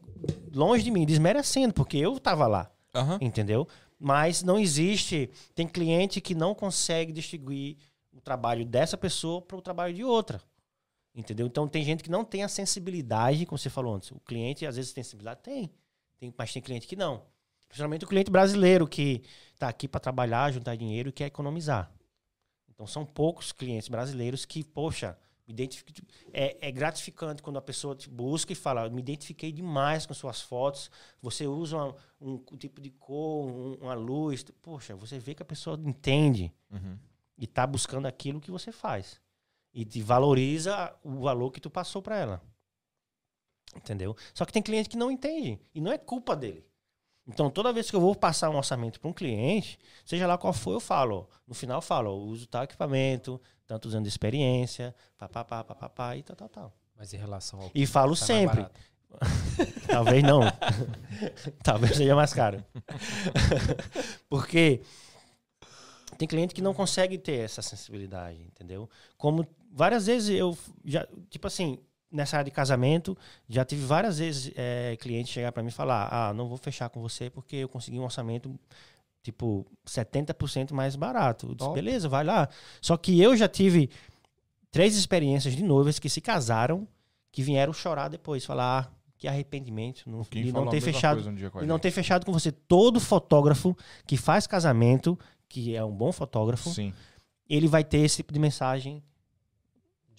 longe de mim desmerecendo, porque eu tava lá, Aham. entendeu? Mas não existe, tem cliente que não consegue distinguir o trabalho dessa pessoa para o trabalho de outra. Entendeu? Então tem gente que não tem a sensibilidade, como você falou antes. O cliente às vezes tem sensibilidade, tem, tem mas tem cliente que não. Principalmente o cliente brasileiro que está aqui para trabalhar, juntar dinheiro e quer economizar. Então são poucos clientes brasileiros que, poxa, me identifico, é, é gratificante quando a pessoa te busca e fala, me identifiquei demais com suas fotos, você usa uma- um, tipo de cor, um- uma luz, poxa, você vê que a pessoa entende Uhum. e tá buscando aquilo que você faz. E te valoriza o valor que tu passou para ela. Entendeu? Só que tem cliente que não entende. E não é culpa dele. Então, toda vez que eu vou passar um orçamento para um cliente, seja lá qual for, eu falo. No final, eu falo, uso tal equipamento, tantos anos de experiência, papapá, papapá e tal, tal, tal. Mas em relação ao E falo tá sempre. Talvez não. Talvez seja mais caro. Porque tem cliente que não consegue ter essa sensibilidade, entendeu? Como várias vezes eu já, tipo assim, nessa área de casamento, já tive várias vezes é, cliente chegar para mim e falar: "Ah, não vou fechar com você porque eu consegui um orçamento tipo 70% mais barato". Eu disse, Top. beleza, vai lá. Só que eu já tive três experiências de noivas que se casaram, que vieram chorar depois, falar: ah, que arrependimento não, Quem de não ter fechado um e não ter fechado com você. Todo fotógrafo que faz casamento, que é um bom fotógrafo, Sim. ele vai ter esse tipo de mensagem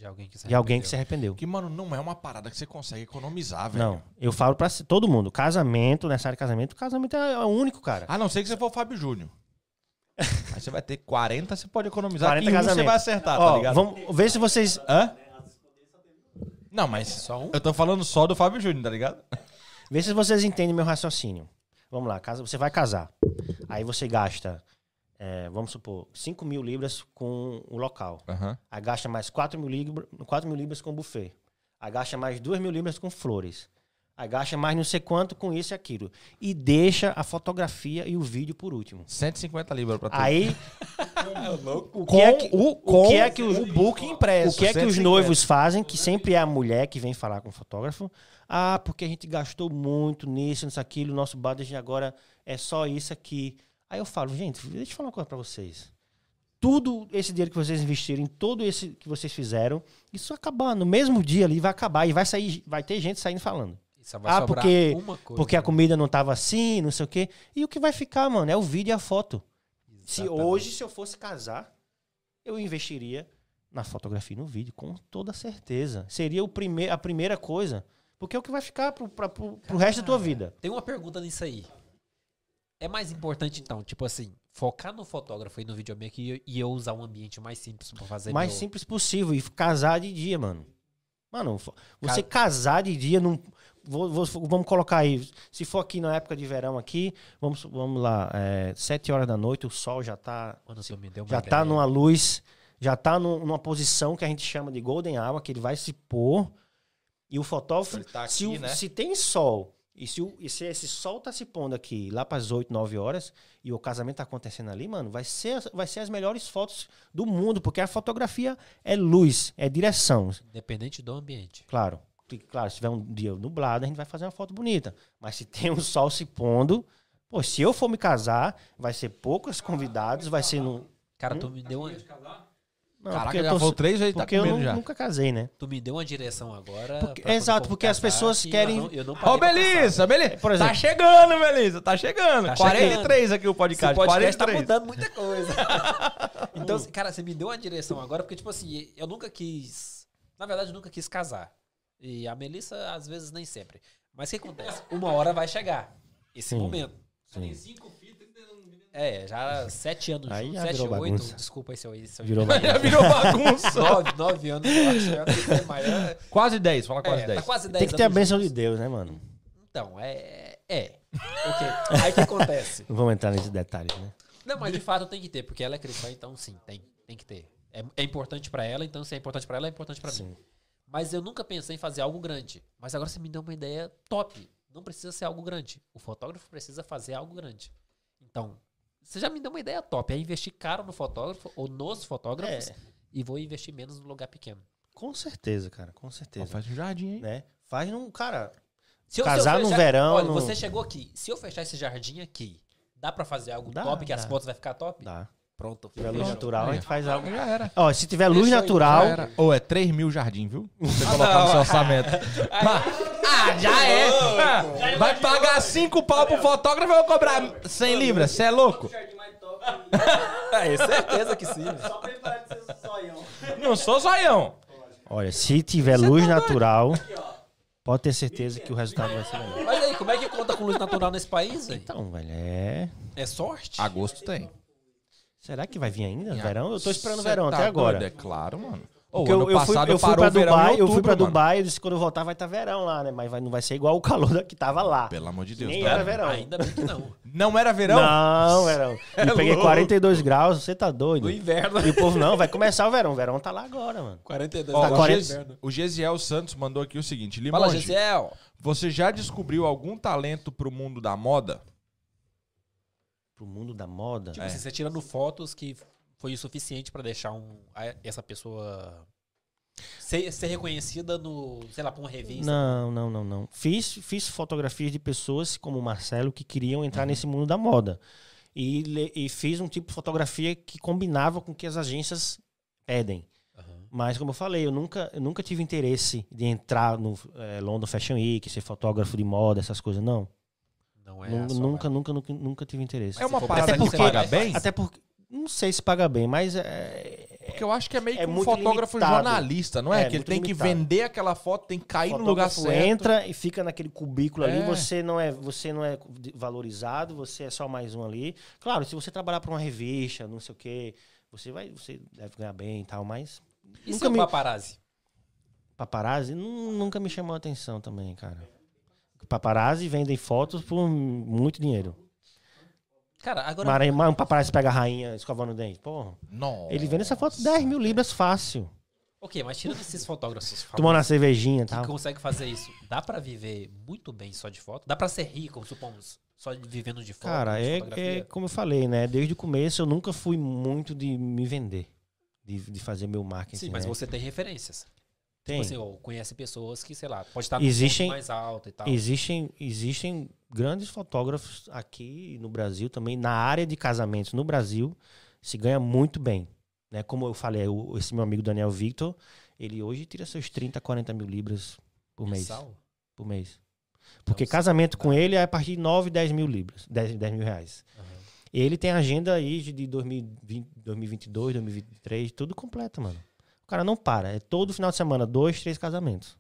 De alguém que se de alguém que se arrependeu. arrependeu. Que, mano, não é uma parada que você consegue economizar, velho. Não, eu falo pra todo mundo, casamento, nessa área de casamento, casamento é o único, cara. A não ser que você for o Fábio Júnior. Aí você vai ter 40, você pode economizar. 40 e um você vai acertar, Ó, tá ligado? vamos ver se vocês... Hã? Não, mas Só um? eu tô falando só do Fábio Júnior, tá ligado? Vê se vocês entendem meu raciocínio. Vamos lá, casa, você vai casar. Aí você gasta, é, vamos supor, 5 mil libras com o local. Aham. Aí gasta mais 4 mil, libras, 4 mil libras com buffet. Aí gasta mais 2 mil libras com flores. Aí gasta mais não sei quanto com isso e aquilo. E deixa a fotografia e o vídeo por último. 150 libras pra tu. Aí, o que é que, o, o que é que os, o book impresso. o que é que os 150. noivos fazem, que sempre é a mulher que vem falar com o fotógrafo? Ah, porque a gente gastou muito nisso, nisso, aquilo, o nosso budget agora é só isso aqui. Aí eu falo, gente, deixa eu falar uma coisa pra vocês. Tudo esse dinheiro que vocês investiram, todo esse que vocês fizeram, isso acabar no mesmo dia ali, vai acabar e vai sair, vai ter gente saindo falando. Ah, porque- coisa, Porque a né? comida não tava assim, não sei o quê. E o que vai ficar, mano, é o vídeo e a foto. Se Exatamente. hoje, se eu fosse casar, eu investiria na fotografia e no vídeo, com toda certeza. Seria o prime a primeira coisa. Porque é o que vai ficar pro, pra, pro, pro resto da tua vida. Tem uma pergunta nisso aí. É mais importante, então, tipo assim, focar no fotógrafo e no videomaker e, e eu usar um ambiente mais simples pra fazer mais meu- simples possível. E casar de dia, mano. Mano, você casar de dia num. vou- vou- vamos colocar aí. Se for aqui na época de verão aqui, vamos, vamos lá, é, 7 horas da noite, o sol já tá, Mano, me deu uma já ideia. tá numa luz, já tá num- numa posição que a gente chama de golden hour, que ele vai se pôr. E o fotógrafo, tá se, aqui, o- né? se tem sol, e se, o- e se esse sol tá se pondo aqui lá para as 8, 9 horas, e o casamento tá acontecendo ali, mano, vai ser, as- vai ser as melhores fotos do mundo, porque a fotografia é luz, é direção. Independente do ambiente. Claro, claro, se tiver um dia nublado, a gente vai fazer uma foto bonita. Mas se tem um sol se pondo, pô, se eu for me casar, vai ser poucos convidados, vai ser no. Cara, tu me deu uma, Não, Caraca, eu já tô- falou três vezes, tá Porque com eu já. nunca casei, né? tu me deu uma direção agora. Porque- exato, porque as pessoas que querem- Eu não, eu não Ô, Melissa. Por exemplo- tá chegando, Melissa. Tá chegando. Tá 43 aqui o podcast. podcast tá 43. mudando muita coisa. então, assim, cara, você me deu uma direção agora, porque, tipo assim, eu nunca quis. Na verdade, eu nunca quis casar. E a Melissa, às vezes, nem sempre. Mas o que acontece? Uma hora vai chegar. Esse Sim. momento. Sim. É, já sete anos Aí juntos, já sete, virou oito. bagunça. Desculpa aí se eu, se eu Virou Já bagunça. virou bagunça. Nove, nove anos, eu acho maior. quase 10, fala quase É, 10. tá quase dez Tem que ter a bênção de juntos. Deus, né, mano? Então, é. É. Ok. Aí o que acontece? Não vamos entrar nesses detalhes, né? Não, mas de fato tem que ter, porque ela é cristã, então sim, tem, tem que ter. É, é importante pra ela, então se é importante pra ela, é importante pra mim. Mas eu nunca pensei em fazer algo grande. Mas agora você me deu uma ideia top. Não precisa ser algo grande. O fotógrafo precisa fazer algo grande. Então, você já me deu uma ideia top. É investir caro no fotógrafo ou nos fotógrafos É. e vou investir menos no lugar pequeno. Com certeza, cara, com Ó, certeza. faz um jardim, hein? Né? Faz num. Cara, Se eu- Casar no verão, Olha, no- você chegou aqui. Se eu fechar esse jardim aqui, dá pra fazer algo Dá, top que as dá. fotos vai ficar top? dá. Pronto. Se tiver luz Fechou. natural, a gente faz algo. Já era. Ó, se tiver luz Fechou aí, natural. Ou é 3 mil jardim, viu? Você Ah, colocar no não. seu orçamento. Ah, já é. Ah, vai pagar 5 pau pro fotógrafo e eu vou cobrar 100 libras. Você é louco? É, certeza que sim. Só pra ele parar de ser zoião. Não sou zoião. Olha, se tiver luz natural, pode ter certeza que o resultado vai ser melhor. Mas aí, como é que conta com luz natural nesse país, velho? Então, velho, é. É sorte? Agosto tem. Será que vai vir ainda? Verão? Eu tô esperando o Cê verão tá até agora. doido? É claro, mano. Eu, eu fui, passado eu fui pra Dubai, eu fui outubro, pra. Dubai, eu disse que quando eu voltar vai estar verão lá, né? Mas vai- não vai ser igual o calor que tava lá. Pelo amor de Deus. Nem tá? era verão. Ainda bem que não. Não era verão? Não, verão. É Eu peguei louco. 42 graus, você tá doido? No inverno. E o povo, não, vai começar o verão. O verão tá lá agora, mano. 42 Ó, Tá o, 40. Gesi- o Gesiel Santos mandou aqui o seguinte: Fala, Limonge, Gisiel. você já descobriu algum talento pro mundo da moda? Pro mundo da moda. Tipo assim, você tirando fotos que foi o suficiente pra deixar um, essa pessoa ser, ser reconhecida no, sei lá, pra uma revista. Não, não, não, não. Fiz, fiz fotografias de pessoas como o Marcelo que queriam Uhum. entrar nesse mundo da moda. E, le- e fiz um tipo de fotografia que combinava com o que as agências pedem. Mas, como eu falei, eu nunca, eu nunca tive interesse de entrar no eh, London Fashion Week, ser fotógrafo de moda, essas coisas. Não. Não é nunca, vibe. nunca, nunca, nunca tive interesse. É uma parada Até que porque- paga bem? Até porque. Não sei se paga bem, mas é. Porque eu acho que é meio que É um muito fotógrafo limitado. jornalista, não é? É, que ele tem que limitado. vender aquela foto, tem que cair no lugar certo. entra e fica naquele cubículo ali, É. você não é, você não é valorizado, você é só mais um ali. Claro, se você trabalhar para uma revista, não sei o quê, você vai, você deve ganhar bem e tal, mas E nunca me paparazzi? paparazzi nu- nunca me chamou a atenção também, cara. Paparazzi vendem fotos por muito dinheiro. Cara, agora... Mas um paparazzi pega a rainha escovando o dente. Porra, Não. ele vende essa foto 10 mil libras fácil. Ok, mas tirando esses fotógrafos Tomando uma cervejinha e que tal. consegue fazer isso, dá pra viver muito bem só de foto? Dá pra ser rico, supomos, só vivendo de foto? Cara, de é, é como eu falei, né? Desde o começo eu nunca fui muito de me vender. De, de fazer meu marketing. Sim, mas né? você tem referências. Tem. Tipo assim, ó, conhece pessoas que, sei lá, pode estar Existem- mais alto e tal. Existem, existem grandes fotógrafos aqui no Brasil também, na área de casamentos no Brasil, se ganha muito bem. Né? Como eu falei, o- esse meu amigo Daniel Victor, ele hoje tira seus 30, 40 mil libras por mês. Mensal? Por mês. Porque Então, casamento com ele é a partir de 9, 10 mil libras. 10, 10 mil reais. Aham. Ele tem agenda aí de 2020, 2022, 2023, tudo completo, mano. O cara não para. É todo final de semana, dois, três casamentos.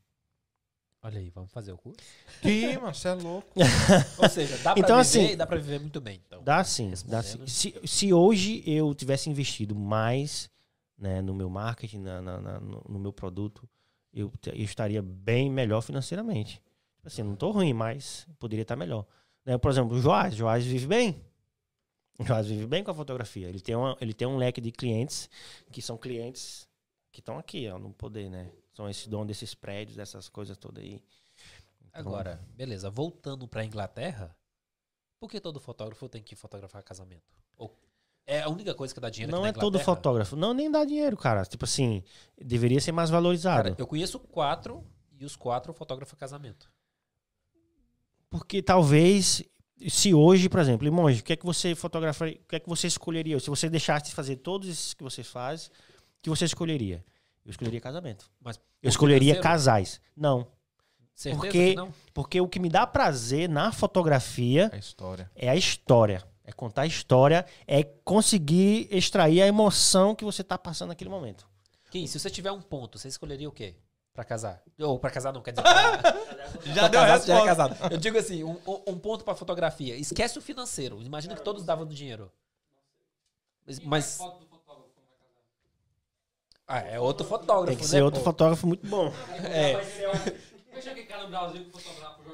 Olha aí, vamos fazer o curso? Que, mano, você é louco. Ou seja, dá pra Então, viver assim, e dá pra viver muito bem. Então. Dá sim, dá sim. Se, se hoje eu tivesse investido mais né, no meu marketing, na, na- na- no, no meu produto, eu, eu estaria bem melhor financeiramente. Assim, não tô ruim, mas poderia estar melhor. Né, Por exemplo, o Joás. O Joás vive bem. O Joás vive bem com a fotografia. Ele tem, uma, ele tem um leque de clientes que são clientes que estão aqui, ó, no poder, né? São esses donos desses prédios, dessas coisas todas aí. Agora, beleza, voltando pra Inglaterra, por que todo fotógrafo tem que fotografar casamento? Ou é a única coisa que dá dinheiro Não é todo fotógrafo. Não, nem dá dinheiro, cara. Tipo assim, deveria ser mais valorizado. Cara, eu conheço quatro e os quatro fotografam casamento. Porque talvez, se hoje, por exemplo, Limonge, o que é que você fotografa, o que é que você escolheria? Se você deixasse de fazer todos esses que você faz, que você escolheria? Eu escolheria casamento. Mas Eu escolheria financeiro? casais. Não. Certeza Porque- que não? Porque o que me dá prazer na fotografia A história. é a história. É contar a história, é conseguir extrair a emoção que você tá passando naquele momento. Kim, se você tiver um ponto, você escolheria o quê? Pra casar? Ou pra casar não, quer dizer, pra, Já pra casar, você já é casado. Eu digo assim, um, um- ponto pra fotografia. Esquece o financeiro. Imagina que todos davam dinheiro. Mas... mas- Ah, é outro fotógrafo, Tem que né, ser outro pô? fotógrafo muito bom. É.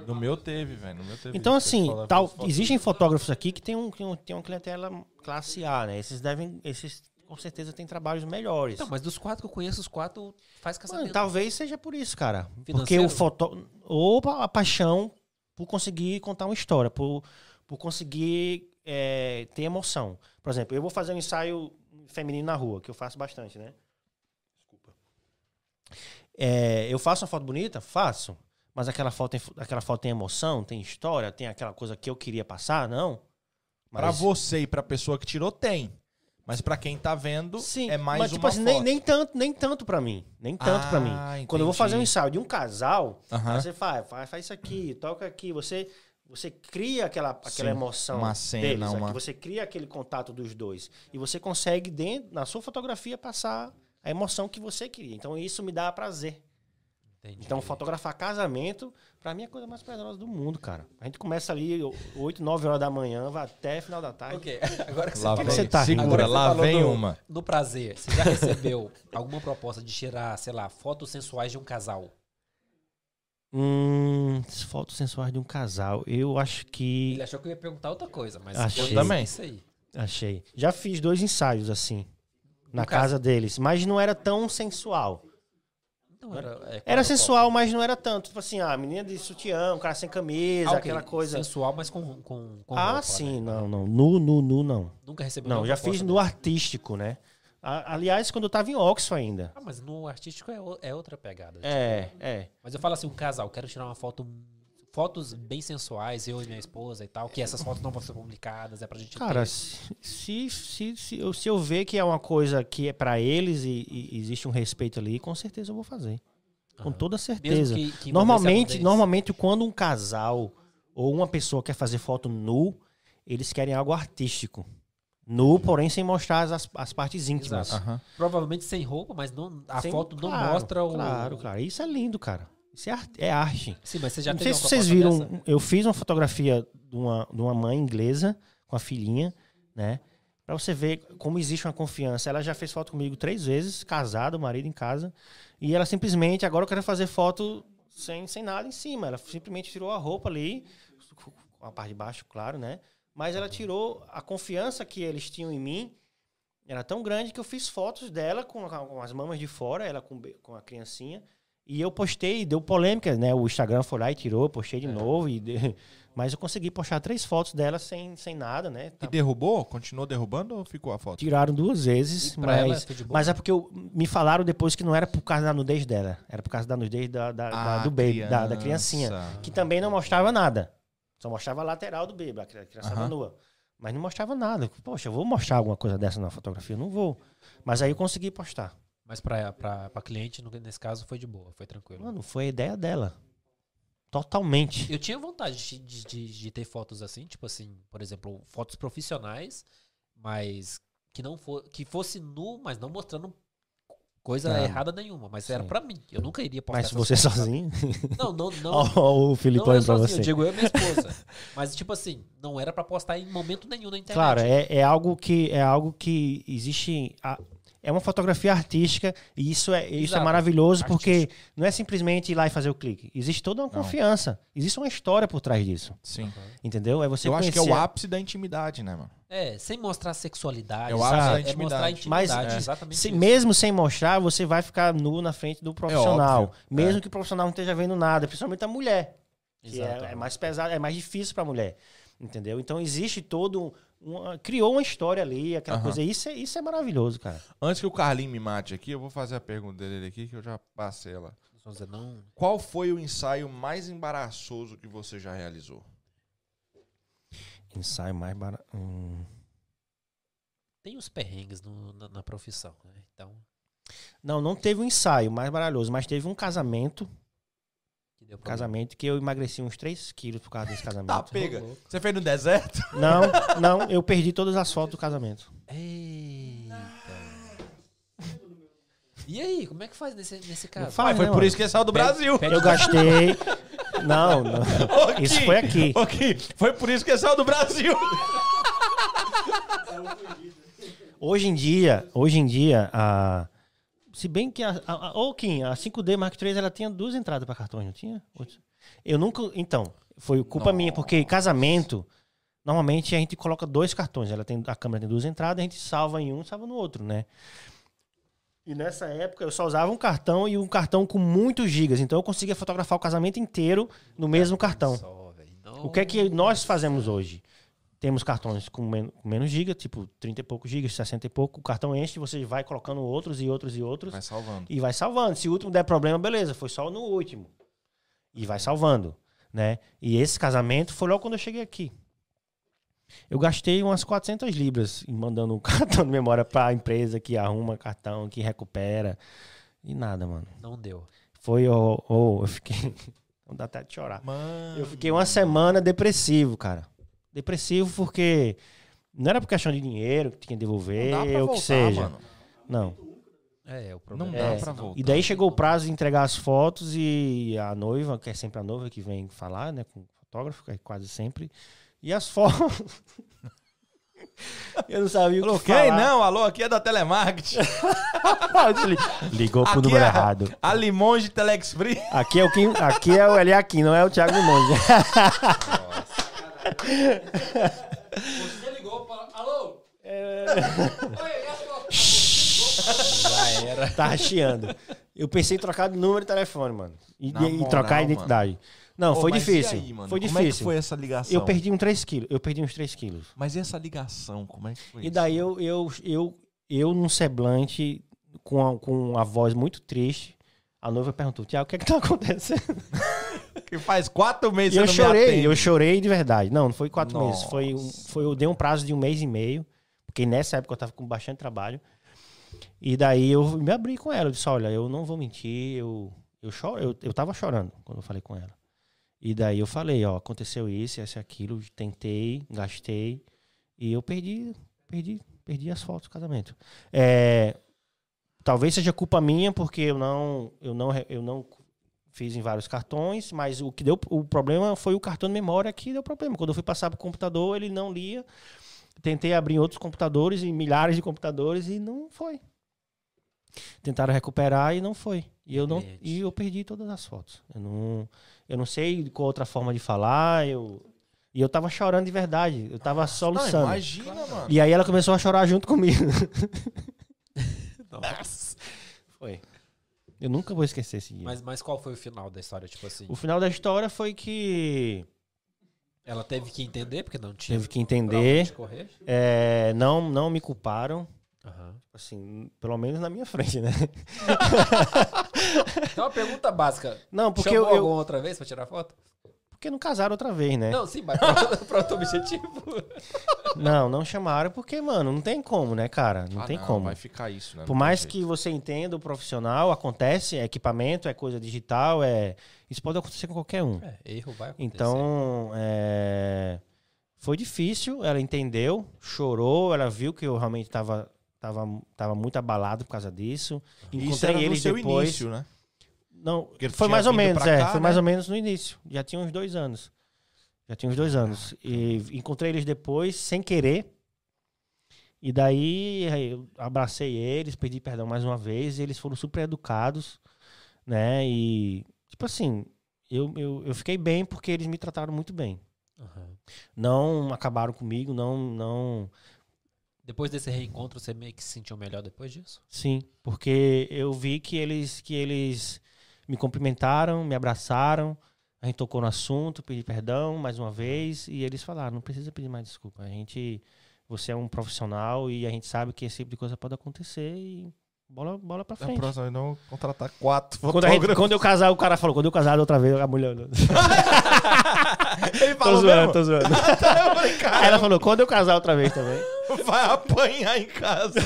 No meu teve, velho. No meu teve. Então, assim, tal, existem fotógrafos aqui que tem, um, que tem uma clientela classe A, né? Esses devem. Esses com certeza têm trabalhos melhores. Então, mas dos quatro que eu conheço, os quatro faz Mano, casamento. talvez seja por isso, cara. Porque Financeiro? o foto. Ou a paixão por conseguir contar uma história, por, por conseguir é, ter emoção. Por exemplo, eu vou fazer um ensaio feminino na rua, que eu faço bastante, né? É, eu faço uma foto bonita? Faço. Mas aquela foto, tem, aquela foto tem emoção, tem história, tem aquela coisa que eu queria passar? Não. Pra Mas- você e pra pessoa que tirou, tem. Mas pra quem tá vendo, Sim, é mais mas, uma tipo assim, foto. nem, nem tanto, nem tanto para mim, nem tanto pra mim. Ah, Quando eu vou fazer um entendi. ensaio de um casal, Aham. aí você faz, faz, faz isso aqui, toca aqui, você você cria aquela, aquela Sim, emoção uma cena, deles, uma- você cria aquele contato dos dois e você consegue dentro na sua fotografia passar a emoção que você queria. Então isso me dá prazer. Entendi. Então fotografar casamento pra mim é a coisa mais prazerosa do mundo, cara. A gente começa ali 8, 9 horas da manhã, vai até final da tarde. Ok, agora que você Lá que você vem, tá rindo? segura, você lá vem do- uma. no prazer, você já recebeu alguma proposta de tirar, sei lá, fotos sensuais de um casal? Hum, fotos sensuais de um casal. Eu acho que Ele achou que eu ia perguntar outra coisa, mas Achei. Eu também. isso aí. Achei. Já fiz dois ensaios assim. Na casa caso- deles. Mas não era tão sensual. Não, era, é, Era o sensual, mas não era tanto. Tipo assim, a menina de sutiã, um cara sem camisa, Ah, ok. aquela coisa. Sensual, mas com, com, com ah, roupa, sim. né? Não, não. Nu, nu, nu, não. Nunca recebeu Não, já fiz no artístico, né? Aliás, quando eu tava em Oxford ainda. Ah, mas no artístico é, o- é outra pegada. É, é. Mas eu falo assim, um casal, quero tirar uma foto... Fotos bem sensuais, eu e minha esposa e tal, que essas fotos não vão ser publicadas, é pra gente Cara, ter. se, se, se, eu, se eu ver que é uma coisa que é pra eles e, e existe um respeito ali, com certeza eu vou fazer. Com Aham. toda Mesmo certeza. que- que normalmente, normalmente, quando um casal ou uma pessoa quer fazer foto nu, eles querem algo artístico. Nu, porém, sem mostrar as, as partes íntimas. Aham. Provavelmente sem roupa, mas não, a Sem- foto não claro, mostra o... Claro, claro. Isso é lindo, cara. Isso é, arte. É arte. Sim, mas você já Não sei se vocês viram. dessa? Eu fiz uma fotografia de uma, de uma mãe inglesa com a filhinha, né? Pra você ver como existe uma confiança. Ela já fez foto comigo três vezes, casada, o marido em casa. E ela simplesmente, agora eu quero fazer foto sem, sem nada em cima. Ela simplesmente tirou a roupa ali, com a parte de baixo, claro, né? Mas ela tirou a confiança que eles tinham em mim. Era tão grande que eu fiz fotos dela com, com as mamas de fora, ela com, com a criancinha. E eu postei, deu polêmica, né? O Instagram foi lá e tirou, postei de É. novo. E de- Mas eu consegui postar três fotos dela sem, sem nada, né? E derrubou? Continuou derrubando ou ficou a foto? Tiraram duas vezes, mas, mas é porque eu- me falaram depois que não era por causa da nudez dela. Era por causa da nudez da, da- da- Ah, do baby, da, da criancinha. Que também não mostrava nada. Só mostrava a lateral do baby, a cri- a criança Aham. nua. Mas não mostrava nada. Poxa, eu vou mostrar alguma coisa dessa na fotografia? Não vou. Mas aí eu consegui postar. Mas pra cliente, nesse caso, foi de boa, foi tranquilo. Mano, foi a ideia dela. Totalmente. Eu tinha vontade de, de, de- ter fotos assim, tipo assim, por exemplo, fotos profissionais, mas que não for, que fosse nu, mas não mostrando coisa errada nenhuma. Mas era sim. pra mim. Eu nunca iria postar Mas você fotos, sozinho. Não, não, não. Ó, o não Filipão eu pra você. eu digo eu e minha esposa. Mas, tipo assim, não era pra postar em momento nenhum na internet. Claro, é, é algo que é algo que existe. a- é uma fotografia artística e isso é, isso é maravilhoso porque não é simplesmente ir lá e fazer o clique. Existe toda uma confiança. Existe uma história por trás disso. Sim. Entendeu? É você Eu acho que é o conhecer- ápice da intimidade, né, mano? É, sem mostrar sexualidade. É o sabe? ápice da É mostrar a intimidade. Mas, intimidade. é, exatamente Se- isso. mesmo sem mostrar, você vai ficar nu na frente do profissional. óbvio, mesmo é. que o profissional não esteja vendo nada, principalmente a mulher. Exato. é, é mais pesado, é mais difícil para a mulher. Entendeu? Então existe todo. Uma, criou uma história ali, aquela Aham. coisa. Isso é, isso é maravilhoso, cara. Antes que o Carlinho me mate aqui, eu vou fazer a pergunta dele aqui, que eu já passei ela. Não... Qual foi o ensaio mais embaraçoso que você já realizou? Ensaio mais barato. Hum. Tem os perrengues no- na, na profissão, né? Então, Não, não teve um ensaio mais baralhoso, mas teve um casamento. Casamento que eu emagreci uns 3 quilos por causa desse casamento. Tá, pega. Você fez no deserto? Não, não, eu perdi todas as fotos do casamento. Eita. E aí, como é que faz nesse, nesse caso? faz. Ah, foi né, por mano? isso que ele saiu do Brasil. Eu gastei. Não, não. Ô, Isso foi aqui. Kim, foi por isso que ele saiu do Brasil. Hoje em dia, hoje em dia, a. Se bem que a, a, a, Kim, a 5D Mark III ela tinha duas entradas para cartões, não tinha? Eu nunca. Então, foi culpa minha, porque casamento, normalmente a gente coloca dois cartões. Ela tem, a câmera tem duas entradas, a gente salva em um, salva no outro, né? E nessa época eu só usava um cartão e um cartão com muitos gigas. Então eu conseguia fotografar o casamento inteiro no mesmo cartão. O que é que nós fazemos hoje? Temos cartões com men- com menos giga, tipo 30 e poucos gigas, 60 e pouco. O cartão enche, você vai colocando outros e outros e outros Vai salvando. e vai salvando. Se o último der problema, beleza, foi só no último. E vai salvando, né? E esse casamento foi logo quando eu cheguei aqui. Eu gastei umas 400 libras em mandando um cartão de memória pra empresa que arruma cartão, que recupera. E nada, mano. Não deu. Foi, oh, oh, eu fiquei. Não dá até de chorar. Mano. Eu fiquei uma semana depressivo, cara. Depressivo porque não era por questão de dinheiro que tinha que devolver, Não dá pra ou voltar, que seja. mano. Não. É, o problema Não é dá esse, pra não. voltar. E daí chegou o prazo de entregar as fotos e a noiva, que é sempre a noiva que vem falar, né, com o fotógrafo, que é quase sempre. E as fotos. Eu não sabia o Alô, que quem? falar. Não, alô, aqui é da Telemarketing. Ligou pro Aqui número é errado. A Limonge Telex Free. Aqui é o Kim, aqui é o Eliakim, não é o Thiago Limonge. Você ligou para... Alô? Já era. Tá chiando. Eu pensei em trocar de número de telefone, mano. E, Na e trocar a moral, identidade. Não, Pô, foi mas difícil. e aí, mano? Foi Como difícil. é que foi essa ligação? Eu perdi uns 3 quilos. Eu perdi uns 3 quilos. Mas e essa ligação? Como é que foi E daí eu, eu, eu, eu num semblante, com a, com a voz muito triste, a noiva perguntou, Tiago, o que é que tá acontecendo? Que faz quatro meses E eu chorei, eu chorei de verdade. Não, não foi quatro meses. Foi, um- Nossa. foi, eu dei um prazo de um mês e meio, porque nessa época eu tava com bastante trabalho. E daí eu me abri com ela. Eu disse, olha, eu não vou mentir, eu, eu, choro, eu, eu tava chorando quando eu falei com ela. E daí eu falei, ó, aconteceu isso, isso e aquilo, tentei, gastei, e eu perdi, perdi, perdi as fotos do casamento. É, talvez seja culpa minha, porque eu não, eu não, eu não fiz em vários cartões, mas o que deu o problema foi o cartão de memória que deu problema. Quando eu fui passar para o computador, ele não lia. Tentei abrir outros computadores, em milhares de computadores, e não foi. Tentaram recuperar e não foi. E eu, não, e eu perdi todas as fotos. Eu não, eu não sei qual outra forma de falar. Eu, e eu tava chorando de verdade. Eu tava Não, soluçando. imagina, mano. E aí ela começou a chorar junto comigo. Nossa. Foi. Eu nunca vou esquecer esse dia. Mas, mas qual foi o final da história? Tipo assim, O final da história foi que ela teve que entender, porque não tinha teve que entender. É, não, não me culparam. Aham. Assim, pelo menos na minha frente, né? Então, uma pergunta básica. Não, porque Chamou eu, eu- alguma outra vez pra tirar foto? Porque não casaram outra vez, né? Não, sim, mas pra outro objetivo. Não, não chamaram porque, mano, não tem como, né, cara? Não Ah, tem como. Vai ficar isso, né? Por Não mais jeito. que você entenda o profissional, acontece, é equipamento, é coisa digital, é isso pode acontecer com qualquer um. É, erro vai acontecer. Então, é, foi difícil, ela entendeu, chorou, ela viu que eu realmente estava tava, tava muito abalado por causa disso. Isso Encontrei era no eles seu depois. início, né? Não, tu foi mais ou menos, é, cá, foi mais né? ou menos no início. Já tinha uns dois anos. Já tinha uns dois anos. E encontrei eles depois, sem querer. E daí aí eu abracei eles, pedi perdão mais uma vez, e eles foram super educados, né? E, tipo assim, eu, eu, eu fiquei bem porque eles me trataram muito bem. Aham. Não acabaram comigo, não, não. Depois desse reencontro, você meio que se sentiu melhor depois disso? Sim, porque eu vi que eles, que eles me cumprimentaram, me abraçaram, a gente tocou no assunto, pedi perdão mais uma vez, e eles falaram, não precisa pedir mais desculpa. A gente, você é um profissional e a gente sabe que esse tipo de coisa pode acontecer e bola, bola pra Na frente. próxima vez não contratar quatro Quando, a gente- quando eu casar, o cara falou, quando eu casar outra vez, a mulher. Ele tô falou zoando, mesmo? tô zoando. eu falei, Aí cara, ela falou, quando eu casar outra vez também. vai apanhar em casa.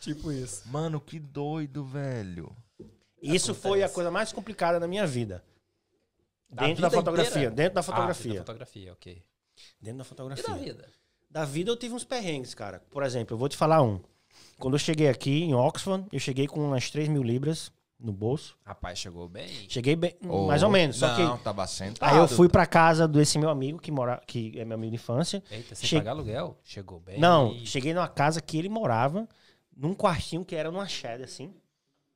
Tipo isso. Mano, que doido, velho. Isso foi a coisa mais complicada da minha vida. Da dentro da vida fotografia. inteira? Dentro da Ah, fotografia. da fotografia, ok. Dentro da E fotografia. da vida? Da vida eu tive uns perrengues, cara. Por exemplo, eu vou te falar um. Quando eu cheguei aqui em Oxford, eu cheguei com umas 3 mil libras no bolso. Rapaz, chegou bem. Cheguei bem, mais ou menos. Só Não, que tava sentado. aí eu fui pra casa desse meu amigo que mora, que é meu amigo de infância. Eita, sem Che- pagar aluguel? Chegou bem. Não, cheguei numa casa que ele morava, num quartinho que era numa shed assim.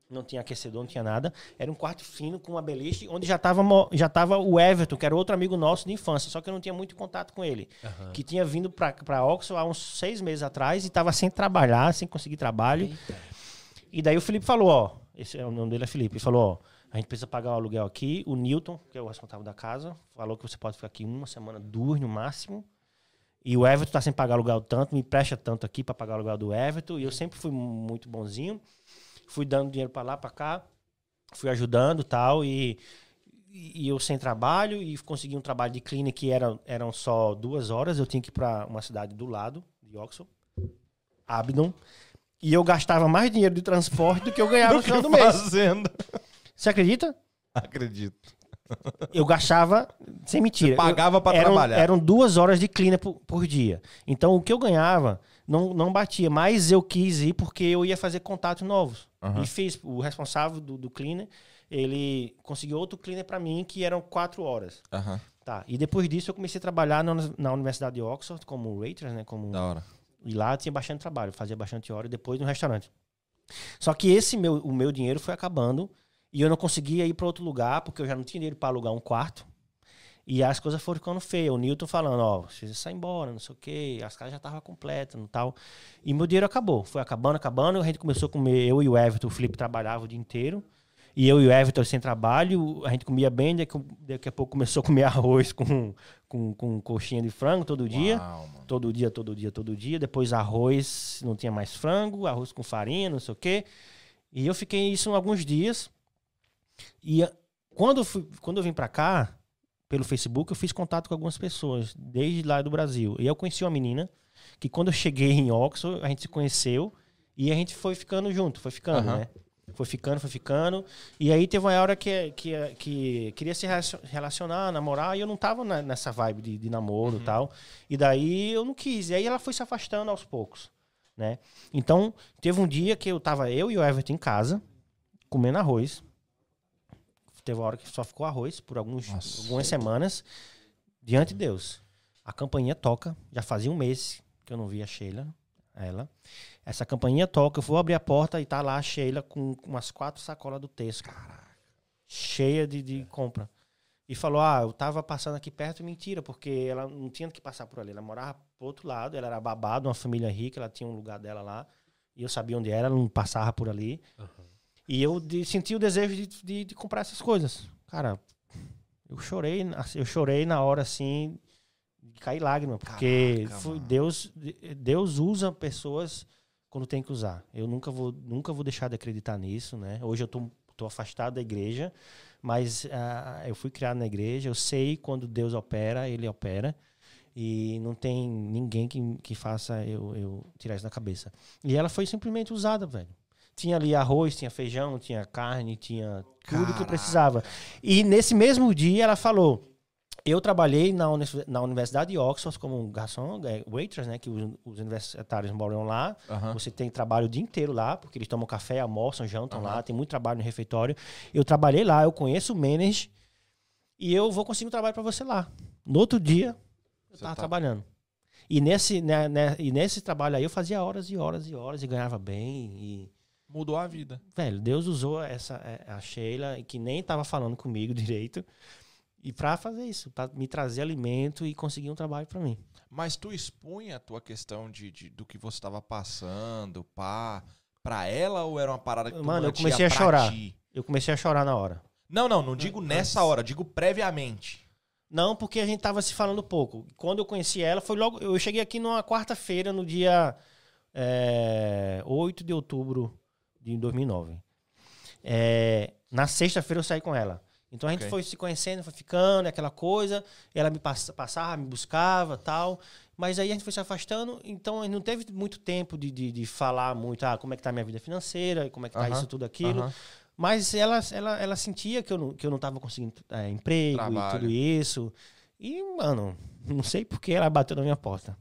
Não tinha aquecedor, não tinha nada. Era um quarto fino com uma beliche, onde já tava, mo- já tava o Everton, que era outro amigo nosso de infância, só que eu não tinha muito contato com ele. Aham. Que tinha vindo pra Oxford há uns seis meses atrás e tava sem trabalhar, sem conseguir trabalho. Eita. E daí o Felipe falou, ó, esse é o nome dele é Felipe, ele falou, ó, a gente precisa pagar o aluguel aqui. O Newton, que é o responsável da casa, falou que você pode ficar aqui uma semana, duas no máximo. E o Everton tá sem pagar aluguel tanto, me presta tanto aqui para pagar o aluguel do Everton. E eu sempre fui muito bonzinho. Fui dando dinheiro para lá, para cá. Fui ajudando tal. E, e eu sem trabalho. E consegui um trabalho de cleaner que era, eram só duas horas. Eu tinha que ir para uma cidade do lado de Oxford, Abdon. E eu gastava mais dinheiro de transporte do que eu ganhava no final do mês. fazenda. Você acredita? Acredito. Eu gastava, sem mentira. Você pagava eram, trabalhar. Eram duas horas de cleaner por, por dia. Então o que eu ganhava não, não batia. Mas eu quis ir porque eu ia fazer contatos novos. Aham. E fiz. O responsável do, do cleaner, ele conseguiu outro cleaner pra mim que eram quatro horas. Aham, Tá. E depois disso eu comecei a trabalhar na, na Universidade de Oxford como waitress, né? Como da hora. e lá tinha bastante trabalho, fazia bastante hora e depois no restaurante. Só que esse meu, o meu dinheiro foi acabando e eu não conseguia ir para outro lugar porque eu já não tinha dinheiro para alugar um quarto. E as coisas foram ficando feias. O Newton falando, ó, você sai embora, não sei o quê. As casas já estavam completas e tal. E meu dinheiro acabou. Foi acabando, acabando. A gente começou a comer, eu e o Everton, o Felipe trabalhava o dia inteiro. E eu e o Everton sem trabalho, a gente comia bem, daqui, daqui a pouco começou a comer arroz com, com, com coxinha de frango todo dia. Uau. Todo dia, todo dia, todo dia. Depois arroz, não tinha mais frango, arroz com farinha, não sei o quê. E eu fiquei isso alguns dias. E quando eu, fui, quando eu vim pra cá, pelo Facebook, eu fiz contato com algumas pessoas, desde lá do Brasil. E eu conheci uma menina que quando eu cheguei em Oxford, a gente se conheceu e a gente foi ficando junto, foi ficando, Aham. né? Foi ficando, foi ficando. E aí teve uma hora que, que, que queria se relacion- relacionar, namorar, e eu não tava na- nessa vibe de, de namoro e tal. E daí eu não quis. E aí ela foi se afastando aos poucos, né? Então, teve um dia que eu tava eu e o Everton em casa, comendo arroz. Teve uma hora que só ficou arroz por alguns, Nossa. algumas semanas. Diante de Deus. A campainha toca. Já fazia um mês que eu não via a Sheila, ela. Essa campainha toca, eu vou abrir a porta e tá lá a Sheila com umas quatro sacolas do Tesco. Cheia de, de compra. E falou: Ah, eu tava passando aqui perto, mentira, porque ela não tinha que passar por ali. Ela morava pro outro lado, ela era babada, uma família rica, ela tinha um lugar dela lá. E eu sabia onde era, ela não passava por ali. E eu de- senti o desejo de, de, de comprar essas coisas. Cara, eu chorei, eu chorei na hora assim, de cair lágrima, porque Caraca. Deus, Deus usa pessoas quando tem que usar. Eu nunca vou, nunca vou deixar de acreditar nisso, né? Hoje eu tô, tô afastado da igreja, mas ah, eu fui criado na igreja, eu sei quando Deus opera, ele opera. E não tem ninguém que, que faça eu, eu tirar isso da cabeça. E ela foi simplesmente usada, velho. Tinha ali arroz, tinha feijão, tinha carne, tinha tudo que eu Caraca. precisava. E nesse mesmo dia ela falou: Eu trabalhei na, na Universidade de Oxford como um garçom, é, waitress, né? Que os, os universitários moram lá. Você tem trabalho o dia inteiro lá, porque eles tomam café, almoçam, jantam lá, tem muito trabalho no refeitório. Eu trabalhei lá, eu conheço o manage e eu vou conseguir um trabalho para você lá. No outro dia, eu Você tava tá- trabalhando. E nesse, né, né, e nesse trabalho aí eu fazia horas e horas e horas e ganhava bem. E, Mudou a vida. velho, Deus usou essa é, a Sheila, que nem tava falando comigo direito, e pra fazer isso, pra me trazer alimento e conseguir um trabalho pra mim. Mas tu expunha a tua questão de, de- do que você estava passando, pá, pra ela ou era uma parada que tu Mano, eu comecei a chorar. ti? Eu comecei a chorar na hora. Não, não, não digo nessa hora, digo previamente. Não, porque a gente tava se falando pouco. Quando eu conheci ela, foi logo. Eu cheguei aqui numa quarta-feira, no dia é, 8 de outubro de 2009. É, na sexta-feira eu saí com ela. Então a gente Ok. foi se conhecendo, foi ficando, aquela coisa. Ela me passa- passava, me buscava tal. Mas aí a gente foi se afastando, então a gente não teve muito tempo de, de, de falar muito, ah, como é que tá a minha vida financeira, como é que tá Aham, isso, tudo aquilo. Aham. Mas ela, ela, ela sentia que eu não, que eu não tava conseguindo é, emprego Trabalho. e tudo isso. E, mano, não sei por que ela bateu na minha porta.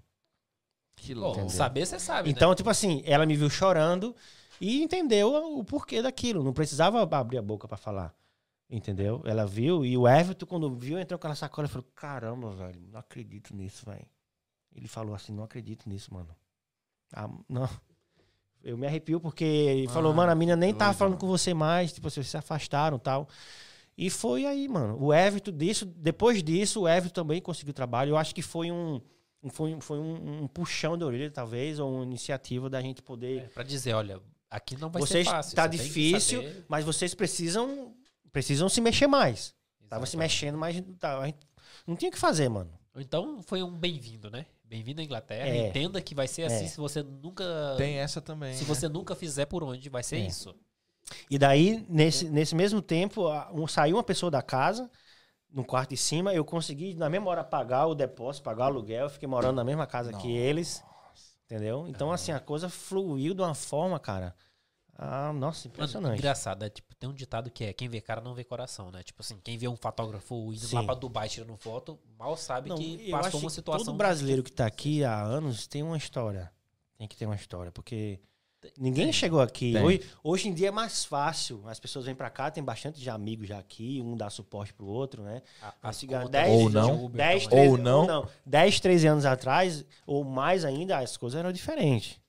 Que louco. saber você sabe, Então, né? tipo assim, ela me viu chorando e entendeu o porquê daquilo. Não precisava abrir a boca pra falar. Entendeu? Ela viu e o Everton, quando viu, entrou com aquela sacola e falou: Caramba, velho, não acredito nisso, velho. Ele falou assim: Não acredito nisso, mano. Ah, não. Eu me arrepio porque ele falou: Mano, a menina nem tava falando com você mais. Tipo, vocês se afastaram tal. E foi aí, mano. O Everton, disso, depois disso, o Everton também conseguiu trabalho. Eu acho que foi um. Foi, foi um, um puxão de orelha, talvez, ou uma iniciativa da gente poder É, pra dizer, olha, aqui não vai vocês ser fácil. tá difícil, saber. mas vocês precisam precisam se mexer mais. Tava se Exatamente. mexendo, mas tá, a gente não tinha o que fazer, mano. Então foi um bem-vindo, né? Bem-vindo à Inglaterra. É. Entenda que vai ser assim É. se você nunca. Tem essa também. Se né? você nunca fizer por onde, vai ser É. isso. E daí nesse, nesse mesmo tempo, um, saiu uma pessoa da casa no quarto de cima, eu consegui na mesma hora pagar o depósito, pagar o aluguel, eu fiquei morando na mesma casa que eles, entendeu? Então assim, a coisa fluiu de uma forma, cara. Ah, nossa, Mano, impressionante. engraçado, é, tipo, tem um ditado que é quem vê cara não vê coração, né? Tipo assim, quem vê um fotógrafo indo lá Sim. pra Dubai tirando foto, mal sabe Não, que passou uma que situação. Todo brasileiro que tá aqui há anos tem uma história. Tem que ter uma história, porque ninguém tem. chegou aqui. Hoje, hoje em dia é mais fácil. As pessoas vêm pra cá, tem bastante de amigos já aqui, um dá suporte pro outro, né? A- Mas as se ganha contas 10, Ou não. Uber 10, também. 13, Ou não. 10, 13 anos atrás, ou mais ainda, as coisas eram diferentes.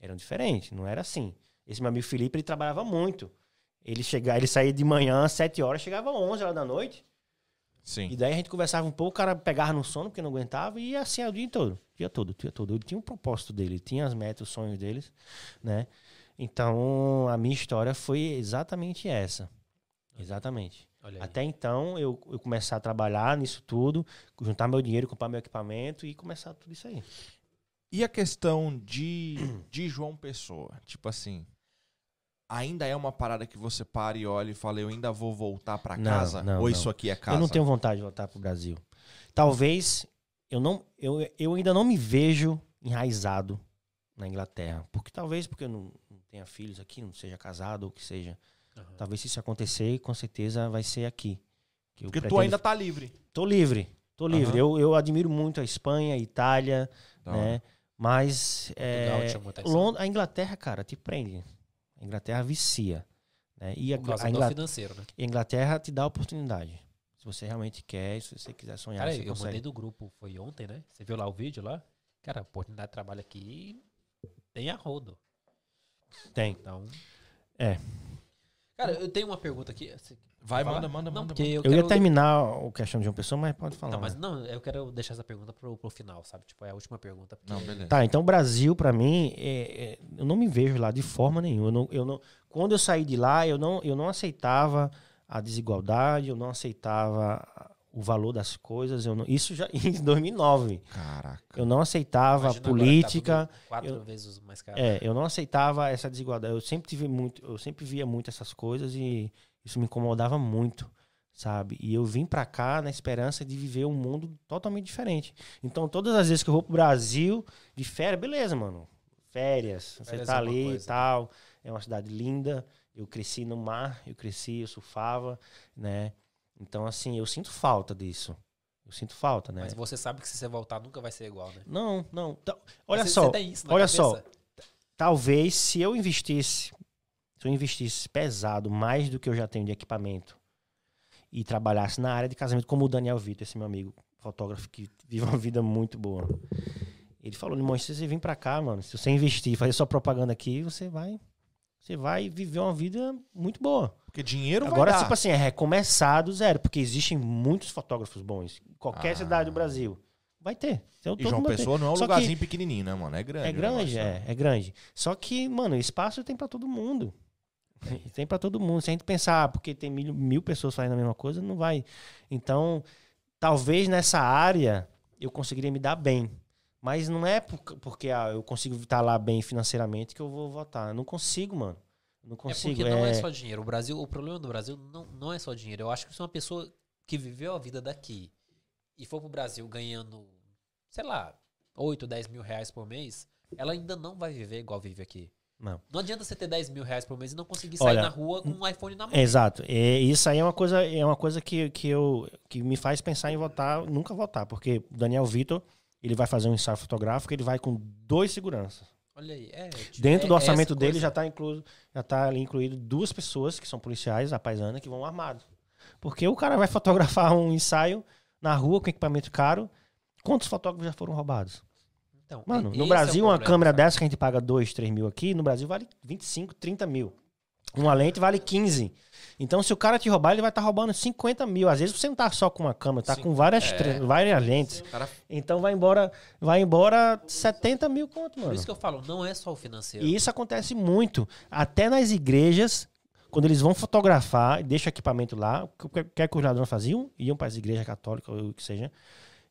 Eram diferentes, não era assim. Esse meu amigo Felipe, ele trabalhava muito. Ele chegava, ele saía de manhã, 7 horas, chegava 11 horas da noite. Sim. E daí a gente conversava um pouco, o cara pegava no sono porque não aguentava e assim o dia todo. Dia todo, dia todo. Ele tinha um propósito dele, ele tinha as metas, os sonhos deles, né? Então, a minha história foi exatamente essa. Exatamente. Até então, eu, eu começar a trabalhar nisso tudo, juntar meu dinheiro, comprar meu equipamento e começar tudo isso aí. E a questão de, de João Pessoa? Tipo assim, ainda é uma parada que você para e olha e fala, eu ainda vou voltar pra Não, casa? não, Ou não. isso aqui é casa? Eu não tenho vontade de voltar pro Brasil. Talvez eu não eu, eu ainda não me vejo enraizado na Inglaterra, porque talvez porque eu não, não tenha filhos aqui, não seja casado ou que seja. Aham. Talvez se isso acontecer, com certeza vai ser aqui. Porque tu pretendo- ainda tá livre. tô livre. Tô livre. Eu, eu admiro muito a Espanha, a Itália, Da né? Mas Portugal é, a Inglaterra, cara, te prende. A Inglaterra vicia. Né? E a, a do Ingla- financeiro, né? a Inglaterra te dá oportunidade. Se você realmente quer, se você quiser sonhar, Cara, você eu consegue. mandei do grupo, foi ontem, né? Você viu lá o vídeo lá? Cara, oportunidade de trabalho aqui tem a rodo. Tem. Então. É. Cara, eu tenho uma pergunta aqui. Vai, falar? manda, manda, Não, manda. porque eu, Eu quero... ia terminar o questão de uma pessoa, mas pode falar. Não, mas né? não, eu quero deixar essa pergunta pro, pro final, sabe? Tipo, é a última pergunta. porque- Não, beleza. Tá, então o Brasil, pra mim, é- é- eu não me vejo lá de forma nenhuma. Eu não, eu não, quando eu saí de lá, eu não, eu não aceitava a desigualdade, eu não aceitava o valor das coisas. Eu não, isso já em 2009. Caraca. Eu não aceitava Imagina a tá política. tudo quatro eu- vezes mais caro. É, eu não aceitava essa desigualdade. Eu sempre tive muito, eu sempre via muito essas coisas e isso me incomodava muito, sabe? E eu vim pra cá na esperança de viver um mundo totalmente diferente. Então, todas as vezes que eu vou pro Brasil de férias, beleza, mano. Férias, você Férias tá é ali e coisa. tal. É uma cidade linda. Eu cresci no mar, eu cresci, eu surfava, né? Então, assim, eu sinto falta disso. Eu sinto falta, né? Mas você sabe que se você voltar nunca vai ser igual, né? Não, não. Tá- Olha Você- só, você tem isso na olha cabeça? só. talvez se eu investisse, se eu investisse pesado mais do que eu já tenho de equipamento e trabalhasse na área de casamento, como o Daniel Vitor, esse meu amigo fotógrafo que vive uma vida muito boa. Ele falou, irmão, se você vir pra cá, mano, se você investir, fazer sua propaganda aqui, você vai. Você vai viver uma vida muito boa. Porque dinheiro Agora, vai dar. tipo assim, é recomeçar do zero, porque existem muitos fotógrafos bons. Em qualquer Ah. cidade do Brasil. Vai ter. Então, E João. Pessoa não é um Só que- lugarzinho pequenininho, né, mano? É grande. É grande, é, né? é grande. Só que, mano, espaço tem pra todo mundo. Tem pra todo mundo. Se a gente pensar, ah, porque tem mil, mil pessoas fazendo a mesma coisa, não vai. Então, talvez nessa área eu conseguiria me dar bem. Mas não é por- porque ah, eu consigo estar lá bem financeiramente que eu vou votar. Eu não consigo, mano. Eu Não É consigo. porque não é só dinheiro. O Brasil, o problema do Brasil não, não é só dinheiro. Eu acho que se uma pessoa que viveu a vida daqui e for pro Brasil ganhando, sei lá, 8, 10 mil reais por mês, ela ainda não vai viver igual vive aqui. Não. Não adianta você ter 10 mil reais por mês e não conseguir sair Olha, na rua com um iPhone na mão. Exato. E isso aí é uma coisa, é uma coisa que, que, eu, que me faz pensar em votar, nunca votar, porque o Daniel Vitor, ele vai fazer um ensaio fotográfico, ele vai com dois seguranças. Olha aí. É, tipo, Dentro é- do orçamento dele coisa. já está incluído, já tá ali incluído duas pessoas que são policiais, a paisana, que vão armados. Porque o cara vai fotografar um ensaio na rua com equipamento caro. Quantos fotógrafos já foram roubados? Então, Mano, e- no esse Brasil, é uma câmera sabe? dessa que a gente paga 2, 3 mil aqui, no Brasil vale 25, 30 mil. Uma lente vale 15. Então, se o cara te roubar, ele vai estar roubando 50 mil. Às vezes você não tá só com uma câmera, tá Sim. com várias, É. várias lentes. Cara Então vai embora, vai embora 70 mil conto, mano. Por isso que eu falo, não é só o financeiro. E isso acontece muito. Até nas igrejas, quando eles vão fotografar, deixam o equipamento lá, o que que que os ladrões faziam? Iam para as igrejas católicas, ou o que seja,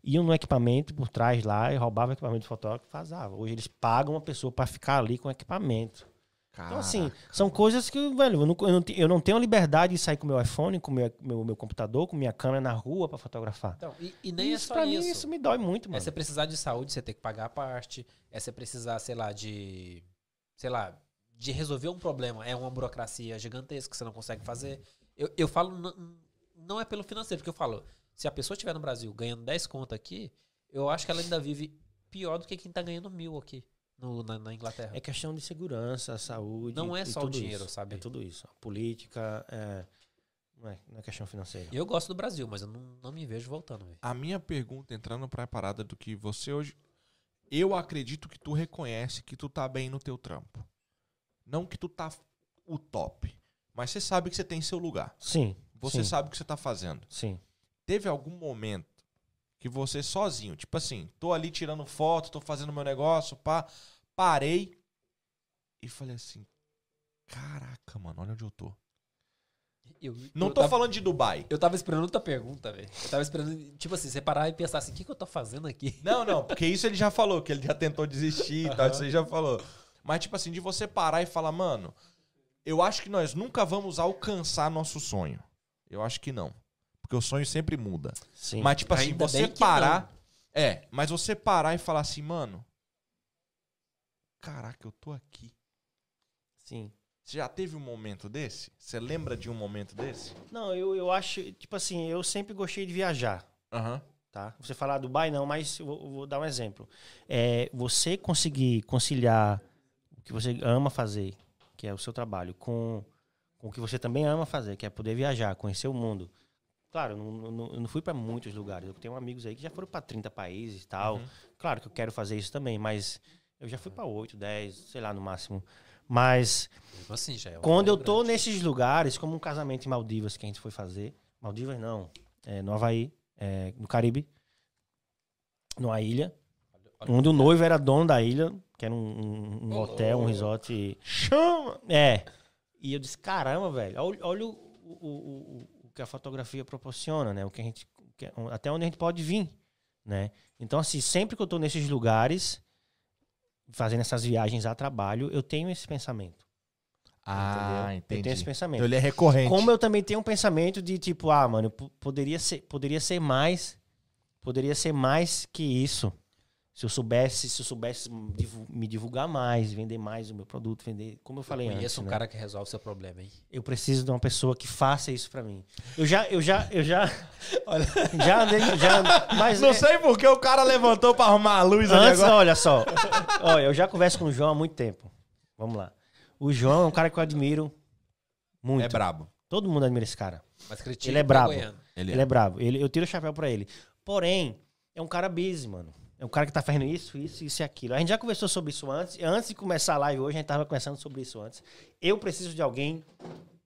iam no equipamento por trás lá e roubavam o equipamento do fotógrafo e vazavam. Hoje eles pagam uma pessoa para ficar ali com o equipamento. Então, assim, são coisas que, velho, eu não, eu não eu não tenho liberdade de sair com meu iPhone, com meu, meu, meu computador, com minha câmera na rua para fotografar. Então, e, e nem isso, é só pra isso. mim, isso me dói muito, É mano. você precisar de saúde, você tem que pagar a parte. É você precisar, sei lá, de. Sei lá, de resolver um problema. É uma burocracia gigantesca que você não consegue fazer. Eu, eu falo, n- não é pelo financeiro, porque eu falo, se a pessoa estiver no Brasil ganhando 10 conto aqui, eu acho que ela ainda vive pior do que quem tá ganhando mil aqui no- na, na Inglaterra. É questão de segurança, saúde. Não é e só o dinheiro, isso. sabe? É tudo isso. A política, é, não, é, não é questão financeira. Eu gosto do Brasil, mas eu não, não me vejo voltando. velho. A minha pergunta, entrando pra parada do que você hoje. Eu acredito que tu reconhece que tu tá bem no teu trampo. Não que tu tá o top. Mas você sabe que você tem seu lugar. Sim. Você sim, sabe o que você tá fazendo. Sim. Teve algum momento que você sozinho, tipo assim, tô ali tirando foto, tô fazendo meu negócio, pá, parei e falei assim: Caraca, mano, olha onde eu tô. Eu, Não eu tô tava- falando de Dubai. Eu tava esperando outra pergunta, velho. Eu tava esperando, tipo assim, você parar e pensar assim, o que, que eu tô fazendo aqui? Não, não, porque isso ele já falou, que ele já tentou desistir e tal, isso ele já falou. Mas, tipo assim, de você parar e falar, mano, eu acho que nós nunca vamos alcançar nosso sonho. Eu acho que não. Porque o sonho sempre muda. Sim. Mas, tipo assim, Ainda você que parar. É, mas você parar e falar assim, mano. Caraca, eu tô aqui. Sim. Você já teve um momento desse? Você lembra de um momento desse? Não, eu, eu acho, tipo assim, eu sempre gostei de viajar. Aham. Tá? Você falar Dubai não, mas eu vou, eu vou dar um exemplo. É, você conseguir conciliar o que você ama fazer, que é o seu trabalho, com, com o que você também ama fazer, que é poder viajar, conhecer o mundo. Claro, eu não, não- eu não fui para muitos lugares. Eu tenho amigos aí que já foram para 30 países e tal. Uhum. Claro que eu quero fazer isso também, mas eu já fui para 8, 10, sei lá, no máximo. Mas Tipo assim, já é quando eu tô grande. nesses lugares, como um casamento em Maldivas que a gente foi fazer, Maldivas não, é, no Havaí, é, no Caribe, numa ilha, onde o noivo era dono da ilha, que era um, um- um hotel, um resort. Chama! É. E eu disse, caramba, velho, olha, olha o, o- o que a fotografia proporciona, né? O que a gente, que- até onde a gente pode vir, né? Então, assim, sempre que eu tô nesses lugares, fazendo essas viagens a trabalho, eu tenho esse pensamento. Ah, entendeu? entendi. Eu tenho esse pensamento. Então ele é recorrente. Como eu também tenho um pensamento de tipo, ah, mano, po- poderia ser, poderia ser mais, poderia ser mais que isso. Se eu soubesse, se eu soubesse me divulgar mais, vender mais o meu produto, vender, como eu falei Eu antes, conheço um né? cara que resolve seu problema, hein? eu preciso de uma pessoa que faça isso pra mim. Eu já, eu já, eu já, olha, já andei, já, mas Não é- sei por que o cara levantou pra arrumar a luz ali Antes, agora. olha só. olha, eu já converso com o João há muito tempo. Vamos lá. O João é um cara que eu admiro muito. É brabo. Todo mundo admira esse cara. Mas critica Ele é o brabo. goiano. Ele, Ele é bravo. Ele, eu tiro o chapéu pra ele. Porém, é um cara busy, mano. É um cara que tá fazendo isso, isso, isso e aquilo. A gente já conversou sobre isso antes. Antes de começar a live hoje, a gente tava conversando sobre isso antes. Eu preciso de alguém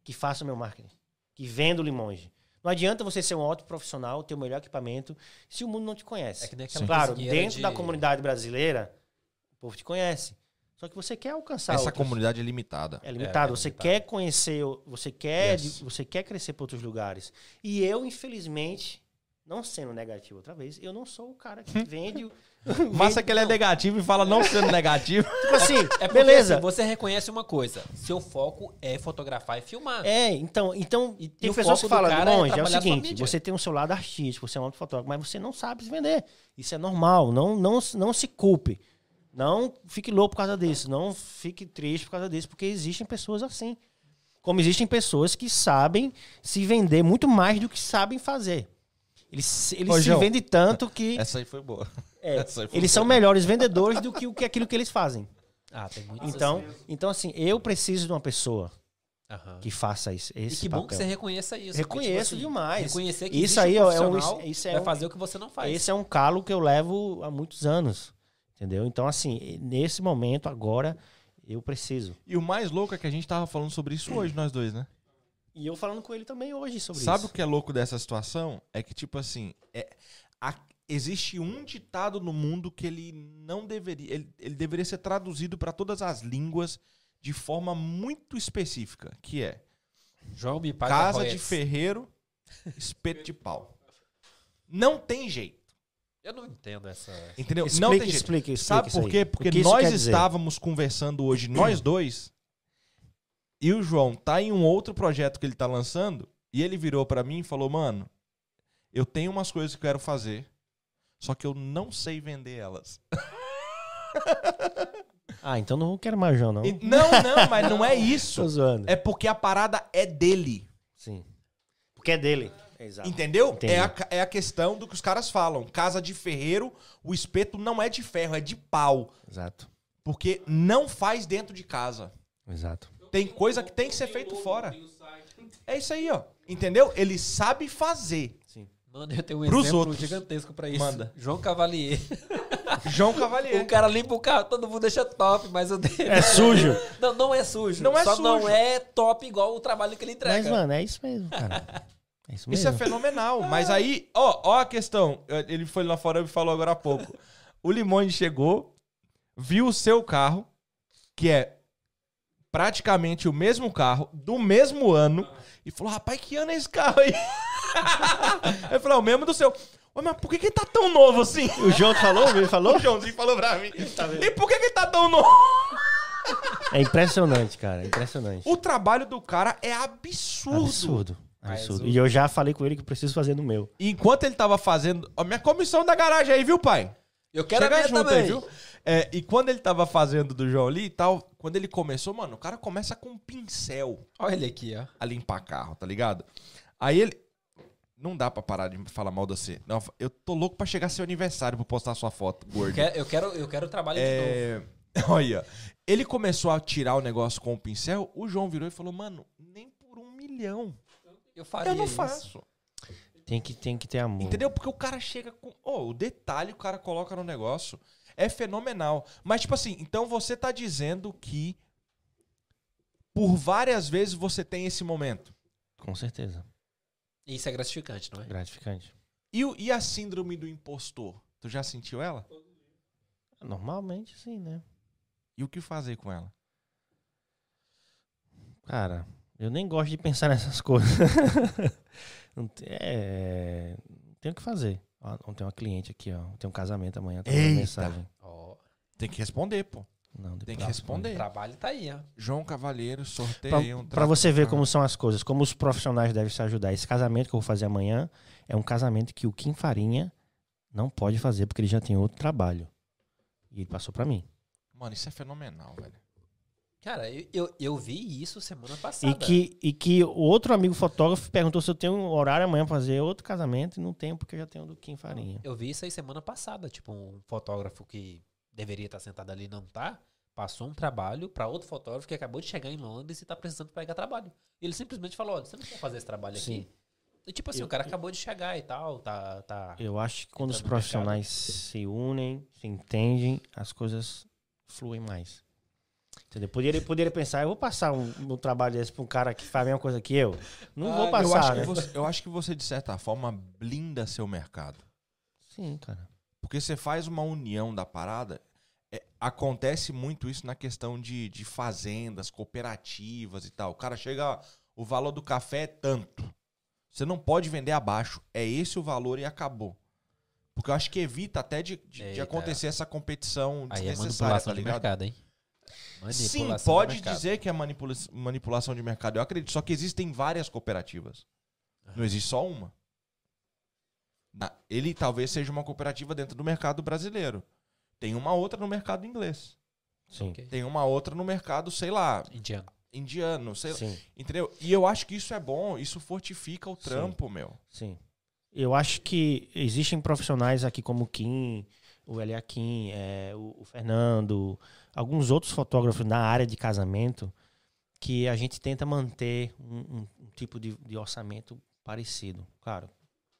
que faça o meu marketing. Que venda o Limonge. Não adianta você ser um ótimo profissional, ter o melhor equipamento, se o mundo não te conhece. É Claro, dentro de- da comunidade brasileira, o povo te conhece. Só que você quer alcançar Essa outros. comunidade é limitada. É limitado. É, é você limitado. quer conhecer, o- você quer, Yes. você quer crescer para outros lugares. E eu, infelizmente, não sendo negativo outra vez, eu não sou o cara que vende. o- Massa que ele é negativo e fala não sendo negativo. Tipo assim, É porque, beleza. assim, você reconhece uma coisa. Seu foco é fotografar e filmar. É, então, então E- tem o pessoas que falam, cara é longe, é, o seguinte, mídia." você tem um seu lado artístico, você é um fotógrafo, mas você não sabe se vender. Isso é normal, não, não, não se culpe. Não fique louco por causa disso, não fique triste por causa disso, porque existem pessoas assim. Como existem pessoas que sabem se vender muito mais do que sabem fazer. Eles, eles Ô, se João, vendem tanto que Essa aí foi boa. é, essa aí foi eles boa. são melhores vendedores do que, o que aquilo que eles fazem. Ah, tem muito Então, então assim, eu preciso de uma pessoa Aham. que faça isso. E Esse que bom que papel. você reconheça isso. Reconheço porque, tipo demais. Reconhecer que Isso aí um é um- isso é vai um- fazer o que você não faz. Esse é um calo que eu levo há muitos anos. Entendeu? Então, assim, nesse momento, agora, eu preciso. E o mais louco é que a gente tava falando sobre isso hoje, nós dois, né? E eu falando com ele também hoje sobre Sabe isso. o que é louco dessa situação? É que, tipo assim, é, a- existe um ditado no mundo que ele não deveria. Ele, ele deveria ser traduzido para todas as línguas de forma muito específica, que é João me paga casa de ferreiro, espeto de pau. Não tem jeito. Eu não entendo essa. Entendeu? Explica, não tem jeito. explica, explica Sabe por quê? Porque nós estávamos conversando hoje, nós dois, e o João tá em um outro projeto que ele tá lançando, e ele virou pra mim e falou: Mano, eu tenho umas coisas que eu quero fazer, só que eu não sei vender elas. Ah, então não quero mais João, não. E- não, não, mas não é isso. Tô zoando. É porque a parada é dele. Sim. Porque é dele. Exato. Entendeu? Entendi. É a, é a questão do que os caras falam. Casa de ferreiro, o espeto não é de ferro, é de pau. Exato. Porque não faz dentro de casa. Exato. Tem coisa que tem que ser feito fora. É isso aí, ó. Entendeu? Ele sabe fazer. Sim. Mano, eu tenho um Pros exemplo outros. gigantesco pra isso. Manda. João Cavalier. João O Cavalier. cara limpa o carro, todo mundo deixa top, mas o dele. É sujo. Não, não é sujo. Não é Só sujo. não é top igual o trabalho que ele entrega. Mas, mano, é isso mesmo, cara. É isso mesmo. Isso é fenomenal. Mas aí, ó, ó a questão. Ele foi lá fora e falou agora há pouco. O Limões chegou, viu o seu carro, que é praticamente o mesmo carro, do mesmo ano, e falou: rapaz, que ano é esse carro aí? eu falei: "É o mesmo do seu. Mas por que, que ele tá tão novo assim? O João falou? Ele falou? O Joãozinho falou pra mim. Tá e por que, que ele tá tão novo? É impressionante, cara. É impressionante. O trabalho do cara é absurdo. Absurdo. Mas Absurdo. o- E eu já falei com ele que preciso fazer no meu. Enquanto ele tava fazendo. Ó, minha comissão da garagem aí, viu, pai? Eu quero Chega a minha junto também. aí, viu? É, e quando ele tava fazendo do João ali e tal, quando ele começou, mano, o cara começa com um pincel Olha ele aqui, ó. a limpar carro, tá ligado? Aí ele. Não dá pra parar de falar mal de você. Não, eu tô louco pra chegar seu aniversário pra postar sua foto, Eu gordo. quero, eu quero, eu quero o trabalho de novo. É, olha, ele começou a tirar o negócio com o pincel, o João virou e falou, mano, nem por um milhão. Eu faria Eu não isso. faço. Tem que, tem que ter amor. Entendeu? Porque o cara chega com. Oh, o detalhe o cara coloca no negócio é fenomenal. Mas, tipo assim, então você tá dizendo que por várias vezes você tem esse momento. Com certeza. Isso é gratificante, não é? Gratificante. E, o- e a síndrome do impostor? Tu já sentiu ela? Normalmente, sim, né? E o que fazer com ela? Cara, eu nem gosto de pensar nessas coisas. não, te- é, não tem o que fazer. Ó, Ontem uma cliente aqui, ó. Tem um casamento amanhã. Tá Eita. uma mensagem. Ó, Tem que responder, pô. Não, depois Tem que eu o responder. trabalho tá aí, ó. João Cavalheiro, Pra, sorteio um pra trato você ver com- como são as coisas, como os profissionais devem se ajudar. Esse casamento que eu vou fazer amanhã é um casamento que o Kim Farinha não pode fazer porque ele já tem outro trabalho. E ele passou pra mim. Mano, isso é fenomenal, velho. Cara, eu, eu, eu vi isso semana passada. E que, e que outro amigo fotógrafo perguntou se eu tenho um horário amanhã pra fazer outro casamento e não tenho porque eu já tenho do Kim Farinha. Eu vi isso aí semana passada. Tipo, um fotógrafo que deveria estar sentado ali e não tá, passou um trabalho pra outro fotógrafo que acabou de chegar em Londres e tá precisando pegar trabalho. E ele simplesmente falou: olha, você não quer fazer esse trabalho Sim. aqui? Tipo assim, o cara acabou de chegar e tal, tá. tá... Eu acho que quando os profissionais se unem, se entendem, as coisas fluem mais. Entendeu? Poderia, poderia pensar, eu vou passar um, um trabalho desse pra um cara que faz a mesma coisa que eu? Não vou eu, passar, acho né? que você, eu acho que você, de certa forma, blinda seu mercado. Sim, cara. Porque você faz uma união da parada. é, acontece muito isso na questão de, de fazendas, cooperativas e tal. O cara chega, o valor do café é tanto. Você não pode vender abaixo. É esse o valor e acabou. Porque eu acho que evita até de, de- de acontecer essa competição Aí é desnecessária, manipulação tá de ligado? mercado, hein? Sim, pode dizer que é manipula- manipulação de mercado. Eu acredito. Só que existem várias cooperativas. Não existe só uma. Ele talvez seja uma cooperativa dentro do mercado brasileiro. Tem uma outra no mercado inglês. Sim. Ok. Tem uma outra no mercado, sei lá, Indiano. indiano, sei lá. Sim, Entendeu? E eu acho que isso é bom, isso fortifica o trampo, meu. sim. Eu acho que existem profissionais aqui como o Kim, o Elia Kim, é, o, o Fernando, alguns outros fotógrafos na área de casamento que a gente tenta manter um, um- um tipo de, de orçamento parecido. Claro,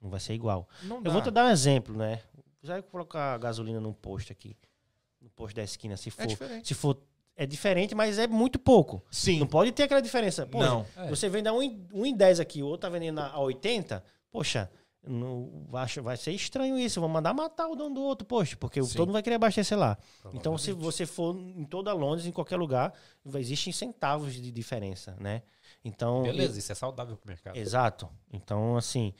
não vai ser igual. Não Eu vou te dar um exemplo, né? Já vou colocar gasolina num posto aqui. No posto da esquina, se for. É diferente. se for é diferente, mas é muito pouco. Sim. Não pode ter aquela diferença. Pô, Não. É. Você vende a 1,10 aqui, o outro tá vendendo a 80, poxa, não, vai, vai ser estranho isso. Vou mandar matar o dono do outro posto, porque o Sim. todo mundo vai querer abastecer lá. Então, se você for em toda Londres, em qualquer lugar, existem centavos de diferença, né? Então, Beleza, isso é saudável pro mercado. Exato. Então, assim,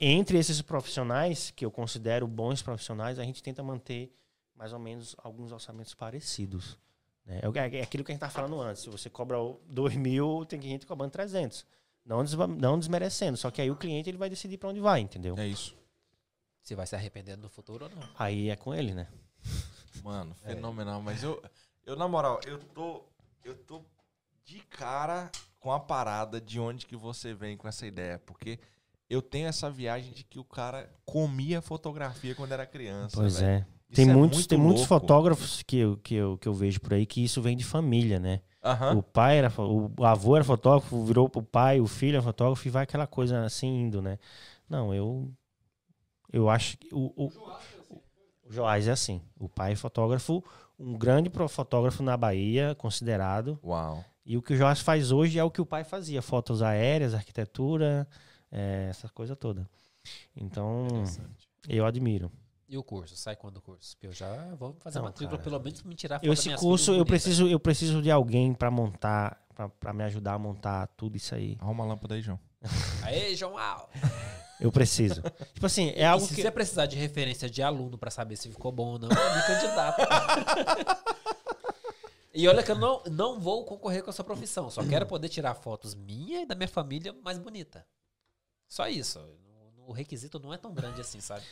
entre esses profissionais, que eu considero bons profissionais, a gente tenta manter mais ou menos alguns orçamentos parecidos. né? É o- é aquilo que a gente estava falando antes. Se você cobra 2 mil, tem gente cobrando 300. Não, desva- não desmerecendo. Só que aí o cliente ele vai decidir para onde vai, entendeu? É isso. Se vai se arrependendo no futuro ou não. Aí é com ele, né? Mano, fenomenal. Mas eu, eu, na moral, eu tô. Eu tô de cara com a parada de onde que você vem com essa ideia. Porque eu tenho essa viagem de que o cara comia fotografia quando era criança. Pois velho. é. Isso Tem é muitos, muito tem muitos fotógrafos que eu, que, eu, que eu vejo por aí que isso vem de família, né? Aham. O pai era, o avô era fotógrafo, virou pro pai, o filho é fotógrafo e vai aquela coisa assim indo, né? Não, eu eu acho que o, o, o Joás é assim. O pai é fotógrafo, um grande fotógrafo na Bahia, considerado. Uau. E o que o Joás faz hoje é o que o pai fazia: fotos aéreas, arquitetura, é, essa coisa toda. Então, eu admiro. E o curso? Sai quando o curso? Porque eu já vou fazer Não, matrícula, cara. pelo menos me tirar foto esse curso eu preciso, eu preciso de alguém para montar, para me ajudar a montar tudo isso aí. Arruma a lâmpada aí, João. Aê, João Al! Eu preciso. tipo assim, é E algo se que. você precisar de referência de aluno pra saber se ficou bom ou não, eu me candidato. e olha que eu não, não vou concorrer com a sua profissão. Só quero poder tirar fotos minha e da minha família mais bonita. Só isso. O requisito não é tão grande assim, sabe?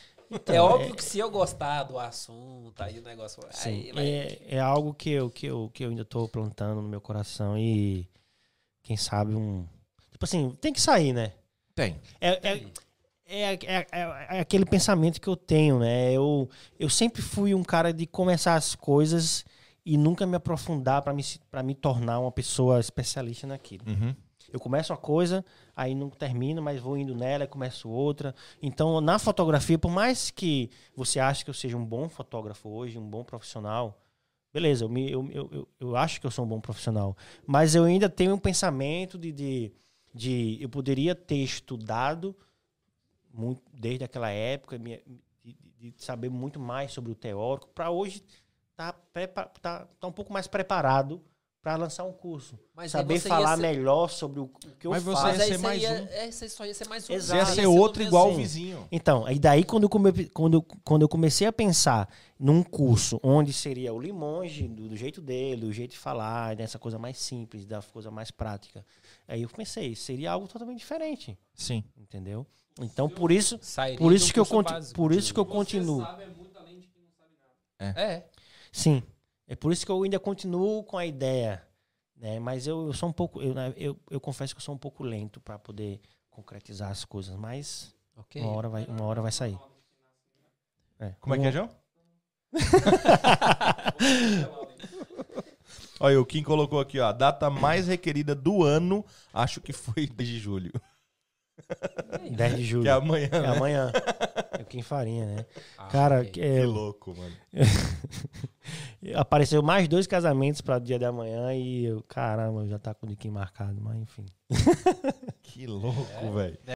É óbvio que se eu gostar do assunto, aí o negócio. Sim, Aí, vai- é, é algo que eu, que, eu, que eu ainda tô plantando no meu coração e quem sabe um. Tipo assim, tem que sair, né? Tem. É, é, é, é- é- é aquele pensamento que eu tenho, né? Eu, eu sempre fui um cara de começar as coisas e nunca me aprofundar para me, pra me tornar uma pessoa especialista naquilo. Uhum. Eu começo uma coisa, aí não termino, mas vou indo nela começo outra. Então, na fotografia, por mais que você ache que eu seja um bom fotógrafo hoje, um bom profissional, beleza, eu, me, eu, eu, eu, acho que eu sou um bom profissional. Mas eu ainda tenho um pensamento de, de, de eu poderia ter estudado muito, desde aquela época, de, de- de saber muito mais sobre o teórico, para hoje estar tá, tá, tá um pouco mais preparado para lançar um curso Mas aí saber você ia falar ser- melhor sobre o, que eu Mas você faço. Mas ia aí ser você mais ia, um. é, você só ia ser mais um. Exato. Você ia ser ia outro igual o vizinho. Então, e daí quando eu, come, quando, eu- quando eu comecei a pensar num curso onde seria o limonge, do, do jeito dele, do jeito de falar, dessa coisa mais simples, da coisa mais prática, aí eu pensei, seria algo totalmente diferente, Sim. entendeu? Então, por isso, Sairia por de isso que eu curso conti- básico por de- isso que eu continuo. É. Sim. É por isso que eu ainda continuo com a ideia, né? Mas eu, eu sou um pouco, eu, né, eu, eu confesso que eu sou um pouco lento para poder concretizar as coisas, mas Ok. uma hora vai, uma hora vai sair. Como é que é, João? Olha, o Kim colocou aqui, ó. A data mais requerida do ano, acho que foi de julho. 10 de julho. Que é amanhã, É né? amanhã. É o Kim Farinha, né? Ah, Cara, é, Que louco, mano. apareceu mais dois casamentos para o dia de amanhã e eu, caramba, já tá com o de Kim marcado, mas enfim. Que louco, velho.